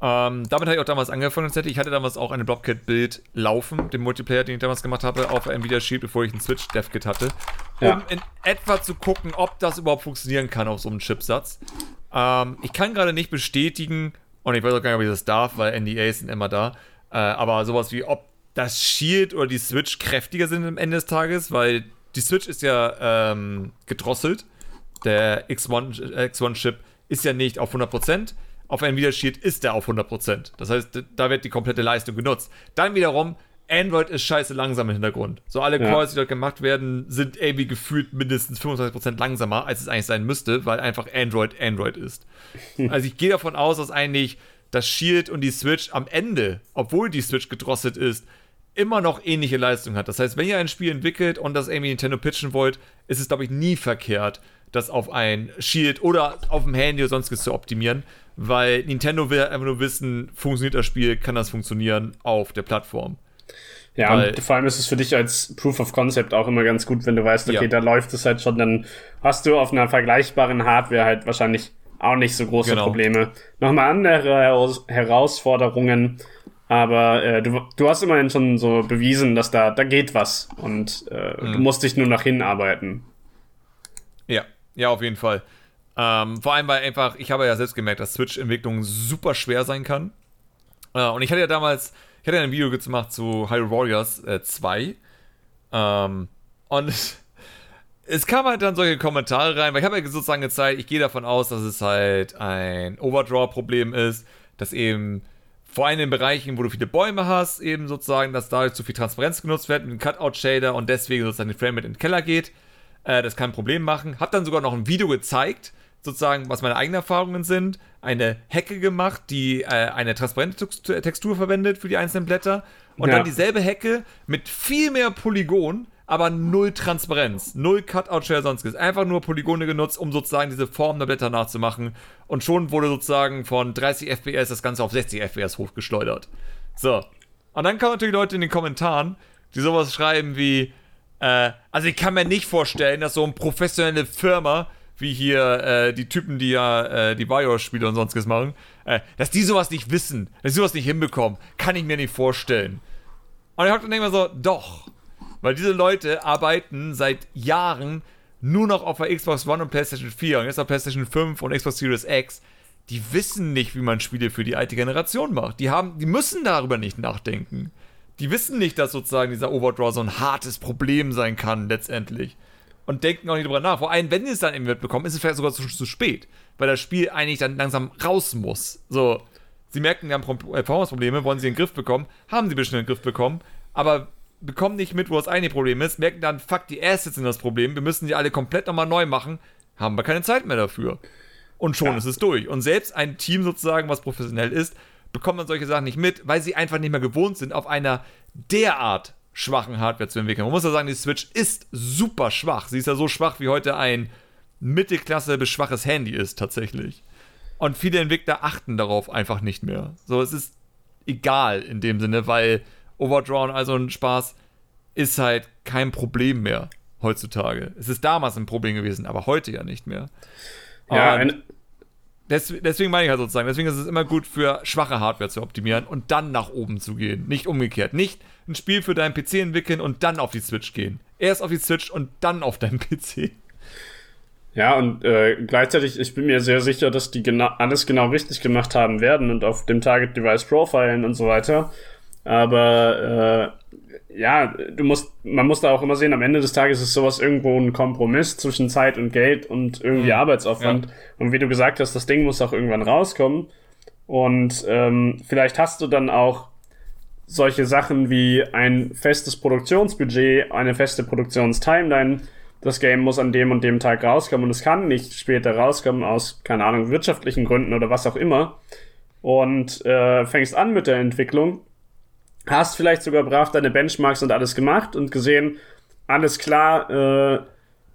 Ähm, damit habe ich auch damals angefangen. Ich hatte damals auch eine Blobcat-Bild laufen, den Multiplayer, den ich damals gemacht habe, auf Nvidia Shield, bevor ich ein Switch DevKit hatte, um ja. in etwa zu gucken, ob das überhaupt funktionieren kann auf so einem Chipsatz. Ähm, ich kann gerade nicht bestätigen, und ich weiß auch gar nicht, ob ich das darf, weil NDAs sind immer da, äh, aber sowas wie, ob das Shield oder die Switch kräftiger sind am Ende des Tages, weil die Switch ist ja ähm, gedrosselt der X1-Chip X1 ist ja nicht auf 100%. Auf Nvidia Shield ist der auf 100%. Das heißt, da wird die komplette Leistung genutzt. Dann wiederum, Android ist scheiße langsam im Hintergrund. So alle ja. Calls, die dort gemacht werden, sind irgendwie gefühlt mindestens 25% langsamer, als es eigentlich sein müsste, weil einfach Android Android ist. also ich gehe davon aus, dass eigentlich das Shield und die Switch am Ende, obwohl die Switch gedrosselt ist, immer noch ähnliche Leistung hat. Das heißt, wenn ihr ein Spiel entwickelt und das irgendwie Nintendo pitchen wollt, ist es, glaube ich, nie verkehrt, das auf ein Shield oder auf dem Handy oder sonstiges zu optimieren, weil Nintendo will einfach nur wissen, funktioniert das Spiel, kann das funktionieren auf der Plattform. Ja, weil, und vor allem ist es für dich als Proof of Concept auch immer ganz gut, wenn du weißt, okay, ja. da läuft es halt schon, dann hast du auf einer vergleichbaren Hardware halt wahrscheinlich auch nicht so große genau. Probleme. Nochmal andere Herausforderungen, aber äh, du, du hast immerhin schon so bewiesen, dass da, da geht was und äh, mhm. du musst dich nur nach hinarbeiten. Ja, auf jeden Fall. Ähm, vor allem, weil einfach, ich habe ja selbst gemerkt, dass Switch-Entwicklung super schwer sein kann. Äh, und ich hatte ja damals, ich hatte ja ein Video gemacht zu Hyrule Warriors äh, 2. Ähm, und es kam halt dann solche Kommentare rein, weil ich habe ja sozusagen gezeigt, ich gehe davon aus, dass es halt ein Overdraw-Problem ist, dass eben vor allem in Bereichen, wo du viele Bäume hast, eben sozusagen, dass dadurch zu viel Transparenz genutzt wird mit dem Cutout-Shader und deswegen sozusagen die Frame in den Keller geht. Äh, das kann ein Problem machen. Hab dann sogar noch ein Video gezeigt, sozusagen, was meine eigenen Erfahrungen sind. Eine Hecke gemacht, die äh, eine transparente Textur verwendet für die einzelnen Blätter. Und ja. dann dieselbe Hecke mit viel mehr Polygon, aber null Transparenz, null Cutout-Share, sonstiges. Einfach nur Polygone genutzt, um sozusagen diese Form der Blätter nachzumachen. Und schon wurde sozusagen von 30 FPS das Ganze auf 60 FPS hochgeschleudert. So. Und dann kommen natürlich Leute in den Kommentaren, die sowas schreiben wie, äh, also ich kann mir nicht vorstellen, dass so eine professionelle Firma wie hier äh, die Typen, die ja äh, die Bioshock-Spiele und sonstiges machen, äh, dass die sowas nicht wissen, dass die sowas nicht hinbekommen, kann ich mir nicht vorstellen. Und ich hab dann immer so, doch, weil diese Leute arbeiten seit Jahren nur noch auf der Xbox One und PlayStation 4 und jetzt auf PlayStation 5 und Xbox Series X. Die wissen nicht, wie man Spiele für die alte Generation macht. Die haben, die müssen darüber nicht nachdenken. Die wissen nicht, dass sozusagen dieser Overdraw so ein hartes Problem sein kann, letztendlich. Und denken auch nicht darüber nach. Vor allem, wenn sie es dann eben mitbekommen, ist es vielleicht sogar zu, zu spät. Weil das Spiel eigentlich dann langsam raus muss. So, sie merken, die haben Performance-Probleme, wollen sie in den Griff bekommen, haben sie bestimmt in den Griff bekommen, aber bekommen nicht mit, wo das eine Problem ist, merken dann, fuck, die Assets sind das Problem, wir müssen die alle komplett nochmal neu machen, haben wir keine Zeit mehr dafür. Und schon ja. ist es durch. Und selbst ein Team sozusagen, was professionell ist, bekommt man solche Sachen nicht mit, weil sie einfach nicht mehr gewohnt sind, auf einer derart schwachen Hardware zu entwickeln. Man muss ja sagen, die Switch ist super schwach. Sie ist ja so schwach, wie heute ein Mittelklasse bis schwaches Handy ist, tatsächlich. Und viele Entwickler achten darauf einfach nicht mehr. So, es ist egal in dem Sinne, weil Overdrawn, also ein Spaß, ist halt kein Problem mehr heutzutage. Es ist damals ein Problem gewesen, aber heute ja nicht mehr. Ja, ein deswegen meine ich halt sozusagen, deswegen ist es immer gut für schwache Hardware zu optimieren und dann nach oben zu gehen. Nicht umgekehrt. Nicht ein Spiel für deinen PC entwickeln und dann auf die Switch gehen. Erst auf die Switch und dann auf deinen PC. Ja, und äh, gleichzeitig, ich bin mir sehr sicher, dass die genau, alles genau richtig gemacht haben werden und auf dem Target Device profilen und so weiter. Aber äh, ja, du musst, man muss da auch immer sehen, am Ende des Tages ist sowas irgendwo ein Kompromiss zwischen Zeit und Geld und irgendwie mhm. Arbeitsaufwand. Ja. Und wie du gesagt hast, das Ding muss auch irgendwann rauskommen. Und ähm, vielleicht hast du dann auch solche Sachen wie ein festes Produktionsbudget, eine feste Produktionstimeline. Das Game muss an dem und dem Tag rauskommen und es kann nicht später rauskommen aus, keine Ahnung, wirtschaftlichen Gründen oder was auch immer. Und äh, fängst an mit der Entwicklung hast vielleicht sogar brav deine Benchmarks und alles gemacht und gesehen, alles klar, äh,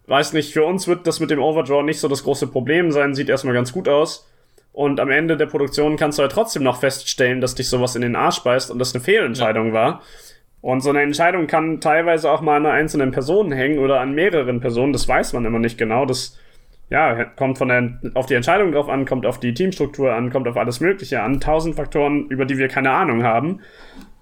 weiß nicht, für uns wird das mit dem Overdraw nicht so das große Problem sein, sieht erstmal ganz gut aus. Und am Ende der Produktion kannst du ja trotzdem noch feststellen, dass dich sowas in den Arsch beißt und das eine Fehlentscheidung ja. war. Und so eine Entscheidung kann teilweise auch mal an einer einzelnen Person hängen oder an mehreren Personen, das weiß man immer nicht genau. Das ja, kommt von der, auf die Entscheidung drauf an, kommt auf die Teamstruktur an, kommt auf alles Mögliche an, tausend Faktoren, über die wir keine Ahnung haben.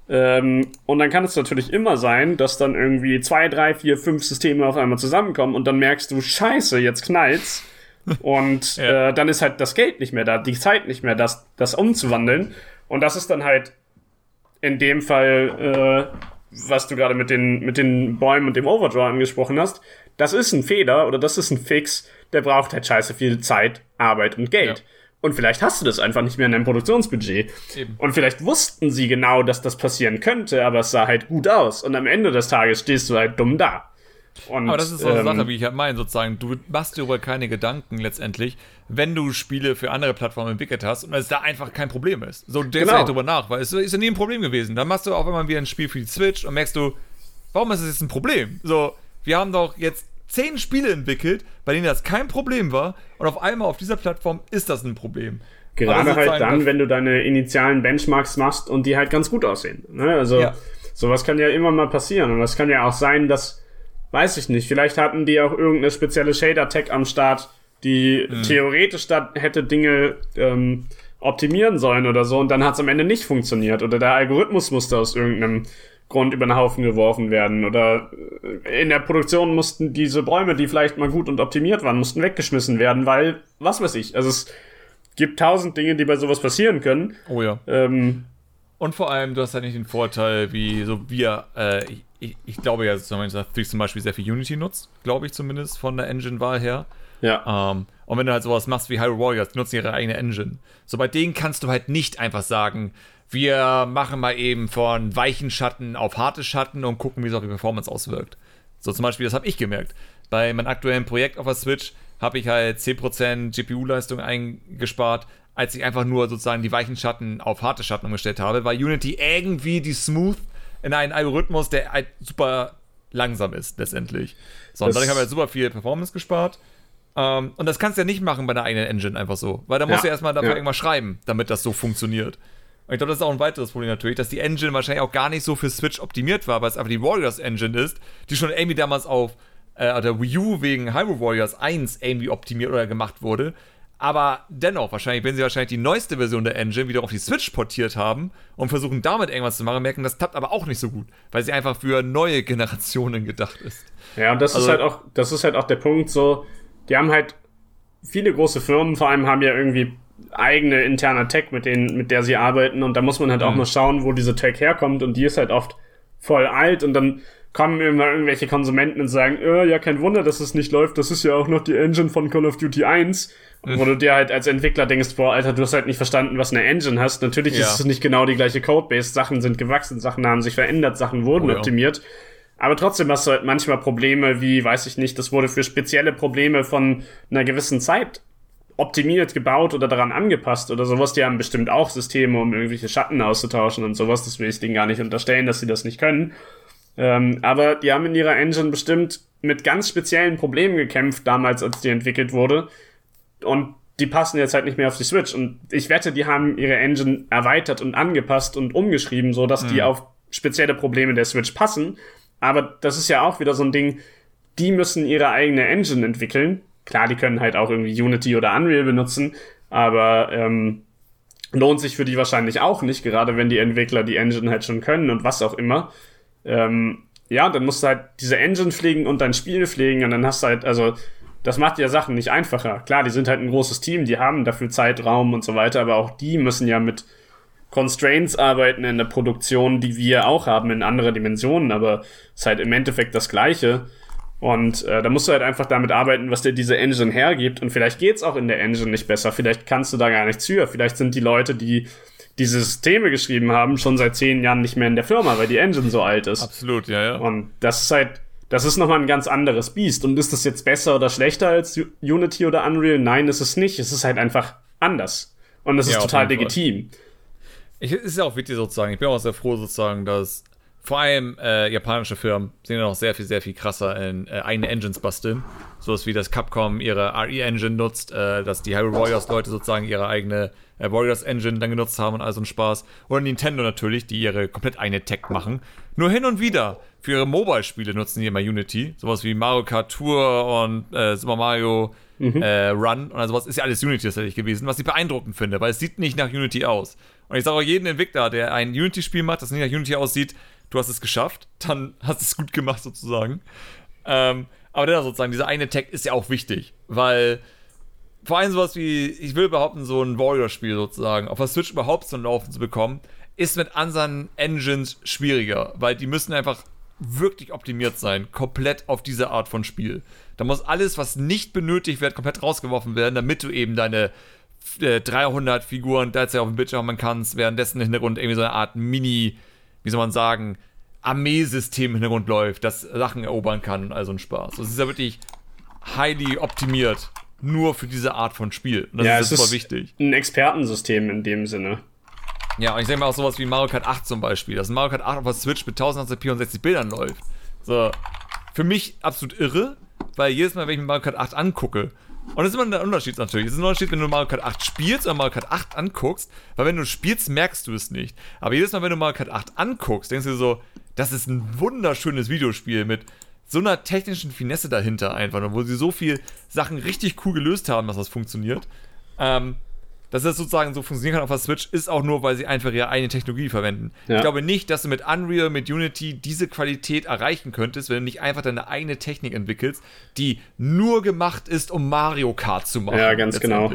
Ähm, und dann kann es natürlich immer sein, dass dann irgendwie zwei, drei, vier, fünf Systeme auf einmal zusammenkommen und dann merkst du, scheiße, jetzt knallt's. und ja. äh, dann ist halt das Geld nicht mehr da, die Zeit nicht mehr, das, das umzuwandeln. Und das ist dann halt in dem Fall, äh, was du gerade mit den, mit den Bäumen und dem Overdraw angesprochen hast. Das ist ein Fehler oder das ist ein Fix, der braucht halt scheiße viel Zeit, Arbeit und Geld. Ja. Und vielleicht hast du das einfach nicht mehr in deinem Produktionsbudget. Eben. Und vielleicht wussten sie genau, dass das passieren könnte, aber es sah halt gut aus. Und am Ende des Tages stehst du halt dumm da. Und, aber das ist so eine ähm, Sache, wie ich halt meine, sozusagen. Du machst dir darüber keine Gedanken letztendlich, wenn du Spiele für andere Plattformen entwickelt hast und es da einfach kein Problem ist. So, du denkst genau. halt drüber nach, weil es ist ja nie ein Problem gewesen. Dann machst du auch immer wieder ein Spiel für die Switch und merkst du, warum ist das jetzt ein Problem? So, wir haben doch jetzt zehn Spiele entwickelt, bei denen das kein Problem war und auf einmal auf dieser Plattform ist das ein Problem. Gerade halt dann, wenn du deine initialen Benchmarks machst und die halt ganz gut aussehen. Ne? Also ja. sowas kann ja immer mal passieren und das kann ja auch sein, dass, weiß ich nicht, vielleicht hatten die auch irgendeine spezielle Shader-Tech am Start, die mhm. theoretisch da hätte Dinge ähm, optimieren sollen oder so und dann hat es am Ende nicht funktioniert oder der Algorithmus musste aus irgendeinem Grund über den Haufen geworfen werden. Oder äh, in der Produktion mussten diese Bäume, die vielleicht mal gut und optimiert waren, mussten weggeschmissen werden, weil, was weiß ich, also es gibt tausend Dinge, die bei sowas passieren können. Oh ja. Ähm, und vor allem, du hast ja nicht den Vorteil, wie so wir, äh, ich, ich, glaube ja, dass zum Beispiel sehr viel Unity nutzt, glaube ich zumindest, von der Engine-Wahl her. Ja. Ähm, Und wenn du halt sowas machst wie Hyrule Warriors, die nutzen ihre eigene Engine. So bei denen kannst du halt nicht einfach sagen, wir machen mal eben von weichen Schatten auf harte Schatten und gucken, wie es auf die Performance auswirkt. So zum Beispiel, das habe ich gemerkt. Bei meinem aktuellen Projekt auf der Switch habe ich halt 10% GPU-Leistung eingespart, als ich einfach nur sozusagen die weichen Schatten auf harte Schatten umgestellt habe, weil Unity irgendwie die Smooth in einen Algorithmus, der halt super langsam ist, letztendlich. So, und dadurch habe ich halt super viel Performance gespart. Um, ähm, und das kannst du ja nicht machen bei einer eigenen Engine einfach so. Weil da musst ja, du erstmal dafür ja. irgendwas schreiben, damit das so funktioniert. Und ich glaube, das ist auch ein weiteres Problem natürlich, dass die Engine wahrscheinlich auch gar nicht so für Switch optimiert war, weil es einfach die Warriors Engine ist, die schon irgendwie damals auf äh, der Wii U wegen Hyrule Warriors 1 irgendwie optimiert oder gemacht wurde. Aber dennoch, wahrscheinlich, wenn sie wahrscheinlich die neueste Version der Engine wieder auf die Switch portiert haben und versuchen damit irgendwas zu machen, merken, das klappt aber auch nicht so gut, weil sie einfach für neue Generationen gedacht ist. Ja, und das also, ist halt auch, das ist halt auch der Punkt, so, die haben halt viele große Firmen, vor allem haben ja irgendwie eigene interne Tech, mit denen, mit der sie arbeiten. Und da muss man halt mhm. auch mal schauen, wo diese Tech herkommt. Und die ist halt oft voll alt. Und dann kommen immer irgendwelche Konsumenten und sagen, äh, ja, kein Wunder, dass es nicht läuft. Das ist ja auch noch die Engine von Call of Duty 1. Mhm. Wo du dir halt als Entwickler denkst, boah, Alter, du hast halt nicht verstanden, was eine Engine hast. Natürlich ja. ist es nicht genau die gleiche Codebase. Sachen sind gewachsen, Sachen haben sich verändert, Sachen wurden oh, ja. optimiert. Aber trotzdem hast du halt manchmal Probleme, wie, weiß ich nicht, das wurde für spezielle Probleme von einer gewissen Zeit optimiert, gebaut oder daran angepasst oder sowas. Die haben bestimmt auch Systeme, um irgendwelche Schatten auszutauschen und sowas. Das will ich denen gar nicht unterstellen, dass sie das nicht können. Ähm, aber die haben in ihrer Engine bestimmt mit ganz speziellen Problemen gekämpft, damals, als die entwickelt wurde. Und die passen jetzt halt nicht mehr auf die Switch. Und ich wette, die haben ihre Engine erweitert und angepasst und umgeschrieben, so dass mhm. die auf spezielle Probleme der Switch passen. Aber das ist ja auch wieder so ein Ding, die müssen ihre eigene Engine entwickeln Klar, die können halt auch irgendwie Unity oder Unreal benutzen, aber ähm, lohnt sich für die wahrscheinlich auch nicht, gerade wenn die Entwickler die Engine halt schon können und was auch immer. Ähm, ja, dann musst du halt diese Engine pflegen und dein Spiel pflegen und dann hast du halt, also das macht ja Sachen nicht einfacher. Klar, die sind halt ein großes Team, die haben dafür Zeitraum und so weiter, aber auch die müssen ja mit Constraints arbeiten in der Produktion, die wir auch haben in anderer Dimensionen, aber es ist halt im Endeffekt das Gleiche. Und äh, da musst du halt einfach damit arbeiten, was dir diese Engine hergibt. Und vielleicht geht's auch in der Engine nicht besser. Vielleicht kannst du da gar nichts für. Vielleicht sind die Leute, die diese Systeme geschrieben haben, schon seit zehn Jahren nicht mehr in der Firma, weil die Engine so alt ist. Absolut, ja, ja. Und das ist halt, das ist nochmal ein ganz anderes Biest. Und ist das jetzt besser oder schlechter als Unity oder Unreal? Nein, ist es nicht. Es ist halt einfach anders. Und es ja, ist total legitim. Ich, ist ja auch wichtig sozusagen. Ich bin auch sehr froh sozusagen, dass vor allem äh, japanische Firmen sind ja noch sehr viel, sehr viel krasser in äh, eigene Engines basteln. So wie das Capcom ihre RE-Engine nutzt, äh, dass die Hyrule Warriors-Leute sozusagen ihre eigene äh, Warriors-Engine dann genutzt haben und all so ein Spaß. Oder Nintendo natürlich, die ihre komplett eigene Tech machen. Nur hin und wieder für ihre Mobile-Spiele nutzen die immer Unity. Sowas wie Mario Kart Tour und äh, Super Mario mhm. Äh, Run und sowas. Ist ja alles Unity tatsächlich gewesen, was ich beeindruckend finde, weil es sieht nicht nach Unity aus. Und ich sage auch jedem Entwickler, der ein Unity-Spiel macht, das nicht nach Unity aussieht, du hast es geschafft, dann hast du es gut gemacht sozusagen. Ähm, aber dennoch sozusagen, dieser eine Tag ist ja auch wichtig, weil vor allem sowas wie, ich will behaupten, so ein Warrior-Spiel sozusagen, auf der Switch überhaupt zum Laufen zu bekommen, ist mit anderen Engines schwieriger, weil die müssen einfach wirklich optimiert sein, komplett auf diese Art von Spiel. Da muss alles, was nicht benötigt wird, komplett rausgeworfen werden, damit du eben deine äh, 300 Figuren derzeit auf dem Bildschirm haben kannst, währenddessen im Hintergrund irgendwie so eine Art Mini- wie soll man sagen, Armeesystem im Hintergrund läuft, das Sachen erobern kann und all so ein Spaß. Das ist ja wirklich highly optimiert, nur für diese Art von Spiel. Und das ja, ist super wichtig. Ein Expertensystem in dem Sinne. Ja, und ich denke mal auch sowas wie Mario Kart 8 zum Beispiel, dass Mario Kart 8 auf der Switch mit 1080p und 60 Bildern läuft. So, für mich absolut irre, weil jedes Mal, wenn ich mir Mario Kart 8 angucke, und das ist immer ein Unterschied natürlich. Es ist ein Unterschied, wenn du Mario Kart 8 spielst oder Mario Kart 8 anguckst, weil wenn du spielst, merkst du es nicht. Aber jedes Mal, wenn du Mario Kart 8 anguckst, denkst du so, das ist ein wunderschönes Videospiel mit so einer technischen Finesse dahinter einfach, wo sie so viel Sachen richtig cool gelöst haben, dass das funktioniert. Ähm, dass das sozusagen so funktionieren kann auf der Switch, ist auch nur, weil sie einfach ihre eigene Technologie verwenden. Ja. Ich glaube nicht, dass du mit Unreal, mit Unity diese Qualität erreichen könntest, wenn du nicht einfach deine eigene Technik entwickelst, die nur gemacht ist, um Mario Kart zu machen. Ja, ganz genau.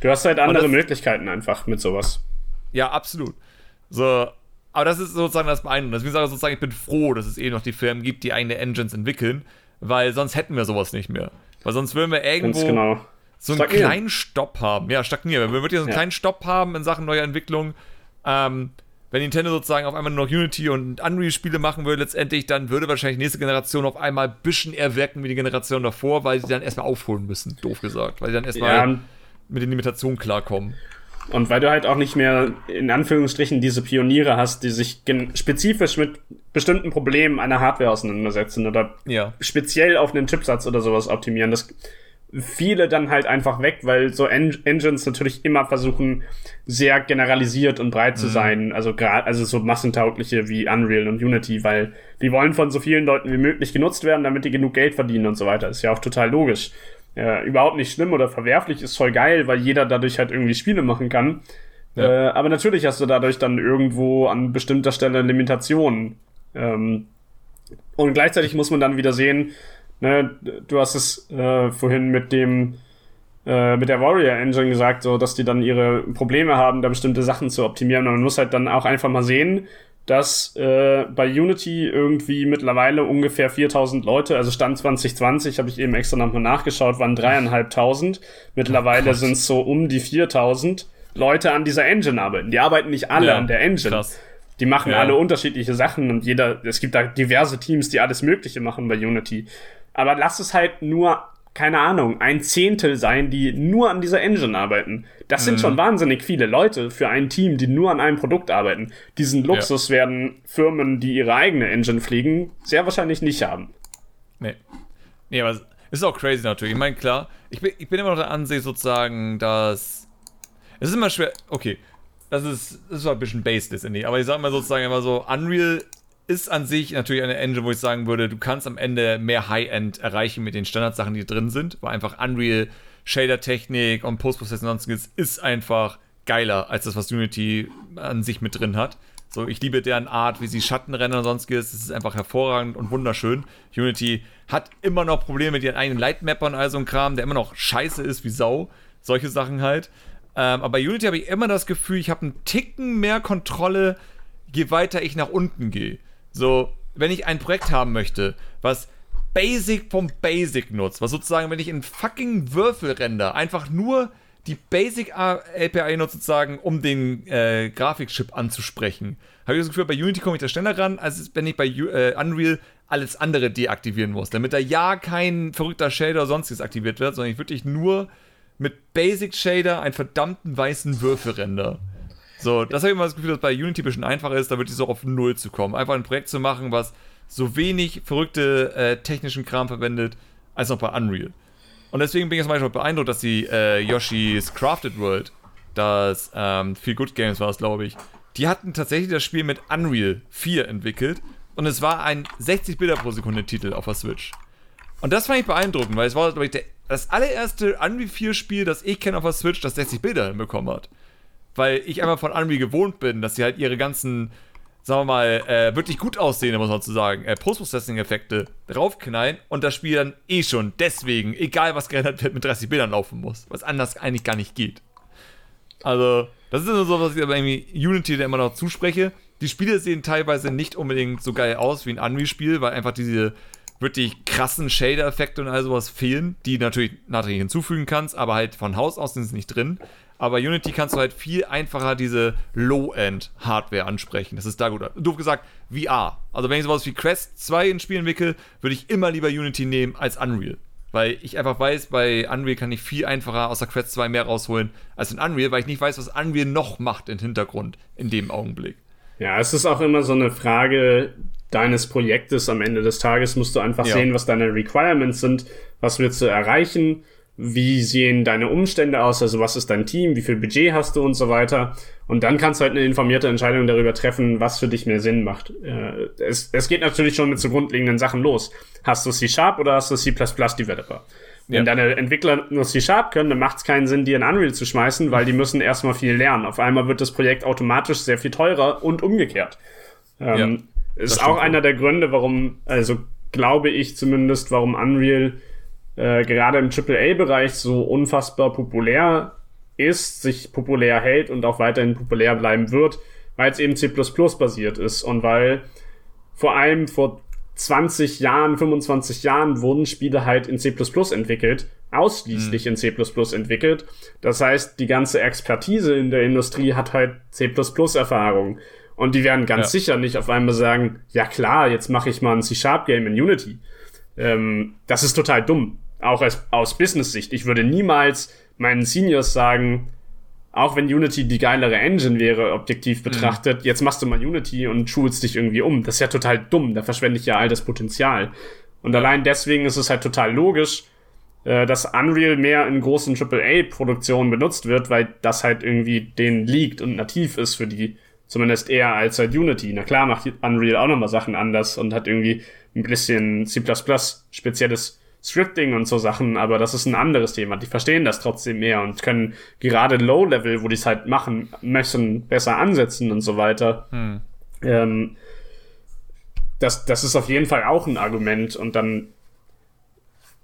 Du hast halt andere das, Möglichkeiten einfach mit sowas. Ja, absolut. So, aber das ist sozusagen das Beeindruckende. Deswegen sage ich sozusagen, ich bin froh, dass es eben noch die Firmen gibt, die eigene Engines entwickeln, weil sonst hätten wir sowas nicht mehr. Weil sonst würden wir irgendwo. Ganz genau so einen kleinen Stopp haben. Ja, stagnieren. Wir würden ja so einen ja. kleinen Stopp haben in Sachen neuer Entwicklung. Ähm, wenn Nintendo sozusagen auf einmal nur noch Unity und Unreal-Spiele machen würde, letztendlich, dann würde wahrscheinlich die nächste Generation auf einmal ein bisschen eher wirken wie die Generation davor, weil sie dann erstmal aufholen müssen, doof gesagt. Weil sie dann erstmal ja. mit den Limitationen klarkommen. Und weil du halt auch nicht mehr in Anführungsstrichen diese Pioniere hast, die sich spezifisch mit bestimmten Problemen einer Hardware auseinandersetzen oder ja. speziell auf einen Chipsatz oder sowas optimieren. Das viele dann halt einfach weg, weil so en Engines natürlich immer versuchen, sehr generalisiert und breit zu mhm. sein. Also gerade, also so massentaugliche wie Unreal und Unity, weil die wollen von so vielen Leuten wie möglich genutzt werden, damit die genug Geld verdienen und so weiter. Ist ja auch total logisch. Äh, überhaupt nicht schlimm oder verwerflich, ist voll geil, weil jeder dadurch halt irgendwie Spiele machen kann. Ja. Äh, aber natürlich hast du dadurch dann irgendwo an bestimmter Stelle Limitationen. Ähm, und gleichzeitig muss man dann wieder sehen, ne, du hast es äh, vorhin mit dem äh, mit der Warrior Engine gesagt, so dass die dann ihre Probleme haben, da bestimmte Sachen zu optimieren. Und man muss halt dann auch einfach mal sehen, dass äh, bei Unity irgendwie mittlerweile ungefähr 4000 Leute, also Stand 2020, habe ich eben extra nochmal nachgeschaut, waren dreieinhalbtausend. Mittlerweile oh sind es so um die 4000 Leute an dieser Engine arbeiten. Die arbeiten nicht alle ja, an der Engine. Krass. Die machen ja. alle unterschiedliche Sachen und jeder, es gibt da diverse Teams, die alles Mögliche machen bei Unity. Aber lass es halt nur, keine Ahnung, ein Zehntel sein, die nur an dieser Engine arbeiten. Das sind mhm. schon wahnsinnig viele Leute für ein Team, die nur an einem Produkt arbeiten. Diesen Luxus ja. werden Firmen, die ihre eigene Engine fliegen, sehr wahrscheinlich nicht haben. Nee. Nee, aber es ist auch crazy natürlich. Ich meine, klar, ich bin, ich bin immer noch der Ansicht sozusagen, dass. Es ist immer schwer. Okay, das ist, das ist ein bisschen baseless, aber ich sag mal sozusagen immer so: Unreal ist an sich natürlich eine Engine, wo ich sagen würde, du kannst am Ende mehr High-End erreichen mit den Standardsachen, die drin sind, weil einfach Unreal, Shader-Technik und Post-Processing und sonstiges ist einfach geiler als das, was Unity an sich mit drin hat. So, ich liebe deren Art, wie sie Schatten rennen und sonstiges. Das ist einfach hervorragend und wunderschön. Unity hat immer noch Probleme mit ihren eigenen Lightmappern und all so ein Kram, der immer noch scheiße ist wie Sau. Solche Sachen halt. Ähm, aber bei Unity habe ich immer das Gefühl, ich habe einen Ticken mehr Kontrolle, je weiter ich nach unten gehe. So, wenn ich ein Projekt haben möchte, was Basic vom Basic nutzt, was sozusagen, wenn ich in fucking Würfelrender einfach nur die Basic API nutze, sozusagen, um den äh, Grafikchip anzusprechen, habe ich das Gefühl, bei Unity komme ich da schneller ran, als wenn ich bei äh, Unreal alles andere deaktivieren muss, damit da ja kein verrückter Shader oder sonstiges aktiviert wird, sondern ich wirklich nur mit Basic Shader einen verdammten weißen Würfelrender. So, das habe ich immer das Gefühl, dass bei Unity ein bisschen einfacher ist, da wirklich so auf Null zu kommen. Einfach ein Projekt zu machen, was so wenig verrückte äh, technischen Kram verwendet, als noch bei Unreal. Und deswegen bin ich zum Beispiel beeindruckt, dass die äh, Yoshi's Crafted World, das ähm, Feel Good Games war es, glaube ich, die hatten tatsächlich das Spiel mit Unreal 4 entwickelt und es war ein 60 Bilder pro Sekunde Titel auf der Switch. Und das fand ich beeindruckend, weil es war, glaube ich, der, das allererste Unreal 4 Spiel, das ich kenne auf der Switch, das 60 Bilder hinbekommen hat weil ich einfach von Unreal gewohnt bin, dass sie halt ihre ganzen, sagen wir mal, äh, wirklich gut aussehende, muss man zu sagen, äh, Post-Processing-Effekte draufknallen und das Spiel dann eh schon deswegen, egal was geändert wird, mit 30 Bildern laufen muss, was anders eigentlich gar nicht geht. Also, das ist so, was ich aber irgendwie Unity da immer noch zuspreche. Die Spiele sehen teilweise nicht unbedingt so geil aus wie ein Unreal-Spiel, weil einfach diese wirklich krassen Shader-Effekte und all sowas fehlen, die natürlich nachträglich hinzufügen kannst, aber halt von Haus aus sind sie nicht drin. Aber Unity kannst du halt viel einfacher diese Low-End-Hardware ansprechen. Das ist da gut. Doof gesagt, VR. Also wenn ich sowas wie Quest 2 in Spiel entwickle, würde ich immer lieber Unity nehmen als Unreal. Weil ich einfach weiß, bei Unreal kann ich viel einfacher aus der Quest 2 mehr rausholen als in Unreal, weil ich nicht weiß, was Unreal noch macht im Hintergrund in dem Augenblick. Ja, es ist auch immer so eine Frage deines Projektes. Am Ende des Tages musst du einfach ja. sehen, was deine Requirements sind, was willst du erreichen wie sehen deine Umstände aus, also was ist dein Team, wie viel Budget hast du und so weiter. Und dann kannst du halt eine informierte Entscheidung darüber treffen, was für dich mehr Sinn macht. Äh, es, es geht natürlich schon mit so grundlegenden Sachen los. Hast du C-Sharp oder hast du C++-Developer? Wenn ja. deine Entwickler nur C-Sharp können, dann macht es keinen Sinn, die in Unreal zu schmeißen, weil die müssen erstmal viel lernen. Auf einmal wird das Projekt automatisch sehr viel teurer und umgekehrt. Ähm, ja, ist auch einer der Gründe, warum, also glaube ich zumindest, warum Unreal äh, gerade im AAA-Bereich so unfassbar populär ist, sich populär hält und auch weiterhin populär bleiben wird, weil es eben C++ basiert ist und weil vor allem vor 20 Jahren, 25 Jahren wurden Spiele halt in C++ entwickelt, ausschließlich mhm. in C++ entwickelt. Das heißt, die ganze Expertise in der Industrie hat halt C++-Erfahrung. Und die werden ganz ja. sicher nicht auf einmal sagen, ja klar, jetzt mache ich mal ein C-Sharp-Game in Unity. Ähm, das ist total dumm. Auch als, aus Business-Sicht. Ich würde niemals meinen Seniors sagen, auch wenn Unity die geilere Engine wäre, objektiv mhm. betrachtet, mhm. jetzt machst du mal Unity und schulst dich irgendwie um. Das ist ja total dumm, da verschwende ich ja all das Potenzial. Und allein deswegen ist es halt total logisch, äh, dass Unreal mehr in großen AAA-Produktionen benutzt wird, weil das halt irgendwie denen liegt und nativ ist für die, zumindest eher als halt Unity. Na klar macht Unreal auch nochmal Sachen anders und hat irgendwie ein bisschen C++ spezielles Scripting und so Sachen, aber das ist ein anderes Thema. Die verstehen das trotzdem mehr und können gerade Low-Level, wo die es halt machen, möchten besser ansetzen und so weiter. Hm. Ähm, das, das ist auf jeden Fall auch ein Argument und dann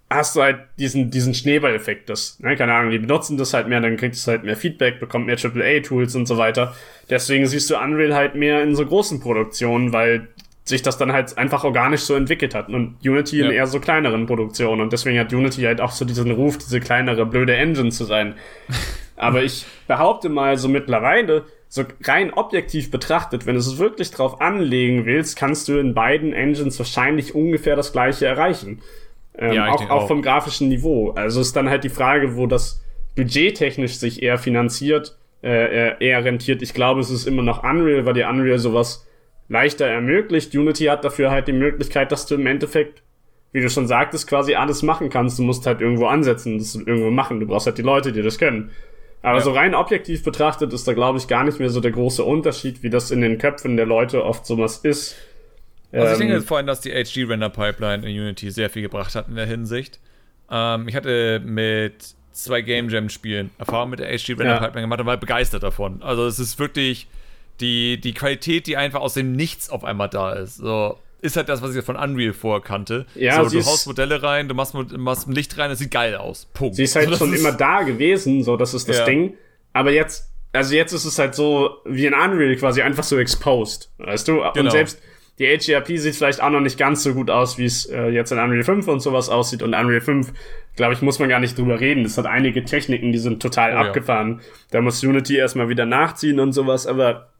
hast du halt diesen, diesen Schneeballeffekt, das, ne, keine Ahnung, die benutzen das halt mehr, dann kriegt es halt mehr Feedback, bekommt mehr AAA-Tools und so weiter. Deswegen siehst du Unreal halt mehr in so großen Produktionen, weil sich das dann halt einfach organisch so entwickelt hat. Und Unity ja. in eher so kleineren Produktionen. Und deswegen hat Unity halt auch so diesen Ruf, diese kleinere, blöde Engine zu sein. Aber ich behaupte mal, so mittlerweile, so rein objektiv betrachtet, wenn du es wirklich drauf anlegen willst, kannst du in beiden Engines wahrscheinlich ungefähr das gleiche erreichen. Ähm, ja, auch, auch, vom grafischen Niveau. Also ist dann halt die Frage, wo das budgettechnisch sich eher finanziert, äh, eher rentiert. Ich glaube, es ist immer noch Unreal, weil die Unreal sowas leichter ermöglicht. Unity hat dafür halt die Möglichkeit, dass du im Endeffekt, wie du schon sagtest, quasi alles machen kannst. Du musst halt irgendwo ansetzen, das irgendwo machen. Du brauchst halt die Leute, die das können. Aber ja. so rein objektiv betrachtet ist da, glaube ich, gar nicht mehr so der große Unterschied, wie das in den Köpfen der Leute oft sowas ist. Also ich denke ähm, vor allem, dass die HG-Render-Pipeline in Unity sehr viel gebracht hat in der Hinsicht. Ähm, ich hatte mit zwei Game Jam-Spielen Erfahrung mit der HG-Render-Pipeline ja. gemacht und war begeistert davon. Also es ist wirklich die, die Qualität, die einfach aus dem Nichts auf einmal da ist. So, ist halt das, was ich von Unreal vorkannte. Ja, so, du haust Modelle rein, du machst, machst ein Licht rein, das sieht geil aus. Punkt. Sie ist halt so, schon immer da gewesen, so, das ist das ja. Ding. Aber jetzt, also jetzt ist es halt so wie in Unreal quasi einfach so exposed, weißt du? Genau. Und selbst die HGRP sieht vielleicht auch noch nicht ganz so gut aus, wie es äh, jetzt in Unreal 5 und sowas aussieht. Und Unreal 5, glaube ich, muss man gar nicht drüber reden. Es hat einige Techniken, die sind total oh, abgefahren. Ja. Da muss Unity erstmal wieder nachziehen und sowas, aber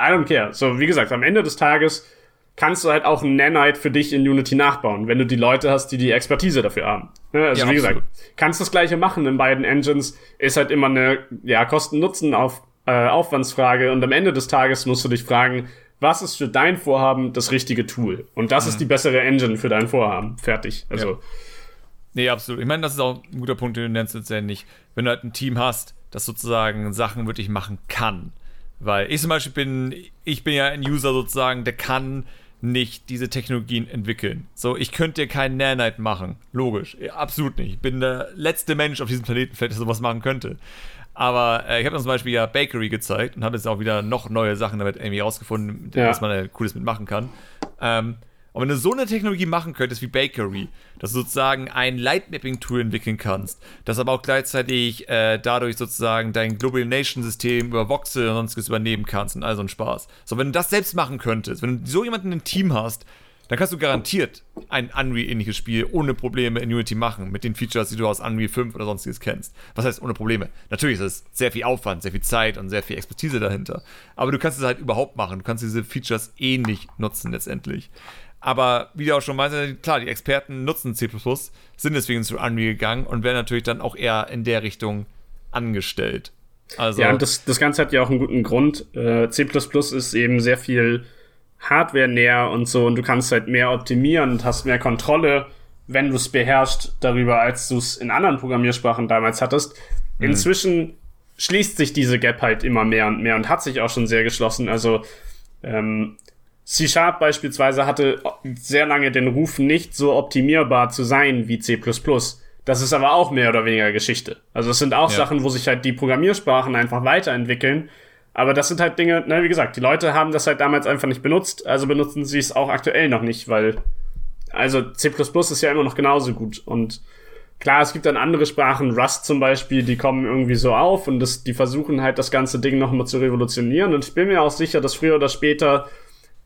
I don't care. So, wie gesagt, am Ende des Tages kannst du halt auch ein Nanite für dich in Unity nachbauen, wenn du die Leute hast, die die Expertise dafür haben. Ne, also ja, wie absolut. gesagt, kannst das gleiche machen in beiden Engines, ist halt immer eine ja, Kosten-Nutzen auf äh, und am Ende des Tages musst du dich fragen, was ist für dein Vorhaben das richtige Tool? Und das mhm. ist die bessere Engine für dein Vorhaben. Fertig. Also ja. Nee, absolut. Ich meine, das ist auch ein guter Punkt, den du nennst letztendlich. Wenn du halt ein Team hast, das sozusagen Sachen wirklich machen kann weil ich zum Beispiel bin, ich bin ja ein User sozusagen, der kann nicht diese Technologien entwickeln. So, ich könnte dir keinen Nanite machen. Logisch. Absolut nicht. Ich bin der letzte Mensch auf diesem Planeten, der sowas machen könnte. Aber äh, ich habe zum Beispiel ja Bakery gezeigt und habe jetzt auch wieder noch neue Sachen damit irgendwie rausgefunden, ja. was man da Cooles mitmachen kann. Ähm, und wenn du so eine Technologie machen könntest wie Bakery, dass du sozusagen ein Lightmapping-Tool entwickeln kannst, das aber auch gleichzeitig äh, dadurch sozusagen dein Global Nation-System über Voxel und sonstiges übernehmen kannst und all so ein Spaß. So, wenn du das selbst machen könntest, wenn du so jemanden im Team hast, dann kannst du garantiert ein Unreal-ähnliches Spiel ohne Probleme in Unity machen, mit den Features, die du aus Unreal 5 oder sonstiges kennst. Was heißt ohne Probleme? Natürlich ist es sehr viel Aufwand, sehr viel Zeit und sehr viel Expertise dahinter. Aber du kannst es halt überhaupt machen. Du kannst diese Features ähnlich nutzen letztendlich. Aber wie du auch schon meinst, klar, die Experten nutzen C, sind deswegen zu Unreal gegangen und werden natürlich dann auch eher in der Richtung angestellt. Also, ja, und das, das Ganze hat ja auch einen guten Grund. Äh, C ist eben sehr viel Hardware näher und so und du kannst halt mehr optimieren und hast mehr Kontrolle, wenn du es beherrschst, darüber, als du es in anderen Programmiersprachen damals hattest. Mhm. Inzwischen schließt sich diese Gap halt immer mehr und mehr und hat sich auch schon sehr geschlossen. Also ähm, C-Sharp beispielsweise hatte sehr lange den Ruf, nicht so optimierbar zu sein wie C++. Das ist aber auch mehr oder weniger Geschichte. Also es sind auch ja. Sachen, wo sich halt die Programmiersprachen einfach weiterentwickeln. Aber das sind halt Dinge, na, wie gesagt, die Leute haben das halt damals einfach nicht benutzt, also benutzen sie es auch aktuell noch nicht, weil, also C++ ist ja immer noch genauso gut. Und klar, es gibt dann andere Sprachen, Rust zum Beispiel, die kommen irgendwie so auf und das, die versuchen halt das ganze Ding nochmal zu revolutionieren. Und ich bin mir auch sicher, dass früher oder später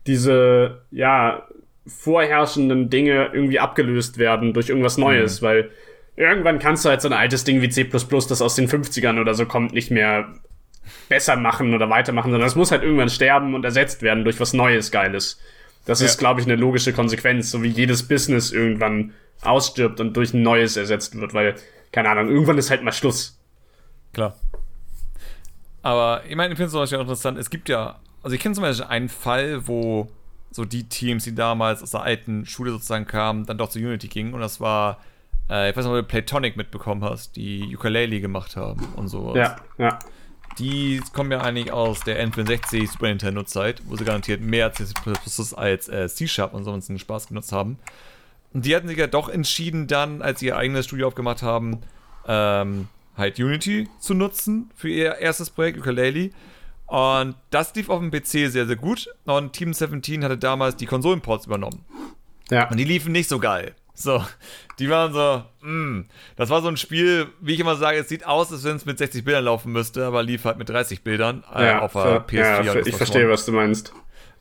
diese, ja, vorherrschenden Dinge irgendwie abgelöst werden durch irgendwas Neues, mhm. weil irgendwann kannst du halt so ein altes Ding wie C++, das aus den 50ern oder so kommt, nicht mehr besser machen oder weitermachen, sondern es muss halt irgendwann sterben und ersetzt werden durch was Neues, Geiles. Das ja. ist, glaube ich, eine logische Konsequenz, so wie jedes Business irgendwann ausstirbt und durch ein neues ersetzt wird, weil, keine Ahnung, irgendwann ist halt mal Schluss. Klar. Aber ich meine, ich finde es auch interessant, es gibt ja, also ich kenne zum Beispiel einen Fall, wo so die Teams, die damals aus der alten Schule sozusagen kamen, dann doch zu Unity gingen und das war, äh, ich weiß nicht, ob du Platonic mitbekommen hast, die Ukulele gemacht haben und sowas. Ja, ja. Die kommen ja eigentlich aus der N64 Super Nintendo Zeit, wo sie garantiert mehr C++ als äh, C-Sharp und sonst einen Spaß genutzt haben. Und die hatten sich ja doch entschieden dann, als sie ihr eigenes Studio aufgemacht haben, ähm, halt Unity zu nutzen für ihr erstes Projekt, Ukulele. Und das lief auf dem PC sehr, sehr gut. Und Team 17 hatte damals die Konsolenports übernommen. Ja. Und die liefen nicht so geil. So, die waren so, mh. Mm. Das war so ein Spiel, wie ich immer sage, es sieht aus, als wenn es mit 60 Bildern laufen müsste, aber lief halt mit 30 Bildern äh, ja, auf der PS4. Ja, ich verstehe, was du meinst.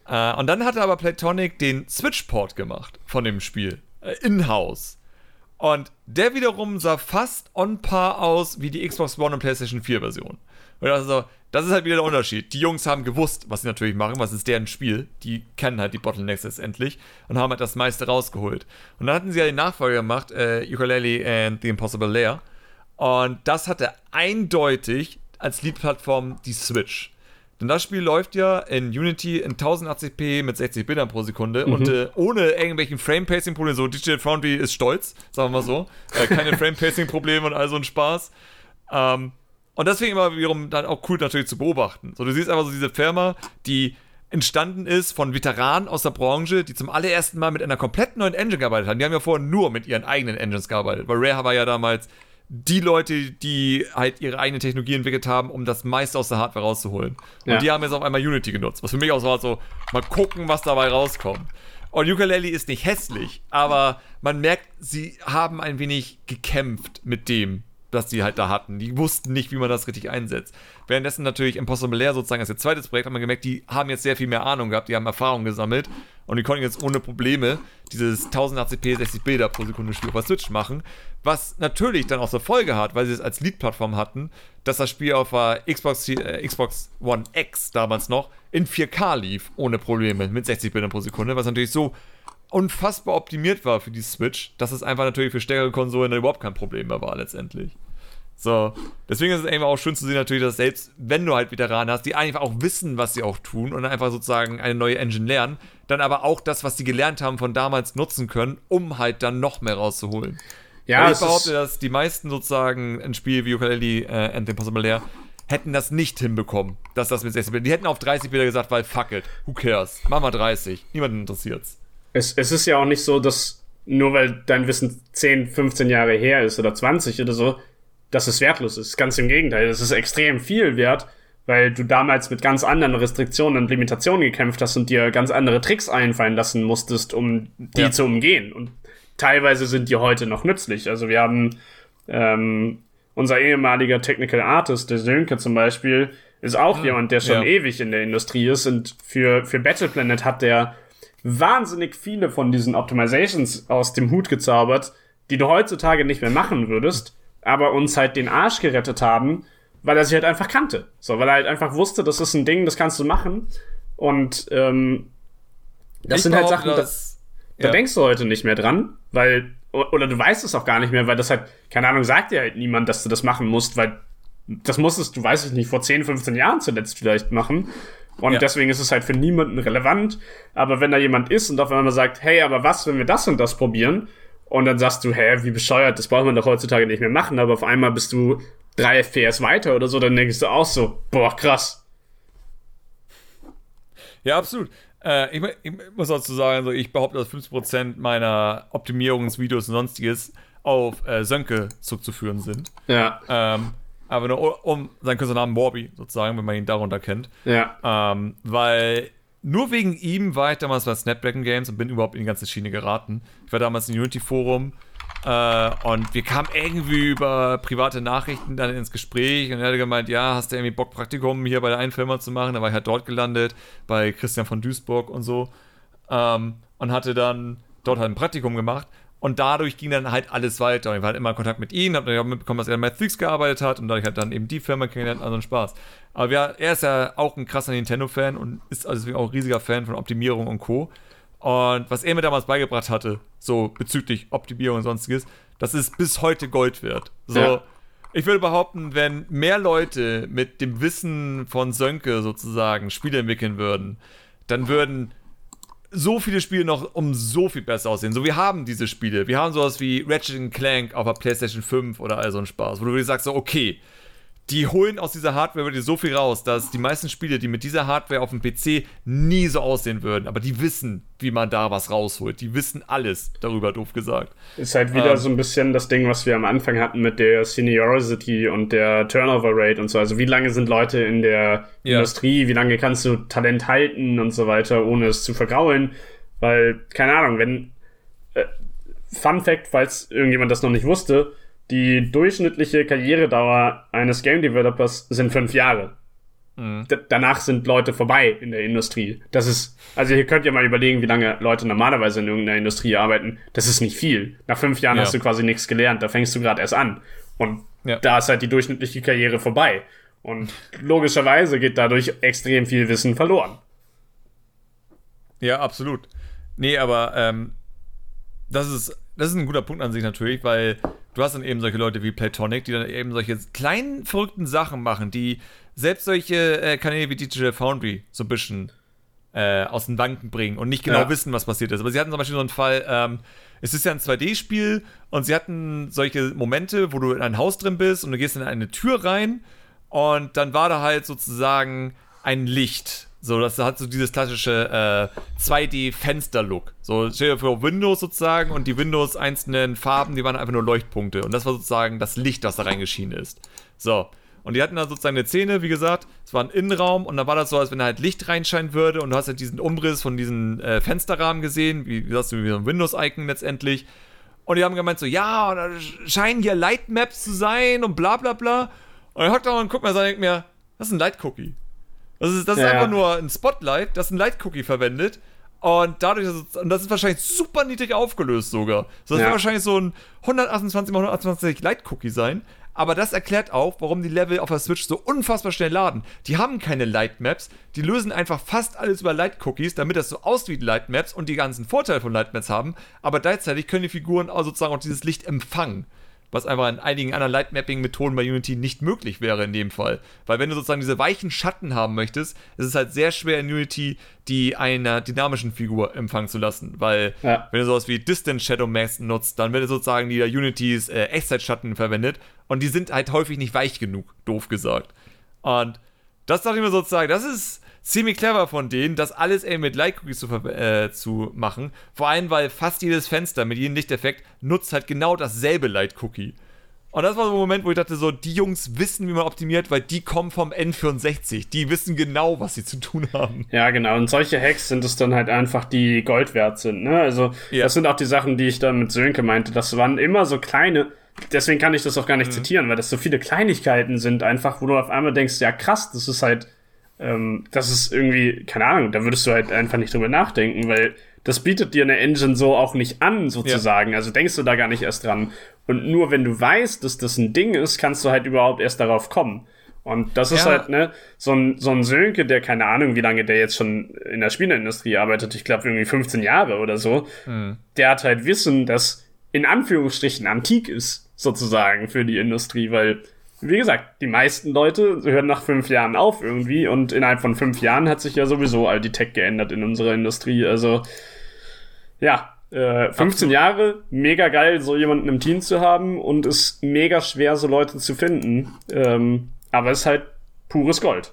Äh, und dann hatte aber Platonic den Switch-Port gemacht von dem Spiel. Äh, In-house. Und der wiederum sah fast on par aus wie die Xbox One und PlayStation 4 Version. Und also, das ist halt wieder der Unterschied. Die Jungs haben gewusst, was sie natürlich machen, was ist deren Spiel. Die kennen halt die Bottlenecks letztendlich und haben halt das meiste rausgeholt. Und dann hatten sie ja den Nachfolger gemacht, äh, Ukulele and the Impossible Lair. Und das hatte eindeutig als Lead-Plattform die Switch. Denn das Spiel läuft ja in Unity in 1080p mit 60 Bildern pro Sekunde mhm. und äh, ohne irgendwelchen Frame-Pacing-Probleme. So, Digital Foundry ist stolz, sagen wir mal so. Äh, keine Frame-Pacing-Probleme und all so ein Spaß. Ähm, und deswegen immer wiederum dann auch cool natürlich zu beobachten. So, du siehst einfach so diese Firma, die entstanden ist von Veteranen aus der Branche, die zum allerersten Mal mit einer komplett neuen Engine gearbeitet haben. Die haben ja vorher nur mit ihren eigenen Engines gearbeitet, weil Rare war ja damals die Leute, die halt ihre eigene Technologie entwickelt haben, um das meiste aus der Hardware rauszuholen. Und ja. die haben jetzt auf einmal Unity genutzt. Was für mich auch so war, so, mal gucken, was dabei rauskommt. Und Ukulele ist nicht hässlich, aber man merkt, sie haben ein wenig gekämpft mit dem, das sie halt da hatten. Die wussten nicht, wie man das richtig einsetzt. Währenddessen natürlich Impossible Lair sozusagen als ihr zweites Projekt, haben wir gemerkt, die haben jetzt sehr viel mehr Ahnung gehabt, die haben Erfahrung gesammelt und die konnten jetzt ohne Probleme dieses 1080p 60 Bilder pro Sekunde Spiel auf der Switch machen. Was natürlich dann auch zur Folge hat, weil sie es als Lead-Plattform hatten, dass das Spiel auf der Xbox, äh, Xbox One X damals noch in 4K lief, ohne Probleme, mit 60 Bildern pro Sekunde, was natürlich so unfassbar optimiert war für die Switch, dass es einfach natürlich für stärkere Konsolen überhaupt kein Problem mehr war letztendlich. So, deswegen ist es eben auch schön zu sehen natürlich, dass selbst wenn du halt Veteranen hast, die einfach auch wissen, was sie auch tun und einfach sozusagen eine neue Engine lernen, dann aber auch das, was sie gelernt haben von damals nutzen können, um halt dann noch mehr rauszuholen. Ja, Weil ich behaupte, dass die meisten sozusagen ein Spiel wie Ukulele äh, and Impossible Lair hätten das nicht hinbekommen, dass das mit 60 Bilder. Die hätten auf 30 Bilder gesagt, weil fuck it, who cares? Mach mal 30. Niemanden interessiert's. Es, es ist ja auch nicht so, dass nur weil dein Wissen 10, 15 Jahre her ist oder 20 oder so, dass es wertlos ist. Ganz im Gegenteil, es ist extrem viel wert, weil du damals mit ganz anderen Restriktionen und Limitationen gekämpft hast und dir ganz andere Tricks einfallen lassen musstest, um die ja. zu umgehen. Und teilweise sind die heute noch nützlich. Also wir haben ähm, unser ehemaliger Technical Artist, der Sönke zum Beispiel, ist auch ah, jemand, der schon ja. ewig in der Industrie ist und für, für Battle Planet hat der wahnsinnig viele von diesen Optimizations aus dem Hut gezaubert, die du heutzutage nicht mehr machen würdest, aber uns halt den Arsch gerettet haben, weil er sich halt einfach kannte. So, weil er halt einfach wusste, das ist ein Ding, das kannst du machen. Und ähm, das ich sind halt Sachen, dass, da, ja. da denkst du heute nicht mehr dran, weil, oder du weißt es auch gar nicht mehr, weil das halt, keine Ahnung, sagt dir halt niemand, dass du das machen musst, weil das musstest du, weiß ich nicht, vor 10, 15 Jahren zuletzt vielleicht machen. Und ja. deswegen ist es halt für niemanden relevant. Aber wenn da jemand ist und auf einmal sagt, hey, aber was, wenn wir das und das probieren? Und dann sagst du, hä, wie bescheuert, das braucht man doch heutzutage nicht mehr machen, aber auf einmal bist du drei FPS weiter oder so, dann denkst du auch so, boah, krass. Ja, absolut. Äh, ich, ich, muss dazu sagen, so, ich behaupte, dass 50% meiner Optimierungsvideos und sonstiges auf äh, Sönke zurückzuführen sind. Ja. Ähm, aber nur um seinen Künstlernamen Warby sozusagen, wenn man ihn darunter kennt. Ja. Ähm, weil nur wegen ihm war ich damals bei Snapdragon Games und bin überhaupt in die ganze Schiene geraten. Ich war damals im Unity-Forum äh, und wir kamen irgendwie über private Nachrichten dann ins Gespräch und er hatte gemeint, ja, hast du irgendwie Bock, Praktikum hier bei der einen Firma zu machen? Da war ich halt dort gelandet, bei Christian von Duisburg und so. ähm, und hatte dann dort halt ein Praktikum gemacht. Und dadurch ging dann halt alles weiter. Ich war halt immer in Kontakt mit ihm, hab dann auch mitbekommen, dass er bei Matrix gearbeitet hat und dadurch hat dann eben die Firma kennengelernt, also ein Spaß. Aber ja, er ist ja auch ein krasser Nintendo-Fan und ist also deswegen auch ein riesiger Fan von Optimierung und Co. Und was er mir damals beigebracht hatte, so bezüglich Optimierung und sonstiges, das ist bis heute Gold wert. So, ja. ich würde behaupten, wenn mehr Leute mit dem Wissen von Sönke sozusagen Spiele entwickeln würden, dann würden so viele Spiele noch um so viel besser aussehen. So, wir haben diese Spiele. Wir haben sowas wie Ratchet Clank auf der PlayStation 5 oder all so ein Spaß, wo du dir sagst, so, okay, die holen aus dieser Hardware wirklich so viel raus, dass die meisten Spiele, die mit dieser Hardware auf dem PC nie so aussehen würden, aber die wissen, wie man da was rausholt. Die wissen alles darüber, doof gesagt. Ist halt wieder ähm, so ein bisschen das Ding, was wir am Anfang hatten mit der Seniority und der Turnover Rate und so. Also wie lange sind Leute in der ja. Industrie, wie lange kannst du Talent halten und so weiter, ohne es zu vergraulen. Weil, keine Ahnung, wenn. Äh, Fun Fact, falls irgendjemand das noch nicht wusste, die durchschnittliche Karrieredauer eines Game Developers sind fünf Jahre. Mhm. Danach sind Leute vorbei in der Industrie. Das ist, also ihr könnt ja mal überlegen, wie lange Leute normalerweise in irgendeiner Industrie arbeiten. Das ist nicht viel. Nach fünf Jahren ja. hast du quasi nichts gelernt. Da fängst du gerade erst an. Und ja. da ist halt die durchschnittliche Karriere vorbei. Und logischerweise geht dadurch extrem viel Wissen verloren. Ja, absolut. Nee, aber ähm, das ist das ist ein guter Punkt an sich natürlich, weil du hast dann eben solche Leute wie Platonic, die dann eben solche kleinen, verrückten Sachen machen, die selbst solche äh, Kanäle wie Digital Foundry so ein bisschen äh, aus den Banken bringen und nicht genau ja. wissen, was passiert ist. Aber sie hatten zum Beispiel so einen Fall, ähm, es ist ja ein 2D-Spiel und sie hatten solche Momente, wo du in ein Haus drin bist und du gehst in eine Tür rein und dann war da halt sozusagen ein Licht so, das hat so dieses klassische äh, 2D-Fenster-Look. So, stell dir vor, Windows sozusagen und die Windows einzelnen Farben, die waren einfach nur Leuchtpunkte. Und das war sozusagen das Licht, das da reingeschienen ist. So. Und die hatten da sozusagen eine Szene, wie gesagt, es war ein Innenraum und da war das so, als wenn da halt Licht reinscheinen würde und du hast halt diesen Umriss von diesen äh, Fensterrahmen gesehen, wie, wie sagst du, wie so ein Windows-Icon letztendlich. Und die haben gemeint so, ja, da scheinen hier Lightmaps zu sein und bla bla bla. Und er hockt da und guckt mir und denkt mir, das ist ein Light-Cookie. Das ist, das ja. ist einfach nur ein Spotlight, das ein Light-Cookie verwendet. Und dadurch, ist, und das ist wahrscheinlich super niedrig aufgelöst sogar. So, das ja. wird wahrscheinlich so ein 128 x 128 Light-Cookie sein. Aber das erklärt auch, warum die Level auf der Switch so unfassbar schnell laden. Die haben keine Light-Maps, die lösen einfach fast alles über Light-Cookies, damit das so aussieht wie Light-Maps und die ganzen Vorteile von Light-Maps haben. Aber gleichzeitig können die Figuren auch sozusagen auch dieses Licht empfangen was einfach in einigen anderen Lightmapping-Methoden bei Unity nicht möglich wäre in dem Fall. Weil wenn du sozusagen diese weichen Schatten haben möchtest, ist es halt sehr schwer in Unity, die einer dynamischen Figur empfangen zu lassen. Weil ja. wenn du sowas wie Distant Shadow Max nutzt, dann wird sozusagen die Unitys äh, Echtzeitschatten verwendet und die sind halt häufig nicht weich genug, doof gesagt. Und das dachte ich mir sozusagen, das ist ziemlich clever von denen, das alles ey, mit Light Cookies zu, äh, zu machen. Vor allem, weil fast jedes Fenster mit jedem Lichteffekt nutzt halt genau dasselbe Light Cookie. Und das war so ein Moment, wo ich dachte, so, die Jungs wissen, wie man optimiert, weil die kommen vom N64. Die wissen genau, was sie zu tun haben. Ja, genau. Und solche Hacks sind es dann halt einfach, die Gold wert sind. Ne? Also, ja. das sind auch die Sachen, die ich dann mit Sönke meinte. Das waren immer so kleine. Deswegen kann ich das auch gar nicht mhm. zitieren, weil das so viele Kleinigkeiten sind, einfach, wo du auf einmal denkst, ja krass, das ist halt ähm, das ist irgendwie, keine Ahnung, da würdest du halt einfach nicht drüber nachdenken, weil das bietet dir eine Engine so auch nicht an, sozusagen. Ja. Also denkst du da gar nicht erst dran. Und nur wenn du weißt, dass das ein Ding ist, kannst du halt überhaupt erst darauf kommen. Und das ist ja. halt, ne, so ein, so ein Sönke, der keine Ahnung, wie lange der jetzt schon in der Spieleindustrie arbeitet, ich glaube irgendwie 15 Jahre oder so, mhm. der hat halt Wissen, das in Anführungsstrichen antik ist, sozusagen, für die Industrie, weil wie gesagt, die meisten Leute hören nach fünf Jahren auf irgendwie und innerhalb von fünf Jahren hat sich ja sowieso all die Tech geändert in unserer Industrie. Also ja, äh, 15 Absolut. Jahre, mega geil, so jemanden im Team zu haben und ist mega schwer, so Leute zu finden. Ähm, aber es ist halt pures Gold.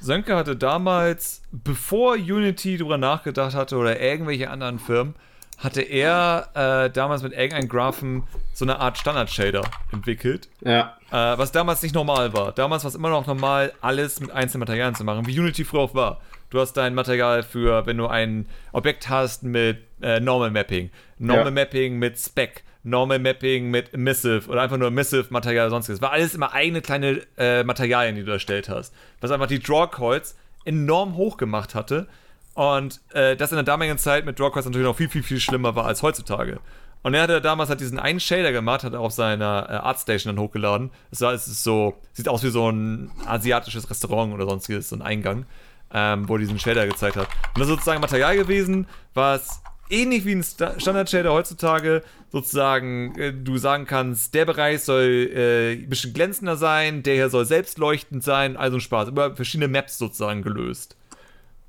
Sönke hatte damals, bevor Unity darüber nachgedacht hatte oder irgendwelche anderen Firmen, hatte er äh, damals mit irgendeinem Graphen so eine Art Standard-Shader entwickelt. Ja. Äh, was damals nicht normal war. Damals war es immer noch normal, alles mit einzelnen Materialien zu machen, wie Unity früher auch war. Du hast dein Material für, wenn du ein Objekt hast mit äh, Normal Mapping, Normal ja. Mapping mit Spec, Normal Mapping mit Emissive oder einfach nur Emissive-Material oder sonstiges. War alles immer eigene kleine äh, Materialien, die du erstellt hast. Was einfach die Draw-Calls enorm hoch gemacht hatte Und äh, das in der damaligen Zeit mit Drawquest natürlich noch viel, viel, viel schlimmer war als heutzutage. Und er hatte damals halt diesen einen Shader gemacht, hat er auf seiner äh, Artstation dann hochgeladen. Es, war, es ist so, sieht aus wie so ein asiatisches Restaurant oder sonstiges, so ein Eingang, ähm, wo er diesen Shader gezeigt hat. Und das ist sozusagen Material gewesen, was ähnlich wie ein Standard-Shader heutzutage sozusagen äh, du sagen kannst, der Bereich soll äh, ein bisschen glänzender sein, der hier soll selbstleuchtend sein, also ein Spaß. Über verschiedene Maps sozusagen gelöst.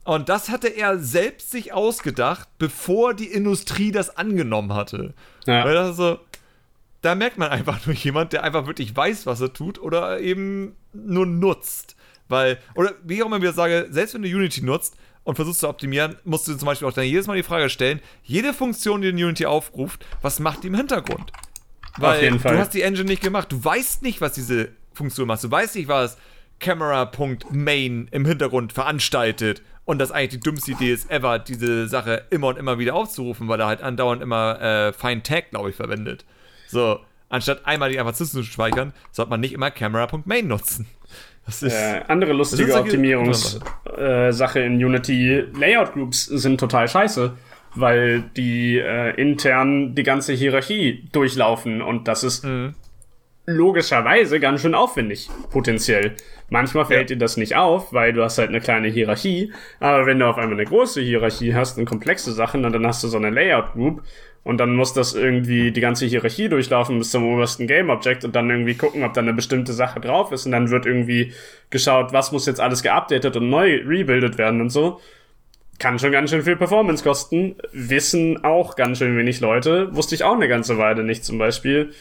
Und das hatte er selbst sich ausgedacht, bevor die Industrie das angenommen hatte. Ja. Weil das so, da merkt man einfach nur jemand, der einfach wirklich weiß, was er tut oder eben nur nutzt. Weil, oder wie ich auch immer wieder sage, selbst wenn du Unity nutzt und versuchst zu optimieren, musst du zum Beispiel auch dann jedes Mal die Frage stellen, jede Funktion, die in Unity aufruft, was macht die im Hintergrund? Weil du hast die Engine nicht gemacht. Du weißt nicht, was diese Funktion macht. Du weißt nicht, was Camera.main im Hintergrund veranstaltet und das eigentlich die dümmste Idee ist ever, diese Sache immer und immer wieder aufzurufen, weil er halt andauernd immer äh, Fine Tag, glaube ich, verwendet. So, anstatt einmal die einfach zu speichern, sollte man nicht immer Camera.main nutzen. Das ist, äh, andere lustige Optimierungssache äh, in Unity. Layout Groups sind total scheiße, weil die äh, intern die ganze Hierarchie durchlaufen und das ist mhm. logischerweise ganz schön aufwendig, potenziell. Manchmal fällt ja. dir das nicht auf, weil du hast halt eine kleine Hierarchie. Aber wenn du auf einmal eine große Hierarchie hast und komplexe Sachen, dann hast du so eine Layout Group und dann muss das irgendwie die ganze Hierarchie durchlaufen bis zum obersten Game Object und dann irgendwie gucken, ob da eine bestimmte Sache drauf ist und dann wird irgendwie geschaut, was muss jetzt alles geupdatet und neu rebuildet werden und so. Kann schon ganz schön viel Performance kosten. Wissen auch ganz schön wenig Leute. Wusste ich auch eine ganze Weile nicht zum Beispiel.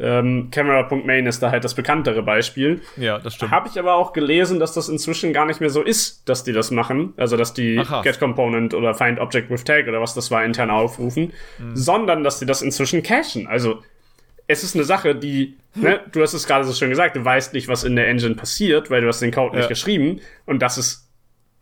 Ähm, Camera.main ist da halt das bekanntere Beispiel. Ja, das stimmt. Habe ich aber auch gelesen, dass das inzwischen gar nicht mehr so ist, dass die das machen. Also, dass die Aha. Get Component oder Find Object with Tag oder was das war intern aufrufen, mhm. sondern dass die das inzwischen cachen. Also, es ist eine Sache, die, ne, du hast es gerade so schön gesagt, du weißt nicht, was in der Engine passiert, weil du hast den Code ja. nicht geschrieben. Und das ist,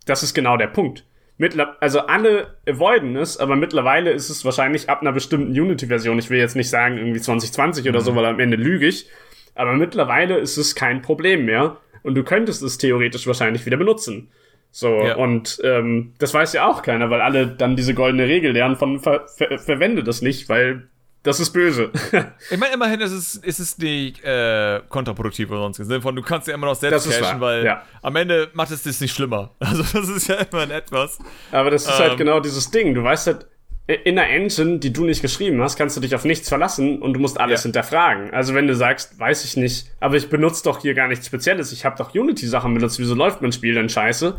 das ist genau der Punkt. Mittler also alle avoiden es, aber mittlerweile ist es wahrscheinlich ab einer bestimmten Unity-Version. Ich will jetzt nicht sagen irgendwie 2020 oder mhm. so, weil am Ende lüge ich. Aber mittlerweile ist es kein Problem mehr. Und du könntest es theoretisch wahrscheinlich wieder benutzen. So, ja. und ähm, das weiß ja auch keiner, weil alle dann diese goldene Regel lernen von ver ver verwende das nicht, weil das ist böse. ich meine, immerhin ist es, ist es nicht äh, kontraproduktiv oder sonst. Im Sinne von, du kannst ja immer noch selbst cashen, weil ja. am Ende macht es das nicht schlimmer. Also, das ist ja immer etwas. Aber das ist halt ähm, halt genau dieses Ding. Du weißt halt, in einer Engine, die du nicht geschrieben hast, kannst du dich auf nichts verlassen und du musst alles ja. hinterfragen. Also wenn du sagst, weiß ich nicht, aber ich benutze doch hier gar nichts Spezielles, ich habe doch Unity-Sachen benutzt, wieso läuft mein Spiel denn scheiße?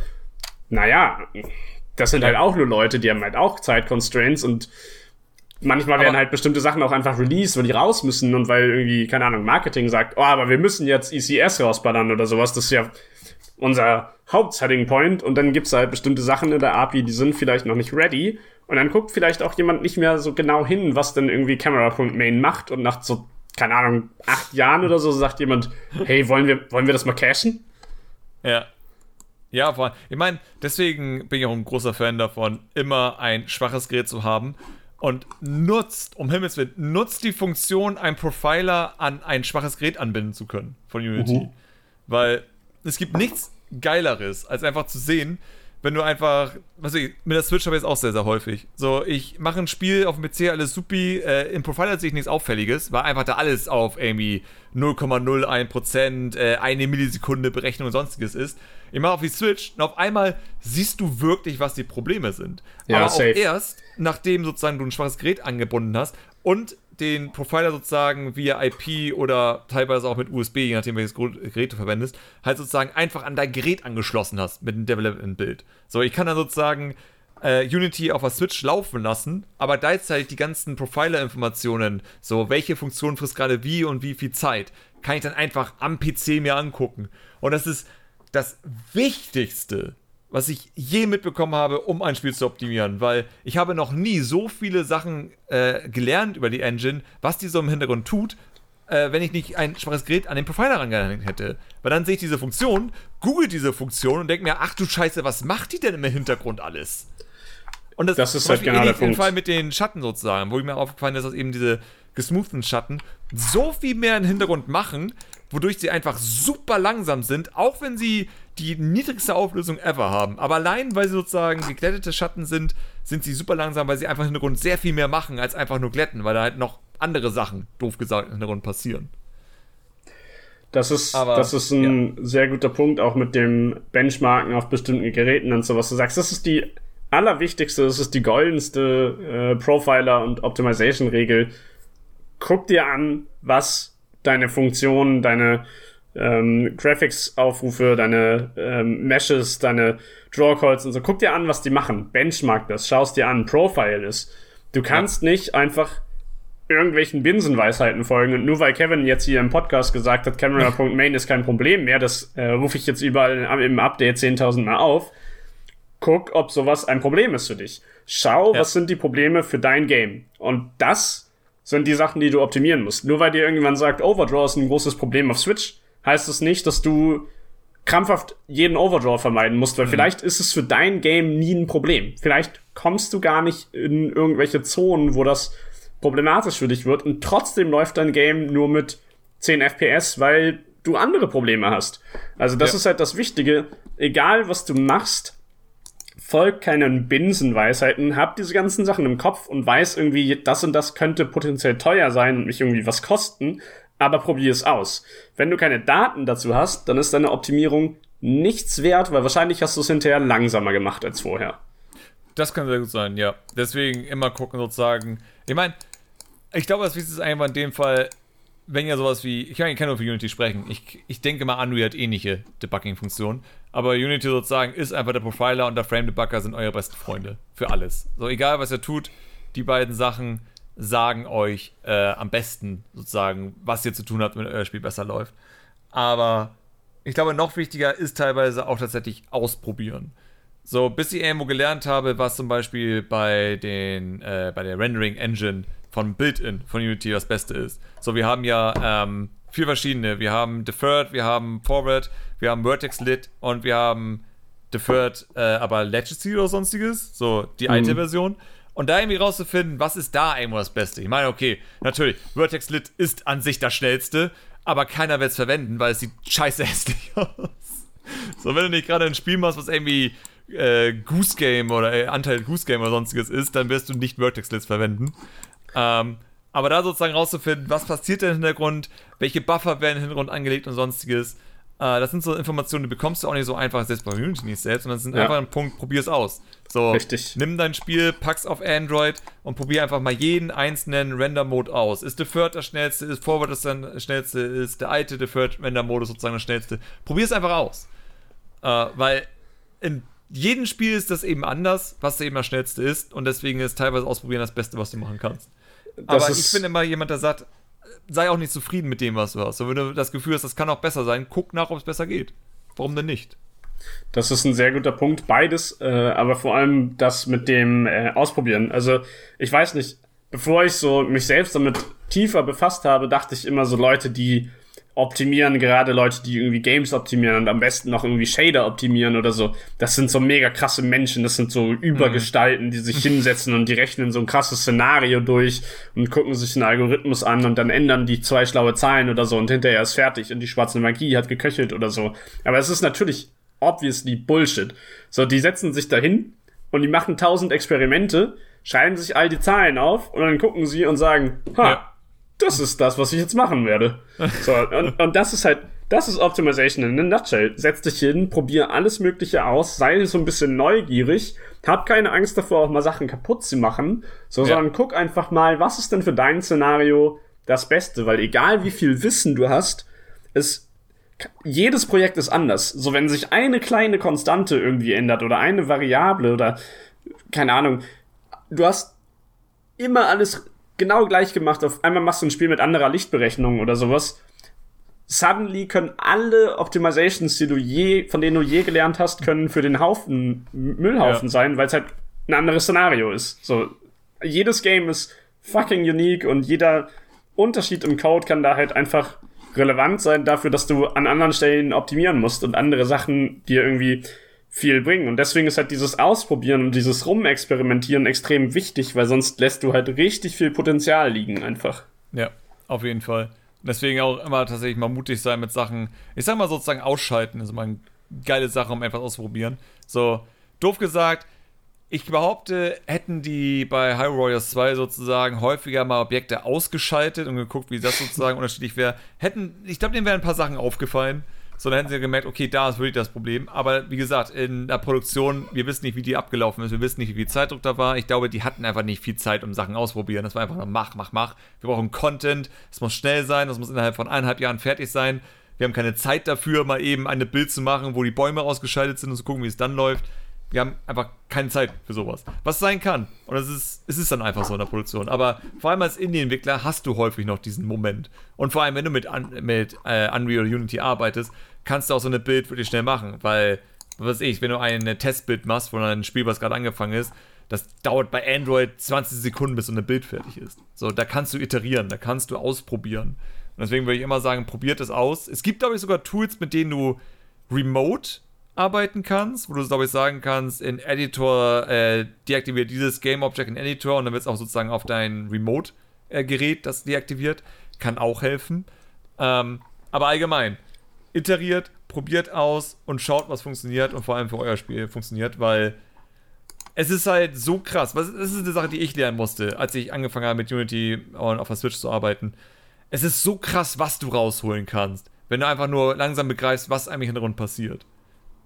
Naja, das sind halt auch nur Leute, die haben halt auch Zeit-Constraints und manchmal aber werden halt bestimmte Sachen auch einfach released, weil die raus müssen und weil irgendwie, keine Ahnung, Marketing sagt, oh, aber wir müssen jetzt ECS rausballern oder sowas. Das ist ja unser Hauptsetting Point und dann gibt's halt bestimmte Sachen in der API, die sind vielleicht noch nicht ready und dann guckt vielleicht auch jemand nicht mehr so genau hin, was denn irgendwie Camera.main macht und nach so, keine Ahnung, acht Jahren oder so sagt jemand, hey, wollen wir, wollen wir das mal cashen? Ja. Ja, vor allem, ich meine, deswegen bin ich auch ein großer Fan davon, immer ein schwaches Gerät zu haben, und nutzt, um Himmels Willen, nutzt die Funktion, einen Profiler an ein schwaches Gerät anbinden zu können von Unity. Mhm. Weil es gibt nichts Geileres, als einfach zu sehen, wenn du einfach, was ich, mit der Switch habe ich jetzt auch sehr, sehr häufig. So, ich mache ein Spiel auf dem PC, alles supi, äh, im Profiler sehe ich nichts Auffälliges, weil einfach da alles auf irgendwie 0,01%, äh, eine Millisekunde Berechnung und sonstiges ist. Ich mache auf die Switch und auf einmal siehst du wirklich, was die Probleme sind. Ja, Aber safe. auch erst, nachdem sozusagen du ein schwaches Gerät angebunden hast und den Profiler sozusagen via IP oder teilweise auch mit USB, je nachdem welches Gerät du verwendest, halt sozusagen einfach an dein Gerät angeschlossen hast mit dem Development-Bild. So, ich kann dann sozusagen äh, Unity auf der Switch laufen lassen, aber gleichzeitig die ganzen Profiler-Informationen, so welche Funktion frisst gerade wie und wie viel Zeit, kann ich dann einfach am PC mir angucken. Und das ist das Wichtigste was ich je mitbekommen habe, um ein Spiel zu optimieren, weil ich habe noch nie so viele Sachen äh, gelernt über die Engine, was die so im Hintergrund tut, äh, wenn ich nicht ein schwaches Gerät an den Profiler rangehängt hätte. Weil dann sehe ich diese Funktion, google diese Funktion und denke mir, ach du Scheiße, was macht die denn im Hintergrund alles? Und das, das ist halt genau der Punkt. Fall mit den Schatten sozusagen, wo ich mir aufgefallen ist, dass eben diese gesmoothen Schatten so viel mehr im Hintergrund machen, wodurch sie einfach super langsam sind, auch wenn sie die niedrigste Auflösung ever haben. Aber allein, weil sie sozusagen geglättete Schatten sind, sind sie super langsam, weil sie einfach in der Runde sehr viel mehr machen, als einfach nur glätten, weil da halt noch andere Sachen, doof gesagt, in der Runde passieren. Das ist, Aber, das ist ein ja. sehr guter Punkt, auch mit dem Benchmarken auf bestimmten Geräten und so, was du sagst. Das ist die allerwichtigste, das ist die goldenste äh, Profiler- und Optimization-Regel. Guck dir an, was deine Funktionen, deine ähm, Graphics-Aufrufe, deine ähm, Meshes, deine Draw-Calls und so. Guck dir an, was die machen. Benchmark das, schaust dir an, Profile ist. Du kannst ja. nicht einfach irgendwelchen Binsenweisheiten folgen. Und nur weil Kevin jetzt hier im Podcast gesagt hat, Camera.main ist kein Problem mehr, das äh, rufe ich jetzt überall im Update 10.000 Mal auf. Guck, ob sowas ein Problem ist für dich. Schau, ja. was sind die Probleme für dein Game. Und das sind die Sachen, die du optimieren musst. Nur weil dir irgendwann sagt, Overdraw ist ein großes Problem auf Switch, heißt das nicht, dass du krampfhaft jeden Overdraw vermeiden musst, weil mhm. vielleicht ist es für dein Game nie ein Problem. Vielleicht kommst du gar nicht in irgendwelche Zonen, wo das problematisch für dich wird und trotzdem läuft dein Game nur mit 10 FPS, weil du andere Probleme hast. Also das ja. ist halt das Wichtige. Egal was du machst, folgt keinen Binsenweisheiten, hab diese ganzen Sachen im Kopf und weiß irgendwie, das und das könnte potenziell teuer sein und mich irgendwie was kosten, aber probier es aus. Wenn du keine Daten dazu hast, dann ist deine Optimierung nichts wert, weil wahrscheinlich hast du es hinterher langsamer gemacht als vorher. Das kann sehr gut sein, ja. Deswegen immer gucken sozusagen. Ich meine, ich glaube, das Wichtigste ist einfach in dem Fall, wenn ihr sowas wie, ich kann, ich kann nur für Unity sprechen. Ich, ich denke mal, Unreal hat ähnliche Debugging-Funktionen. Aber Unity sozusagen ist einfach der Profiler und der Frame-Debugger sind eure besten Freunde. Für alles. So, egal was ihr tut, die beiden Sachen sagen euch äh, am besten sozusagen, was ihr zu tun habt, wenn euer Spiel besser läuft. Aber ich glaube, noch wichtiger ist teilweise auch tatsächlich ausprobieren. So, bis ich irgendwo gelernt habe, was zum Beispiel bei, den, äh, bei der Rendering Engine von Built-In von Unity das Beste ist. So, wir haben ja ähm, vier verschiedene. Wir haben Deferred, wir haben Forward, wir haben Vertex Lit und wir haben Deferred, äh, aber Legacy oder sonstiges. So, die mhm. alte Version. Und da irgendwie rauszufinden, was ist da irgendwo das Beste. Ich meine, okay, natürlich, Vertex Lit ist an sich das schnellste, aber keiner wird es verwenden, weil es sieht scheiße hässlich aus. So, wenn du nicht gerade ein Spiel machst, was irgendwie äh, Goose Game oder äh, Anteil Goose Game oder sonstiges ist, dann wirst du nicht Vertex Lits verwenden. Ähm, aber da sozusagen rauszufinden, was passiert denn im Hintergrund, welche Buffer werden im Hintergrund angelegt und sonstiges, das sind so Informationen, die bekommst du auch nicht so einfach selbst bei Unity nicht selbst, sondern das sind ja. einfach ein Punkt, probier es aus. So, Richtig. nimm dein Spiel, pack's auf Android und probier einfach mal jeden einzelnen Render-Mode aus. Ist Deferred das schnellste, ist Forward das dann schnellste, ist der alte Deferred Render-Modus sozusagen das schnellste. Probier es einfach aus. Äh, weil in jedem Spiel ist das eben anders, was eben das schnellste ist und deswegen ist teilweise ausprobieren das Beste, was du machen kannst. Das Aber ich bin immer jemand, der sagt, sei auch nicht zufrieden mit dem, was du hast. Und wenn du das Gefühl hast, das kann auch besser sein, guck nach, ob es besser geht. Warum denn nicht? Das ist ein sehr guter Punkt, beides, äh, aber vor allem das mit dem äh, Ausprobieren. Also ich weiß nicht, bevor ich so mich selbst damit tiefer befasst habe, dachte ich immer so Leute, die optimieren, gerade Leute, die irgendwie Games optimieren und am besten noch irgendwie Shader optimieren oder so. Das sind so mega krasse Menschen, das sind so Übergestalten, die sich hinsetzen und die rechnen so ein krasses Szenario durch und gucken sich einen Algorithmus an und dann ändern die zwei schlaue Zahlen oder so und hinterher ist fertig und die schwarze Magie hat geköchelt oder so. Aber es ist natürlich obviously Bullshit. So, die setzen sich dahin und die machen tausend Experimente, schreiben sich all die Zahlen auf und dann gucken sie und sagen, ha, ja das ist das, was ich jetzt machen werde. So, und, und das ist halt, das ist Optimization in a nutshell. Setz dich hin, probier alles Mögliche aus, sei so ein bisschen neugierig, hab keine Angst davor, auch mal Sachen kaputt zu machen, so, ja. sondern guck einfach mal, was ist denn für dein Szenario das Beste, weil egal wie viel Wissen du hast, es, jedes Projekt ist anders. So, wenn sich eine kleine Konstante irgendwie ändert oder eine Variable oder, keine Ahnung, du hast immer alles genau gleich gemacht. Auf einmal machst du ein Spiel mit anderer Lichtberechnung oder sowas. Suddenly können alle Optimizations, die du je, von denen du je gelernt hast, können für den Haufen, Müllhaufen ja. sein, weil es halt ein anderes Szenario ist. So, jedes Game ist fucking unique und jeder Unterschied im Code kann da halt einfach relevant sein dafür, dass du an anderen Stellen optimieren musst und andere Sachen dir irgendwie viel bringen. Und deswegen ist halt dieses Ausprobieren und dieses Rumexperimentieren extrem wichtig, weil sonst lässt du halt richtig viel Potenzial liegen einfach. Ja, auf jeden Fall. Deswegen auch immer tatsächlich mal mutig sein mit Sachen, ich sag mal sozusagen ausschalten, ist immer ein geile Sache, um einfach auszuprobieren. So, doof gesagt, ich behaupte, hätten die bei High Warriors 2 sozusagen häufiger mal Objekte ausgeschaltet und geguckt, wie das sozusagen unterschiedlich wäre, hätten, ich glaube, denen wären ein paar Sachen aufgefallen. So, dann hätten sie gemerkt, okay, da ist wirklich das Problem. Aber wie gesagt, in der Produktion, wir wissen nicht, wie die abgelaufen ist, wir wissen nicht, wie viel Zeitdruck da war. Ich glaube, die hatten einfach nicht viel Zeit, um Sachen auszuprobieren. Das war einfach nur mach, mach, mach. Wir brauchen Content, es muss schnell sein, das muss innerhalb von eineinhalb Jahren fertig sein. Wir haben keine Zeit dafür, mal eben eine Bild zu machen, wo die Bäume ausgeschaltet sind und zu gucken, wie es dann läuft. Wir haben einfach keine Zeit für sowas. Was sein kann. Und es ist, es ist dann einfach so in der Produktion. Aber vor allem als Indie-Entwickler hast du häufig noch diesen Moment. Und vor allem, wenn du mit, mit äh, Unreal Unity arbeitest, kannst du auch so eine Bild wirklich schnell machen. Weil, was weiß ich, wenn du ein Testbild machst von einem Spiel, was gerade angefangen ist, das dauert bei Android 20 Sekunden, bis so eine Bild fertig ist. So, da kannst du iterieren, da kannst du ausprobieren. Und deswegen würde ich immer sagen, probiert es aus. Es gibt, glaube ich, sogar Tools, mit denen du remote arbeiten kannst, wo du, glaube ich, sagen kannst, in Editor äh, deaktiviere dieses Game Object in Editor und dann wird es auch sozusagen auf dein Remote-Gerät das deaktiviert. Kann auch helfen. Ähm, aber allgemein, iteriert, probiert aus und schaut, was funktioniert und vor allem für euer Spiel funktioniert, weil es ist halt so krass. Das ist eine Sache, die ich lernen musste, als ich angefangen habe mit Unity und auf der Switch zu arbeiten. Es ist so krass, was du rausholen kannst, wenn du einfach nur langsam begreifst, was eigentlich in der Runde passiert.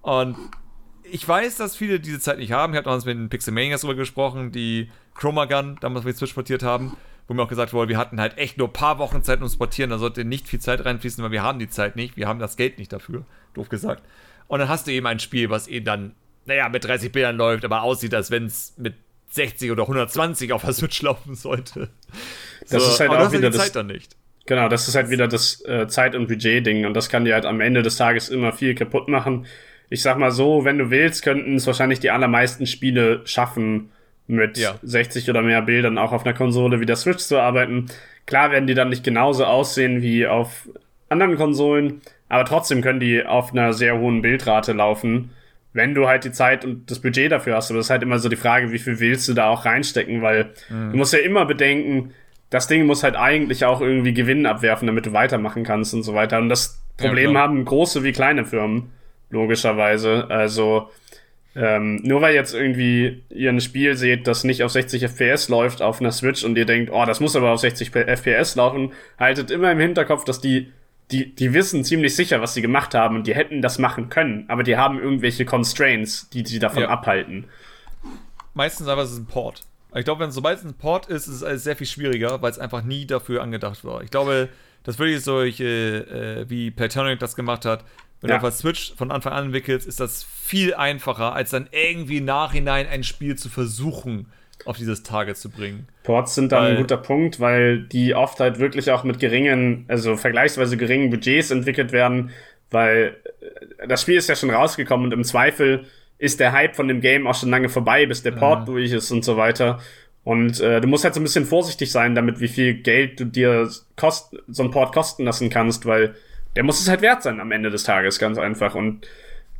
Und ich weiß, dass viele diese Zeit nicht haben. Ich habe damals mit den Pixelmanias darüber gesprochen, die Chroma Gun damals die Switch portiert haben, wo mir auch gesagt wurde, wir hatten halt echt nur ein paar Wochen Zeit, um zu portieren. Da sollte nicht viel Zeit reinfließen, weil wir haben die Zeit nicht. Wir haben das Geld nicht dafür, doof gesagt. Und dann hast du eben ein Spiel, was eben dann, naja, mit 30 Bildern läuft, aber aussieht, als wenn es mit 60 oder 120 auf der Switch laufen sollte. Das so, ist halt auch wieder die das, Zeit dann nicht. Genau, das ist halt wieder das äh, Zeit- und Budget-Ding und das kann dir halt am Ende des Tages immer viel kaputt machen ich sag mal so, wenn du willst, könnten es wahrscheinlich die allermeisten Spiele schaffen, mit ja. 60 oder mehr Bildern auch auf einer Konsole wie der Switch zu arbeiten. Klar werden die dann nicht genauso aussehen wie auf anderen Konsolen, aber trotzdem können die auf einer sehr hohen Bildrate laufen, wenn du halt die Zeit und das Budget dafür hast. Aber das ist halt immer so die Frage, wie viel willst du da auch reinstecken, weil mhm. du musst ja immer bedenken, das Ding muss halt eigentlich auch irgendwie Gewinn abwerfen, damit du weitermachen kannst und so weiter. Und das Problem ja, haben große wie kleine Firmen logischerweise. Also ähm, nur weil jetzt irgendwie ihr ein Spiel seht, das nicht auf 60 FPS läuft auf einer Switch und ihr denkt, oh, das muss aber auf 60 FPS laufen, haltet immer im Hinterkopf, dass die die, die wissen ziemlich sicher, was sie gemacht haben und die hätten das machen können, aber die haben irgendwelche Constraints, die sie davon ja. abhalten. Meistens aber ist es ein Port. Ich glaube, wenn es sobald es ein Port ist, ist es alles sehr viel schwieriger, weil es einfach nie dafür angedacht war. Ich glaube, das würde ich solche, äh, wie Platonic das gemacht hat, wenn ja. du auf Switch von Anfang an entwickelst, ist das viel einfacher, als dann irgendwie im Nachhinein ein Spiel zu versuchen, auf dieses Target zu bringen. Ports sind dann weil, ein guter Punkt, weil die oft halt wirklich auch mit geringen, also vergleichsweise geringen Budgets entwickelt werden, weil äh, das Spiel ist ja schon rausgekommen und im Zweifel ist der Hype von dem Game auch schon lange vorbei, bis der Port ja. durch ist und so weiter. Und äh, du musst halt so ein bisschen vorsichtig sein damit, wie viel Geld du dir kost so ein Port kosten lassen kannst, weil der muss es halt wert sein am Ende des Tages, ganz einfach. Und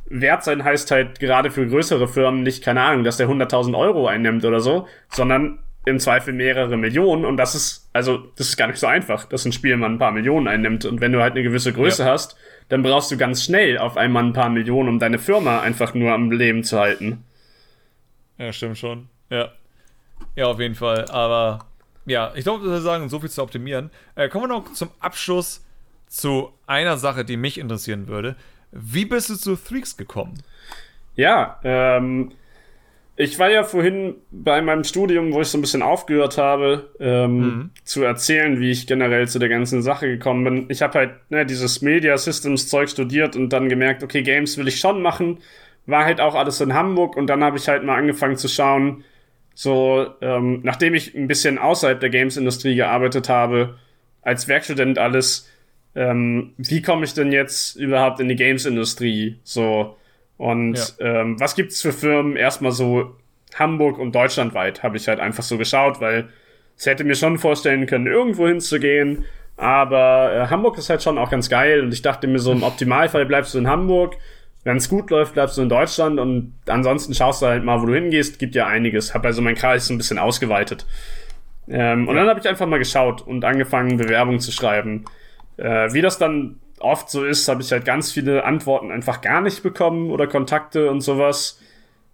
wert sein heißt halt gerade für größere Firmen nicht, keine Ahnung, dass der 100.000 Euro einnimmt oder so, sondern im Zweifel mehrere Millionen. Und das ist, also, das ist gar nicht so einfach, dass ein Spiel mal ein paar Millionen einnimmt. Und wenn du halt eine gewisse Größe ja. hast, dann brauchst du ganz schnell auf einmal ein paar Millionen, um deine Firma einfach nur am Leben zu halten. Ja, stimmt schon. Ja. Ja, auf jeden Fall. Aber ja, ich glaube, wir sagen, so viel zu optimieren. Äh, kommen wir noch zum Abschluss zu einer Sache, die mich interessieren würde. Wie bist du zu Threaks gekommen? Ja, ähm, ich war ja vorhin bei meinem Studium, wo ich so ein bisschen aufgehört habe, ähm, mhm. zu erzählen, wie ich generell zu der ganzen Sache gekommen bin. Ich habe halt ne, dieses Media Systems Zeug studiert und dann gemerkt, okay, Games will ich schon machen. War halt auch alles in Hamburg und dann habe ich halt mal angefangen zu schauen, so, ähm, nachdem ich ein bisschen außerhalb der Games-Industrie gearbeitet habe, als Werkstudent alles, ähm, wie komme ich denn jetzt überhaupt in die Games-Industrie? So. Und ja. ähm, was gibt's für Firmen? Erstmal so Hamburg und deutschlandweit habe ich halt einfach so geschaut, weil es hätte mir schon vorstellen können, irgendwo hinzugehen. Aber äh, Hamburg ist halt schon auch ganz geil und ich dachte mir so, im Optimalfall bleibst du in Hamburg. Wenn es gut läuft, bleibst du in Deutschland und ansonsten schaust du halt mal, wo du hingehst. Gibt ja einiges. Hab also meinen Kreis so ein bisschen ausgeweitet. Ähm, und dann habe ich einfach mal geschaut und angefangen, Bewerbungen zu schreiben. Äh, wie das dann oft so ist, habe ich halt ganz viele Antworten einfach gar nicht bekommen oder Kontakte und sowas.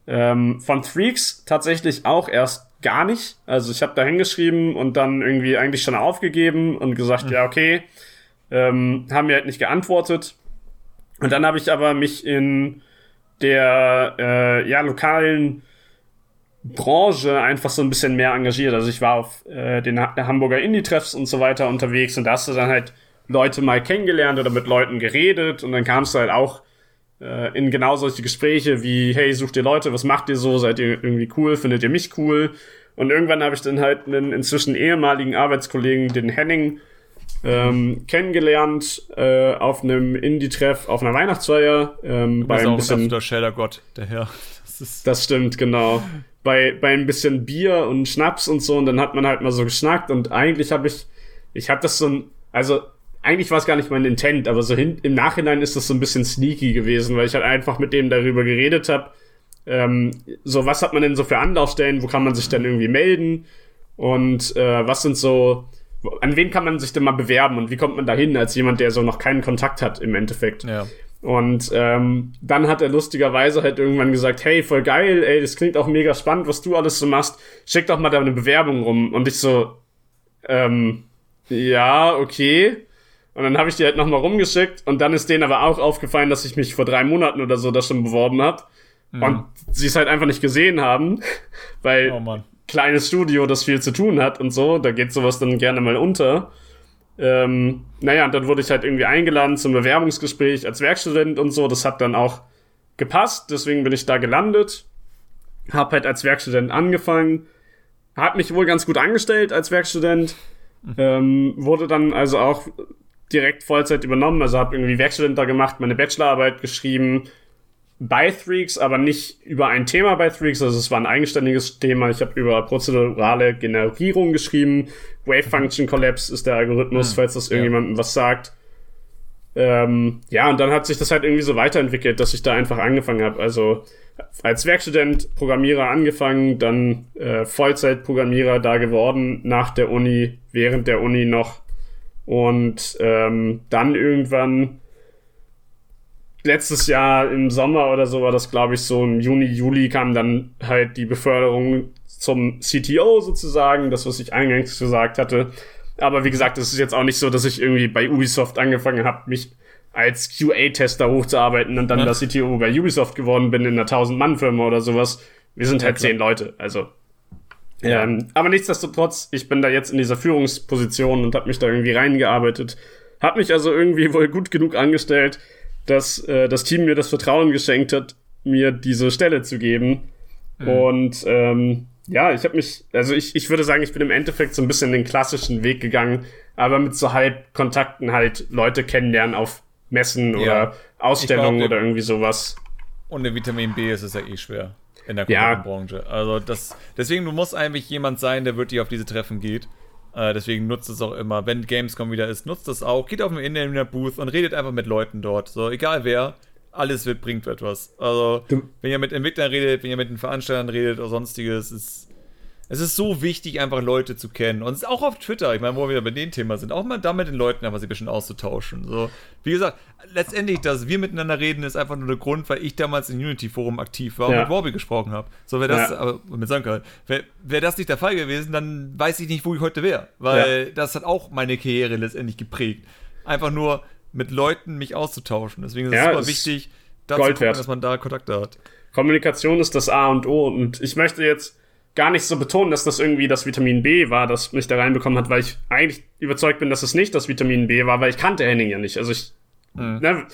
Ähm, von Freaks tatsächlich auch erst gar nicht. Also ich habe da hingeschrieben und dann irgendwie eigentlich schon aufgegeben und gesagt, mhm. ja, okay, ähm, haben mir halt nicht geantwortet. Und dann habe ich aber mich in der äh, ja, lokalen Branche einfach so ein bisschen mehr engagiert. Also ich war auf äh, den ha Hamburger Indie-Treffs und so weiter unterwegs und da hast du dann halt Leute mal kennengelernt oder mit Leuten geredet und dann kamst du halt auch äh, in genau solche Gespräche wie, hey, sucht ihr Leute, was macht ihr so, seid ihr irgendwie cool, findet ihr mich cool? Und irgendwann habe ich dann halt einen inzwischen ehemaligen Arbeitskollegen, den Henning, ähm, kennengelernt äh, auf einem Indie-Treff, auf einer Weihnachtsfeier. Ähm, bei ein bisschen, der Shader-Gott, der Herr. Das, das stimmt, genau. Bei, bei ein bisschen Bier und Schnaps und so und dann hat man halt mal so geschnackt und eigentlich habe ich, ich habe das so ein, also eigentlich war es gar nicht mein Intent, aber so hin, im Nachhinein ist das so ein bisschen sneaky gewesen, weil ich halt einfach mit dem darüber geredet habe. Ähm, so, was hat man denn so für Anlaufstellen? Wo kann man sich denn irgendwie melden? Und äh, was sind so, an wen kann man sich denn mal bewerben und wie kommt man da hin als jemand, der so noch keinen Kontakt hat im Endeffekt? Ja. Und ähm, dann hat er lustigerweise halt irgendwann gesagt, hey, voll geil, ey, das klingt auch mega spannend, was du alles so machst. Schick doch mal deine Bewerbung rum. Und ich so, ähm, ja, okay. Und dann habe ich die halt nochmal rumgeschickt und dann ist denen aber auch aufgefallen, dass ich mich vor drei Monaten oder so da schon beworben habe. Mhm. Und sie es halt einfach nicht gesehen haben, weil oh kleines Studio, das viel zu tun hat und so, da geht sowas dann gerne mal unter. Ähm, naja, und dann wurde ich halt irgendwie eingeladen zum Bewerbungsgespräch als Werkstudent und so. Das hat dann auch gepasst, deswegen bin ich da gelandet. Hab halt als Werkstudent angefangen. Hat mich wohl ganz gut angestellt als Werkstudent. Mhm. Ähm, wurde dann also auch direkt Vollzeit übernommen. Also habe irgendwie Werkstudent da gemacht, meine Bachelorarbeit geschrieben, bei Threaks, aber nicht über ein Thema bei Threaks. Also es war ein eigenständiges Thema. Ich habe über prozedurale Generierung geschrieben. Wave Function Collapse ist der Algorithmus, mhm. falls das irgendjemandem ja. was sagt. Ähm, ja, und dann hat sich das halt irgendwie so weiterentwickelt, dass ich da einfach angefangen habe. Also als Werkstudent Programmierer angefangen, dann äh, Vollzeitprogrammierer da geworden, nach der Uni, während der Uni noch. Und ähm, dann irgendwann letztes Jahr im Sommer oder so war das, glaube ich, so im Juni, Juli kam dann halt die Beförderung zum CTO sozusagen, das, was ich eingangs gesagt hatte. Aber wie gesagt, es ist jetzt auch nicht so, dass ich irgendwie bei Ubisoft angefangen habe, mich als QA-Tester hochzuarbeiten und dann ja. das CTO bei Ubisoft geworden bin in einer 1000-Mann-Firma oder sowas. Wir sind halt zehn Leute, also. Ja. Ähm, aber nichtsdestotrotz, ich bin da jetzt in dieser Führungsposition und habe mich da irgendwie reingearbeitet. Hab mich also irgendwie wohl gut genug angestellt, dass äh, das Team mir das Vertrauen geschenkt hat, mir diese Stelle zu geben. Mhm. Und ähm, ja, ich habe mich, also ich, ich würde sagen, ich bin im Endeffekt so ein bisschen den klassischen Weg gegangen, aber mit so halb Kontakten halt Leute kennenlernen auf Messen ja. oder Ausstellungen glaub, oder irgendwie sowas. Und in Vitamin B ist es ja eh schwer in der ja. Branche. Also das, deswegen, du musst eigentlich jemand sein, der wirklich auf diese Treffen geht. Äh, deswegen nutzt es auch immer. Wenn Gamescom wieder ist, nutzt es auch. Geht auf den Internet-Booth und redet einfach mit Leuten dort. So, egal wer. Alles wird, bringt etwas. Also, du. wenn ihr mit Entwicklern redet, wenn ihr mit den Veranstaltern redet oder sonstiges, ist es ist so wichtig, einfach Leute zu kennen. Und auch auf Twitter, ich meine, wo wir bei dem Thema sind, auch mal da mit den Leuten einfach sich ein bisschen auszutauschen. So, wie gesagt, letztendlich, dass wir miteinander reden, ist einfach nur der Grund, weil ich damals im Unity-Forum aktiv war ja. und mit Warby gesprochen habe. So, wäre das, ja. aber mit Sanka, wäre wär das nicht der Fall gewesen, dann weiß ich nicht, wo ich heute wäre. Weil ja. das hat auch meine Karriere letztendlich geprägt. Einfach nur mit Leuten mich auszutauschen. Deswegen ist es super wichtig, dazu gucken, dass man da Kontakte hat. Kommunikation ist das A und O. Und ich möchte jetzt gar nicht so betonen, dass das irgendwie das Vitamin B war, das mich da reinbekommen hat, weil ich eigentlich überzeugt bin, dass es nicht das Vitamin B war, weil ich kannte Henning ja nicht. Also ich, mhm. ne,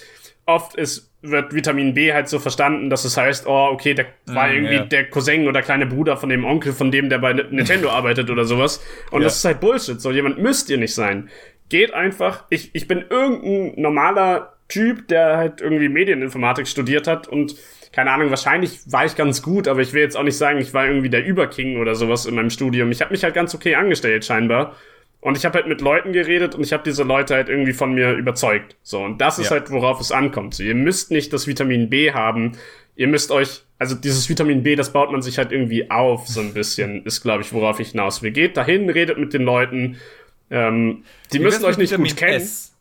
oft ist, wird Vitamin B halt so verstanden, dass es heißt, oh, okay, der mhm, war irgendwie ja. der Cousin oder kleine Bruder von dem Onkel, von dem der bei Nintendo arbeitet oder sowas. Und ja. das ist halt Bullshit. So jemand müsst ihr nicht sein. Geht einfach, ich, ich bin irgendein normaler Typ, der halt irgendwie Medieninformatik studiert hat und keine Ahnung, wahrscheinlich war ich ganz gut, aber ich will jetzt auch nicht sagen, ich war irgendwie der Überking oder sowas in meinem Studium. Ich habe mich halt ganz okay angestellt scheinbar. Und ich habe halt mit Leuten geredet und ich habe diese Leute halt irgendwie von mir überzeugt. So, und das ist ja. halt, worauf es ankommt. So, ihr müsst nicht das Vitamin B haben. Ihr müsst euch, also dieses Vitamin B, das baut man sich halt irgendwie auf, so ein bisschen, ist, glaube ich, worauf ich hinaus will. Geht dahin, redet mit den Leuten. Ähm, die Wie müssen euch nicht Vitamin gut kennen. S?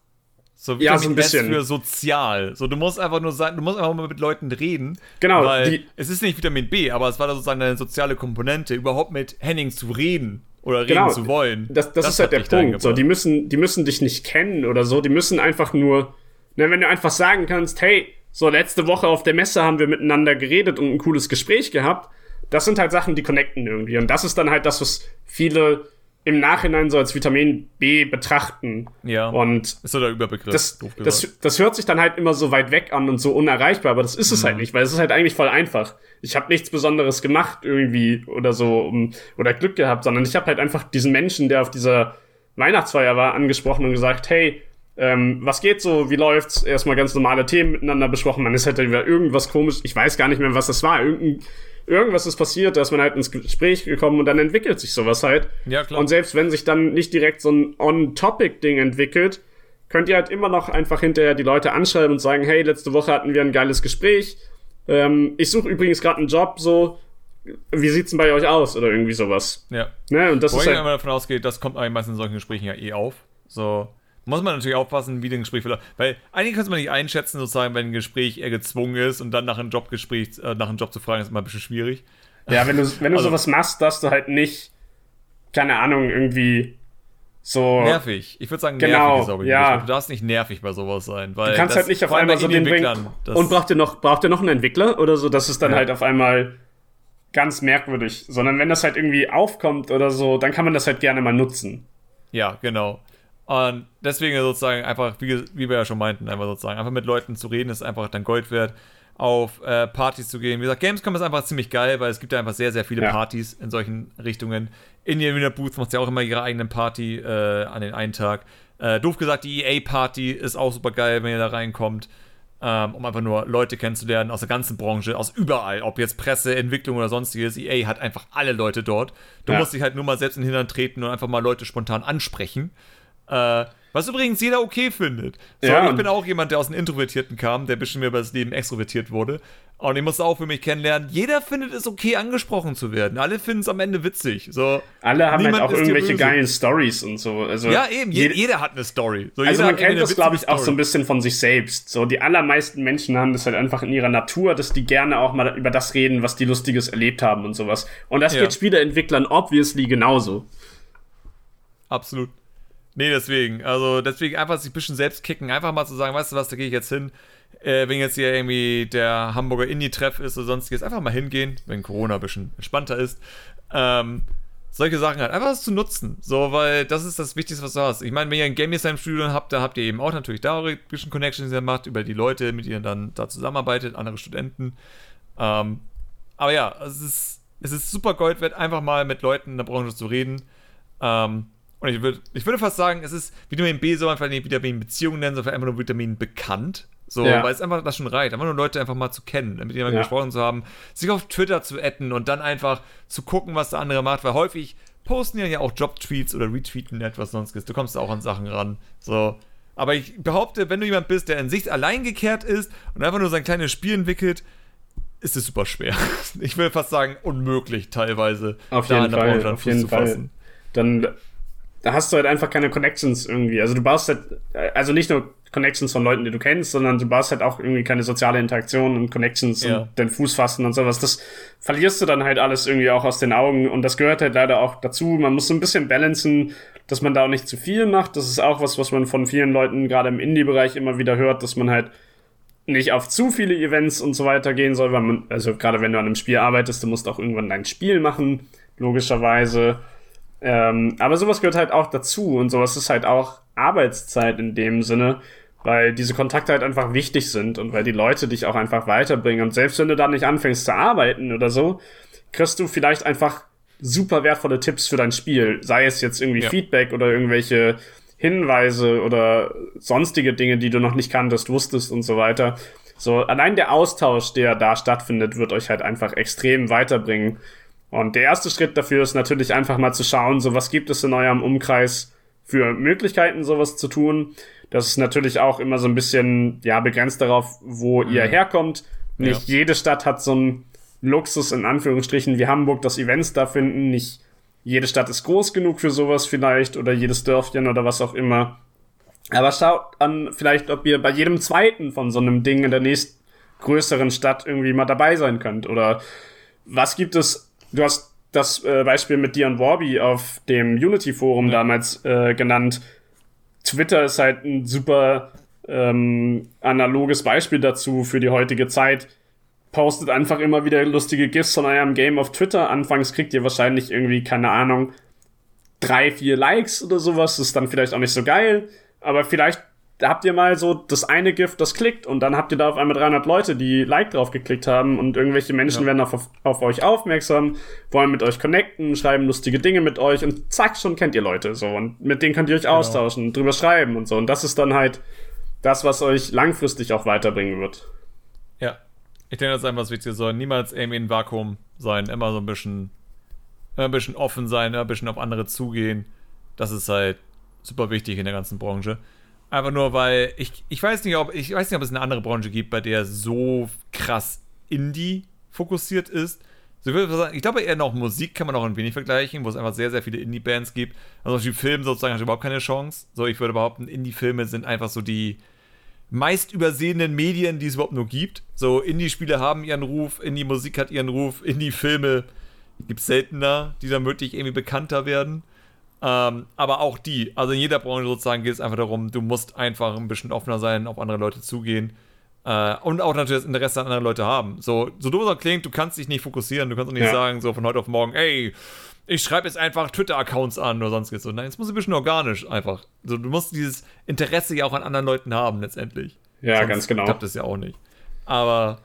So ja, so ein bisschen. S für sozial. So, du musst einfach nur sagen, du musst einfach mal mit Leuten reden. Genau. Weil es ist nicht Vitamin B, aber es war da sozusagen eine soziale Komponente, überhaupt mit Henning zu reden oder reden genau, zu wollen. Das, das, das ist halt der Punkt. So, die müssen, die müssen dich nicht kennen oder so. Die müssen einfach nur, ne, wenn du einfach sagen kannst, hey, so letzte Woche auf der Messe haben wir miteinander geredet und ein cooles Gespräch gehabt. Das sind halt Sachen, die connecten irgendwie. Und das ist dann halt das, was viele im Nachhinein so als Vitamin B betrachten. Ja. Und ist so der Überbegriff. Das, das, das hört sich dann halt immer so weit weg an und so unerreichbar, aber das ist es mhm. halt nicht, weil es ist halt eigentlich voll einfach. Ich habe nichts Besonderes gemacht irgendwie oder so um, oder Glück gehabt, sondern ich habe halt einfach diesen Menschen, der auf dieser Weihnachtsfeier war, angesprochen und gesagt, hey, ähm, was geht so, wie läuft's? Erstmal ganz normale Themen miteinander besprochen. Man ist halt über irgendwas komisch, ich weiß gar nicht mehr, was das war. Irgendein irgendwas ist passiert, da ist man halt ins Gespräch gekommen und dann entwickelt sich sowas halt. Ja, klar. Und selbst wenn sich dann nicht direkt so ein On-Topic-Ding entwickelt, könnt ihr halt immer noch einfach hinterher die Leute anschreiben und sagen, hey, letzte Woche hatten wir ein geiles Gespräch. Ähm, ich suche übrigens gerade einen Job, so, wie sieht's denn bei euch aus? Oder irgendwie sowas. Ja. Ne? Und das Wo ist ich halt, immer davon ausgeht, das kommt eigentlich meistens in solchen Gesprächen ja eh auf. So, muss man natürlich aufpassen, wie ein Gespräch verläuft. Weil eigentlich kann man nicht einschätzen, sozusagen, wenn ein Gespräch eher gezwungen ist und dann nach einem Jobgespräch, äh, nach einem Job zu fragen, ist immer ein bisschen schwierig. Ja, wenn du, wenn du also, sowas machst, dass du halt nicht, keine Ahnung, irgendwie so. Nervig. Ich würde sagen, genau, nervig ist auch ja. Du darfst nicht nervig bei sowas sein. Weil du kannst halt nicht auf einmal so den bringen. Und braucht ihr noch, braucht ihr noch einen Entwickler oder so? Das ist dann ja. halt auf einmal ganz merkwürdig. Sondern wenn das halt irgendwie aufkommt oder so, dann kann man das halt gerne mal nutzen. Ja, genau. Und deswegen sozusagen einfach, wie, wie wir ja schon meinten, einfach sozusagen, einfach mit Leuten zu reden, ist einfach dann Gold wert, auf äh, Partys zu gehen. Wie gesagt, Gamescom ist einfach ziemlich geil, weil es gibt ja einfach sehr, sehr viele ja. Partys in solchen Richtungen. Indian Arena Booth macht ja auch immer ihre eigenen Party äh, an den einen Tag. Äh, doof gesagt, die EA-Party ist auch super geil, wenn ihr da reinkommt, ähm, um einfach nur Leute kennenzulernen aus der ganzen Branche, aus überall, ob jetzt Presse, Entwicklung oder sonstiges. EA hat einfach alle Leute dort. Du ja. musst dich halt nur mal selbst in den Hintern treten und einfach mal Leute spontan ansprechen. Äh, was übrigens jeder okay findet. So, ja. Ich bin auch jemand, der aus einem Introvertierten kam, der ein bisschen mehr über das Leben extrovertiert wurde. Und ich musste auch für mich kennenlernen, jeder findet es okay, angesprochen zu werden. Alle finden es am Ende witzig. So, Alle haben halt auch irgendwelche geilen Stories und so. Also ja, eben, jeder, jeder hat eine Story. So, also man kennt das, glaube ich, Story. auch so ein bisschen von sich selbst. So, die allermeisten Menschen haben das halt einfach in ihrer Natur, dass die gerne auch mal über das reden, was die Lustiges erlebt haben und sowas. Und das ja. geht Spieleentwicklern obviously genauso. Absolut. Nee, deswegen. Also deswegen einfach sich ein bisschen selbst kicken. Einfach mal zu sagen, weißt du was, da gehe ich jetzt hin. Äh, wenn jetzt hier irgendwie der Hamburger Indie-Treff ist oder sonstiges, einfach mal hingehen, wenn Corona ein bisschen entspannter ist. Ähm, solche Sachen halt einfach zu nutzen. So, weil das ist das Wichtigste, was du hast. Ich meine, wenn ihr ein Game Design Studio habt, da habt ihr eben auch natürlich da ein bisschen Connections, die ihr macht, über die Leute, mit denen ihr dann da zusammenarbeitet, andere Studenten. Ähm, aber ja, es ist, es ist super Gold wert, einfach mal mit Leuten in der Branche zu reden. Ähm, und ich würde, ich würde fast sagen, es ist Vitamin B so einfach nicht Vitamin Beziehung nennen, sondern einfach nur Vitamin bekannt. So, ja. weil es einfach das schon reicht, einfach nur Leute einfach mal zu kennen, mit jemandem ja. gesprochen zu haben, sich auf Twitter zu adden und dann einfach zu gucken, was der andere macht, weil häufig posten ja auch Job-Tweets oder retweeten etwas sonstiges. Du kommst auch an Sachen ran. So. Aber ich behaupte, wenn du jemand bist, der in sich allein gekehrt ist und einfach nur sein kleines Spiel entwickelt, ist es super schwer. Ich will fast sagen, unmöglich teilweise. Auf jeden Fall. Auf jeden Fall. Dann da hast du halt einfach keine Connections irgendwie. Also du baust halt, also nicht nur Connections von Leuten, die du kennst, sondern du baust halt auch irgendwie keine soziale Interaktion und Connections ja. und den Fuß fassen und sowas. Das verlierst du dann halt alles irgendwie auch aus den Augen und das gehört halt leider auch dazu. Man muss so ein bisschen balancen, dass man da auch nicht zu viel macht. Das ist auch was, was man von vielen Leuten gerade im Indie-Bereich immer wieder hört, dass man halt nicht auf zu viele Events und so weiter gehen soll, weil man, also gerade wenn du an einem Spiel arbeitest, du musst auch irgendwann dein Spiel machen, logischerweise. Ähm, aber sowas gehört halt auch dazu und sowas ist halt auch Arbeitszeit in dem Sinne, weil diese Kontakte halt einfach wichtig sind und weil die Leute dich auch einfach weiterbringen. Und selbst wenn du da nicht anfängst zu arbeiten oder so, kriegst du vielleicht einfach super wertvolle Tipps für dein Spiel. Sei es jetzt irgendwie ja. Feedback oder irgendwelche Hinweise oder sonstige Dinge, die du noch nicht kanntest, wusstest und so weiter. So, allein der Austausch, der da stattfindet, wird euch halt einfach extrem weiterbringen. Und der erste Schritt dafür ist natürlich einfach mal zu schauen, so was gibt es in eurem Umkreis für Möglichkeiten, sowas zu tun. Das ist natürlich auch immer so ein bisschen, ja, begrenzt darauf, wo mhm. ihr herkommt. Nicht ja. jede Stadt hat so einen Luxus, in Anführungsstrichen, wie Hamburg, dass Events da finden. Nicht jede Stadt ist groß genug für sowas vielleicht oder jedes Dörfchen oder was auch immer. Aber schaut an, vielleicht, ob ihr bei jedem zweiten von so einem Ding in der nächsten größeren Stadt irgendwie mal dabei sein könnt. Oder was gibt es, du hast das äh, Beispiel mit Dion Warby auf dem Unity-Forum ja. damals äh, genannt. Twitter ist halt ein super ähm, analoges Beispiel dazu für die heutige Zeit. Postet einfach immer wieder lustige GIFs von eurem Game auf Twitter. Anfangs kriegt ihr wahrscheinlich irgendwie, keine Ahnung, drei, vier Likes oder sowas. Das ist dann vielleicht auch nicht so geil. Aber vielleicht habt ihr mal so das eine Gift, das klickt und dann habt ihr da auf einmal 300 Leute, die Like drauf geklickt haben und irgendwelche Menschen ja. werden auf, auf euch aufmerksam, wollen mit euch connecten, schreiben lustige Dinge mit euch und zack, schon kennt ihr Leute so und mit denen könnt ihr euch genau. austauschen, drüber schreiben und so und das ist dann halt das, was euch langfristig auch weiterbringen wird. Ja, ich denke, das ist einfach das Wichtigste, soll niemals irgendwie ein Vakuum sein, immer so ein bisschen, ein bisschen offen sein, ein bisschen auf andere zugehen, das ist halt super wichtig in der ganzen Branche. Einfach nur, weil ich, ich weiß nicht, ob ich weiß nicht, ob es eine andere Branche gibt, bei der so krass Indie fokussiert ist. So, ich, sagen, ich glaube eher noch Musik kann man auch ein wenig vergleichen, wo es einfach sehr, sehr viele Indie-Bands gibt. Also die Filme sozusagen hat überhaupt keine Chance. So, ich würde behaupten, Indie-Filme sind einfach so die meist übersehenen Medien, die es überhaupt nur gibt. So, Indie-Spiele haben ihren Ruf, Indie-Musik hat ihren Ruf, Indie-Filme gibt es seltener, die dann wirklich irgendwie bekannter werden. Ähm, aber auch die, also in jeder Branche sozusagen geht es einfach darum, du musst einfach ein bisschen offener sein, auf andere Leute zugehen. Äh, und auch natürlich das Interesse an anderen Leute haben. So, so doof es auch klingt, du kannst dich nicht fokussieren, du kannst auch nicht ja. sagen, so von heute auf morgen, ey, ich schreibe jetzt einfach Twitter-Accounts an oder sonst so. Nein, es muss ein bisschen organisch einfach. So, du musst dieses Interesse ja auch an anderen Leuten haben, letztendlich. Ja, sonst ganz genau. Klappt das ja auch nicht. Aber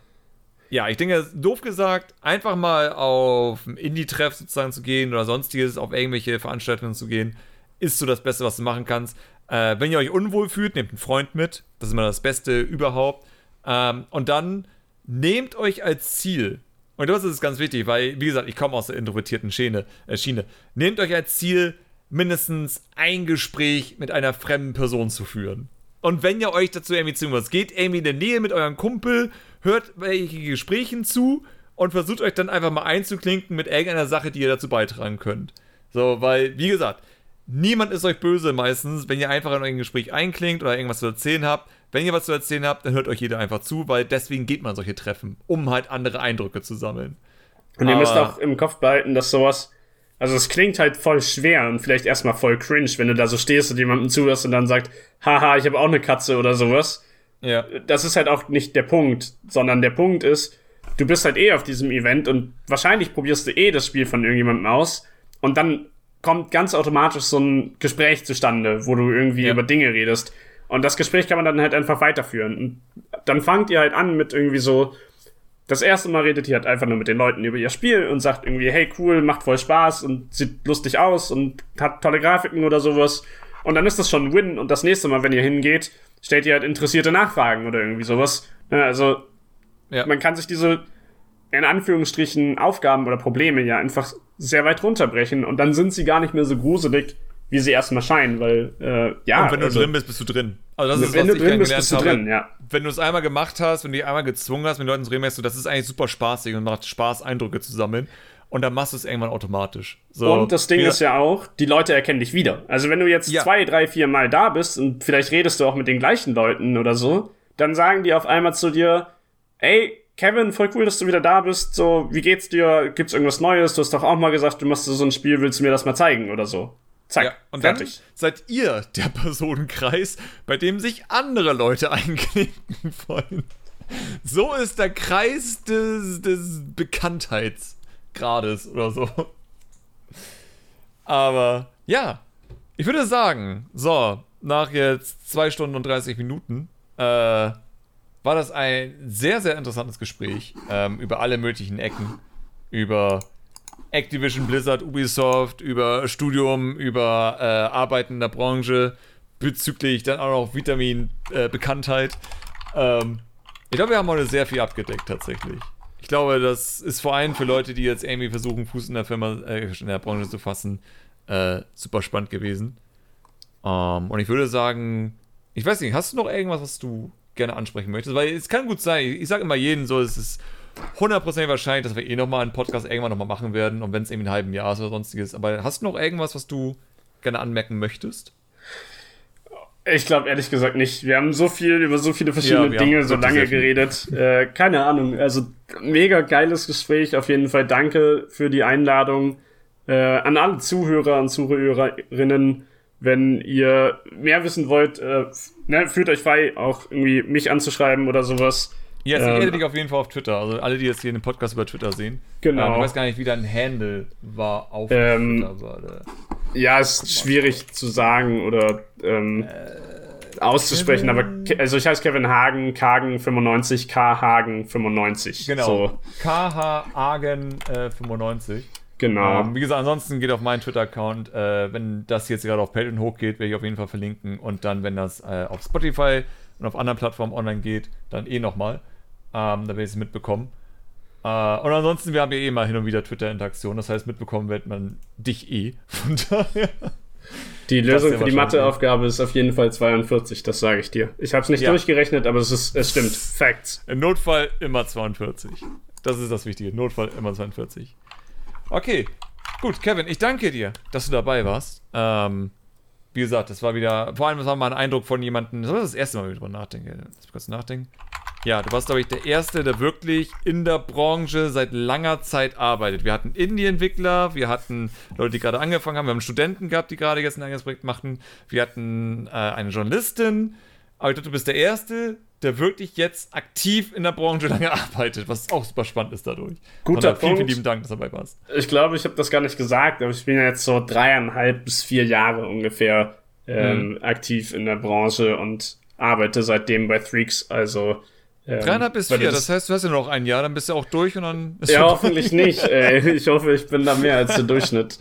ja, ich denke, doof gesagt, einfach mal auf ein Indie-Treff sozusagen zu gehen oder sonstiges, auf irgendwelche Veranstaltungen zu gehen, ist so das Beste, was du machen kannst. Äh, wenn ihr euch unwohl fühlt, nehmt einen Freund mit. Das ist immer das Beste überhaupt. Ähm, und dann nehmt euch als Ziel, und das ist ganz wichtig, weil, wie gesagt, ich komme aus der introvertierten Schiene, äh, Schiene. Nehmt euch als Ziel, mindestens ein Gespräch mit einer fremden Person zu führen. Und wenn ihr euch dazu irgendwie zwingen müsst, geht irgendwie in der Nähe mit eurem Kumpel hört welche Gesprächen zu und versucht euch dann einfach mal einzuklinken mit irgendeiner Sache, die ihr dazu beitragen könnt. So, weil, wie gesagt, niemand ist euch böse meistens, wenn ihr einfach in euer Gespräch einklingt oder irgendwas zu erzählen habt. Wenn ihr was zu erzählen habt, dann hört euch jeder einfach zu, weil deswegen geht man solche Treffen, um halt andere Eindrücke zu sammeln. Und ihr müsst auch im Kopf behalten, dass sowas, also es klingt halt voll schwer und vielleicht erstmal voll cringe, wenn du da so stehst und jemandem zuhörst und dann sagt, haha, ich habe auch eine Katze oder sowas. Ja. Das ist halt auch nicht der Punkt, sondern der Punkt ist, du bist halt eh auf diesem Event und wahrscheinlich probierst du eh das Spiel von irgendjemandem aus und dann kommt ganz automatisch so ein Gespräch zustande, wo du irgendwie ja. über Dinge redest. Und das Gespräch kann man dann halt einfach weiterführen. Und dann fangt ihr halt an mit irgendwie so, das erste Mal redet ihr halt einfach nur mit den Leuten über ihr Spiel und sagt irgendwie, hey cool, macht voll Spaß und sieht lustig aus und hat tolle Grafiken oder sowas. Und dann ist das schon ein Win. Und das nächste Mal, wenn ihr hingeht, stellt ihr halt interessierte Nachfragen oder irgendwie sowas. Also, ja. man kann sich diese, in Anführungsstrichen, Aufgaben oder Probleme ja einfach sehr weit runterbrechen und dann sind sie gar nicht mehr so gruselig, wie sie erstmal scheinen, weil, äh, ja. Und wenn du also, drin bist, bist du drin. Also das ist, wenn was du drin bist, bist du habe. drin, ja. Wenn du es einmal gemacht hast, wenn du dich einmal gezwungen hast, mit Leuten zu reden, merkst du, das ist eigentlich super spaßig und macht Spaß, Eindrücke zu sammeln und dann machst du es irgendwann automatisch. So, und das Ding ist ja auch, die Leute erkennen dich wieder. Also wenn du jetzt ja. zwei, drei, vier Mal da bist und vielleicht redest du auch mit den gleichen Leuten oder so, dann sagen die auf einmal zu dir, ey, Kevin, voll cool, dass du wieder da bist. So, wie geht's dir? Gibt's irgendwas Neues? Du hast doch auch mal gesagt, du machst so ein Spiel, willst du mir das mal zeigen oder so? Zack, ja, und fertig. dann seid ihr der Personenkreis, bei dem sich andere Leute einklinken wollen. So ist der Kreis des, des Bekanntheits. Grades oder so. Aber ja, ich würde sagen, so, nach jetzt 2 Stunden und 30 Minuten äh, war das ein sehr, sehr interessantes Gespräch ähm, über alle möglichen Ecken. Über Activision, Blizzard, Ubisoft, über Studium, über äh, Arbeiten in der Branche, bezüglich dann auch noch Vitamin-Bekanntheit. Äh, ähm, ich glaube, wir haben heute sehr viel abgedeckt tatsächlich. Ich glaube, das ist vor allem für Leute, die jetzt irgendwie versuchen, Fuß in der Firma, äh, in der Branche zu fassen, äh, super spannend gewesen. Ähm, und ich würde sagen, ich weiß nicht, hast du noch irgendwas, was du gerne ansprechen möchtest? Weil es kann gut sein, ich sage immer jedem so, es ist hundertprozentig wahrscheinlich, dass wir eh nochmal einen Podcast irgendwann nochmal machen werden und wenn es irgendwie ein halben Jahr ist oder sonstiges. Aber hast du noch irgendwas, was du gerne anmerken möchtest? Ich glaube ehrlich gesagt nicht. Wir haben so viel über so viele verschiedene ja, Dinge so lange geredet. Äh, keine Ahnung. Also mega geiles Gespräch. Auf jeden Fall danke für die Einladung äh, an alle Zuhörer und Zuhörerinnen. Wenn ihr mehr wissen wollt, äh, ne, fühlt euch frei, auch irgendwie mich anzuschreiben oder sowas. Ja, yes, ich ähm, dich auf jeden Fall auf Twitter. Also alle, die jetzt hier den Podcast über Twitter sehen. Genau. Ähm, ich weiß gar nicht, wie dein Handle war auf ähm, Twitter. Ja, ist schwierig zu sagen oder ähm, äh, auszusprechen, Kevin. aber also ich heiße Kevin Hagen, Kagen95, K Hagen 95. Genau. So. KH Hagen äh, 95. Genau. Ähm, wie gesagt, ansonsten geht auf meinen Twitter-Account. Äh, wenn das jetzt gerade auf Patreon hochgeht, werde ich auf jeden Fall verlinken. Und dann, wenn das äh, auf Spotify und auf anderen Plattformen online geht, dann eh nochmal. Ähm, da werde ich es mitbekommen. Äh, und ansonsten, wir haben ja eh mal hin und wieder Twitter-Interaktion. Das heißt, mitbekommen wird man dich eh. Von daher. Die Lösung für die Matheaufgabe ist auf jeden Fall 42, das sage ich dir. Ich habe es nicht ja. durchgerechnet, aber es, ist, es stimmt. Facts. Im Notfall immer 42. Das ist das Wichtige. Notfall immer 42. Okay, gut, Kevin, ich danke dir, dass du dabei warst. Ähm, wie gesagt, das war wieder, vor allem, das war mal ein Eindruck von jemandem, das war das erste Mal, wenn ich drüber nachdenke. Lass mich kurz nachdenken. Ja, du warst, glaube ich, der Erste, der wirklich in der Branche seit langer Zeit arbeitet. Wir hatten Indie-Entwickler, wir hatten Leute, die gerade angefangen haben, wir haben Studenten gehabt, die gerade jetzt ein eigenes Projekt machten, wir hatten äh, eine Journalistin, aber ich glaube, du bist der Erste, der wirklich jetzt aktiv in der Branche lange arbeitet, was auch super spannend ist dadurch. Guter Punkt. Vielen, vielen lieben Dank, dass du dabei warst. Ich glaube, ich habe das gar nicht gesagt, aber ich bin ja jetzt so dreieinhalb bis vier Jahre ungefähr ähm, hm. aktiv in der Branche und arbeite seitdem bei Threaks, also ähm, Dreieinhalb bis vier, das, das, heißt, du hast ja noch ein Jahr, dann bist du auch durch und dann ist Ja, hoffentlich nicht. Ey. Ich hoffe, ich bin da mehr als der Durchschnitt.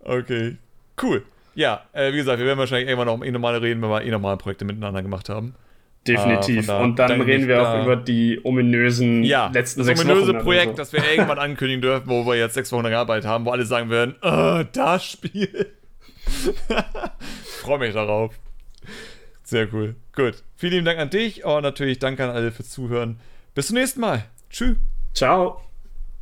Okay, cool. Ja, äh, wie gesagt, wir werden wahrscheinlich irgendwann noch um eh normale reden, wenn wir eh normale Projekte miteinander gemacht haben. Definitiv. Äh, da, und dann reden wir auch über die ominösen ja, letzten das sechs ominöse Wochen Projekt, so. das wir irgendwann ankündigen dürfen, wo wir jetzt sechs Wochen lang gearbeitet haben, wo alle sagen werden, oh, das Spiel. Freue mich darauf. Sehr cool. Gut. Vielen lieben Dank an dich und natürlich danke an alle fürs Zuhören. Bis zum nächsten Mal. Tschüss. Ciao.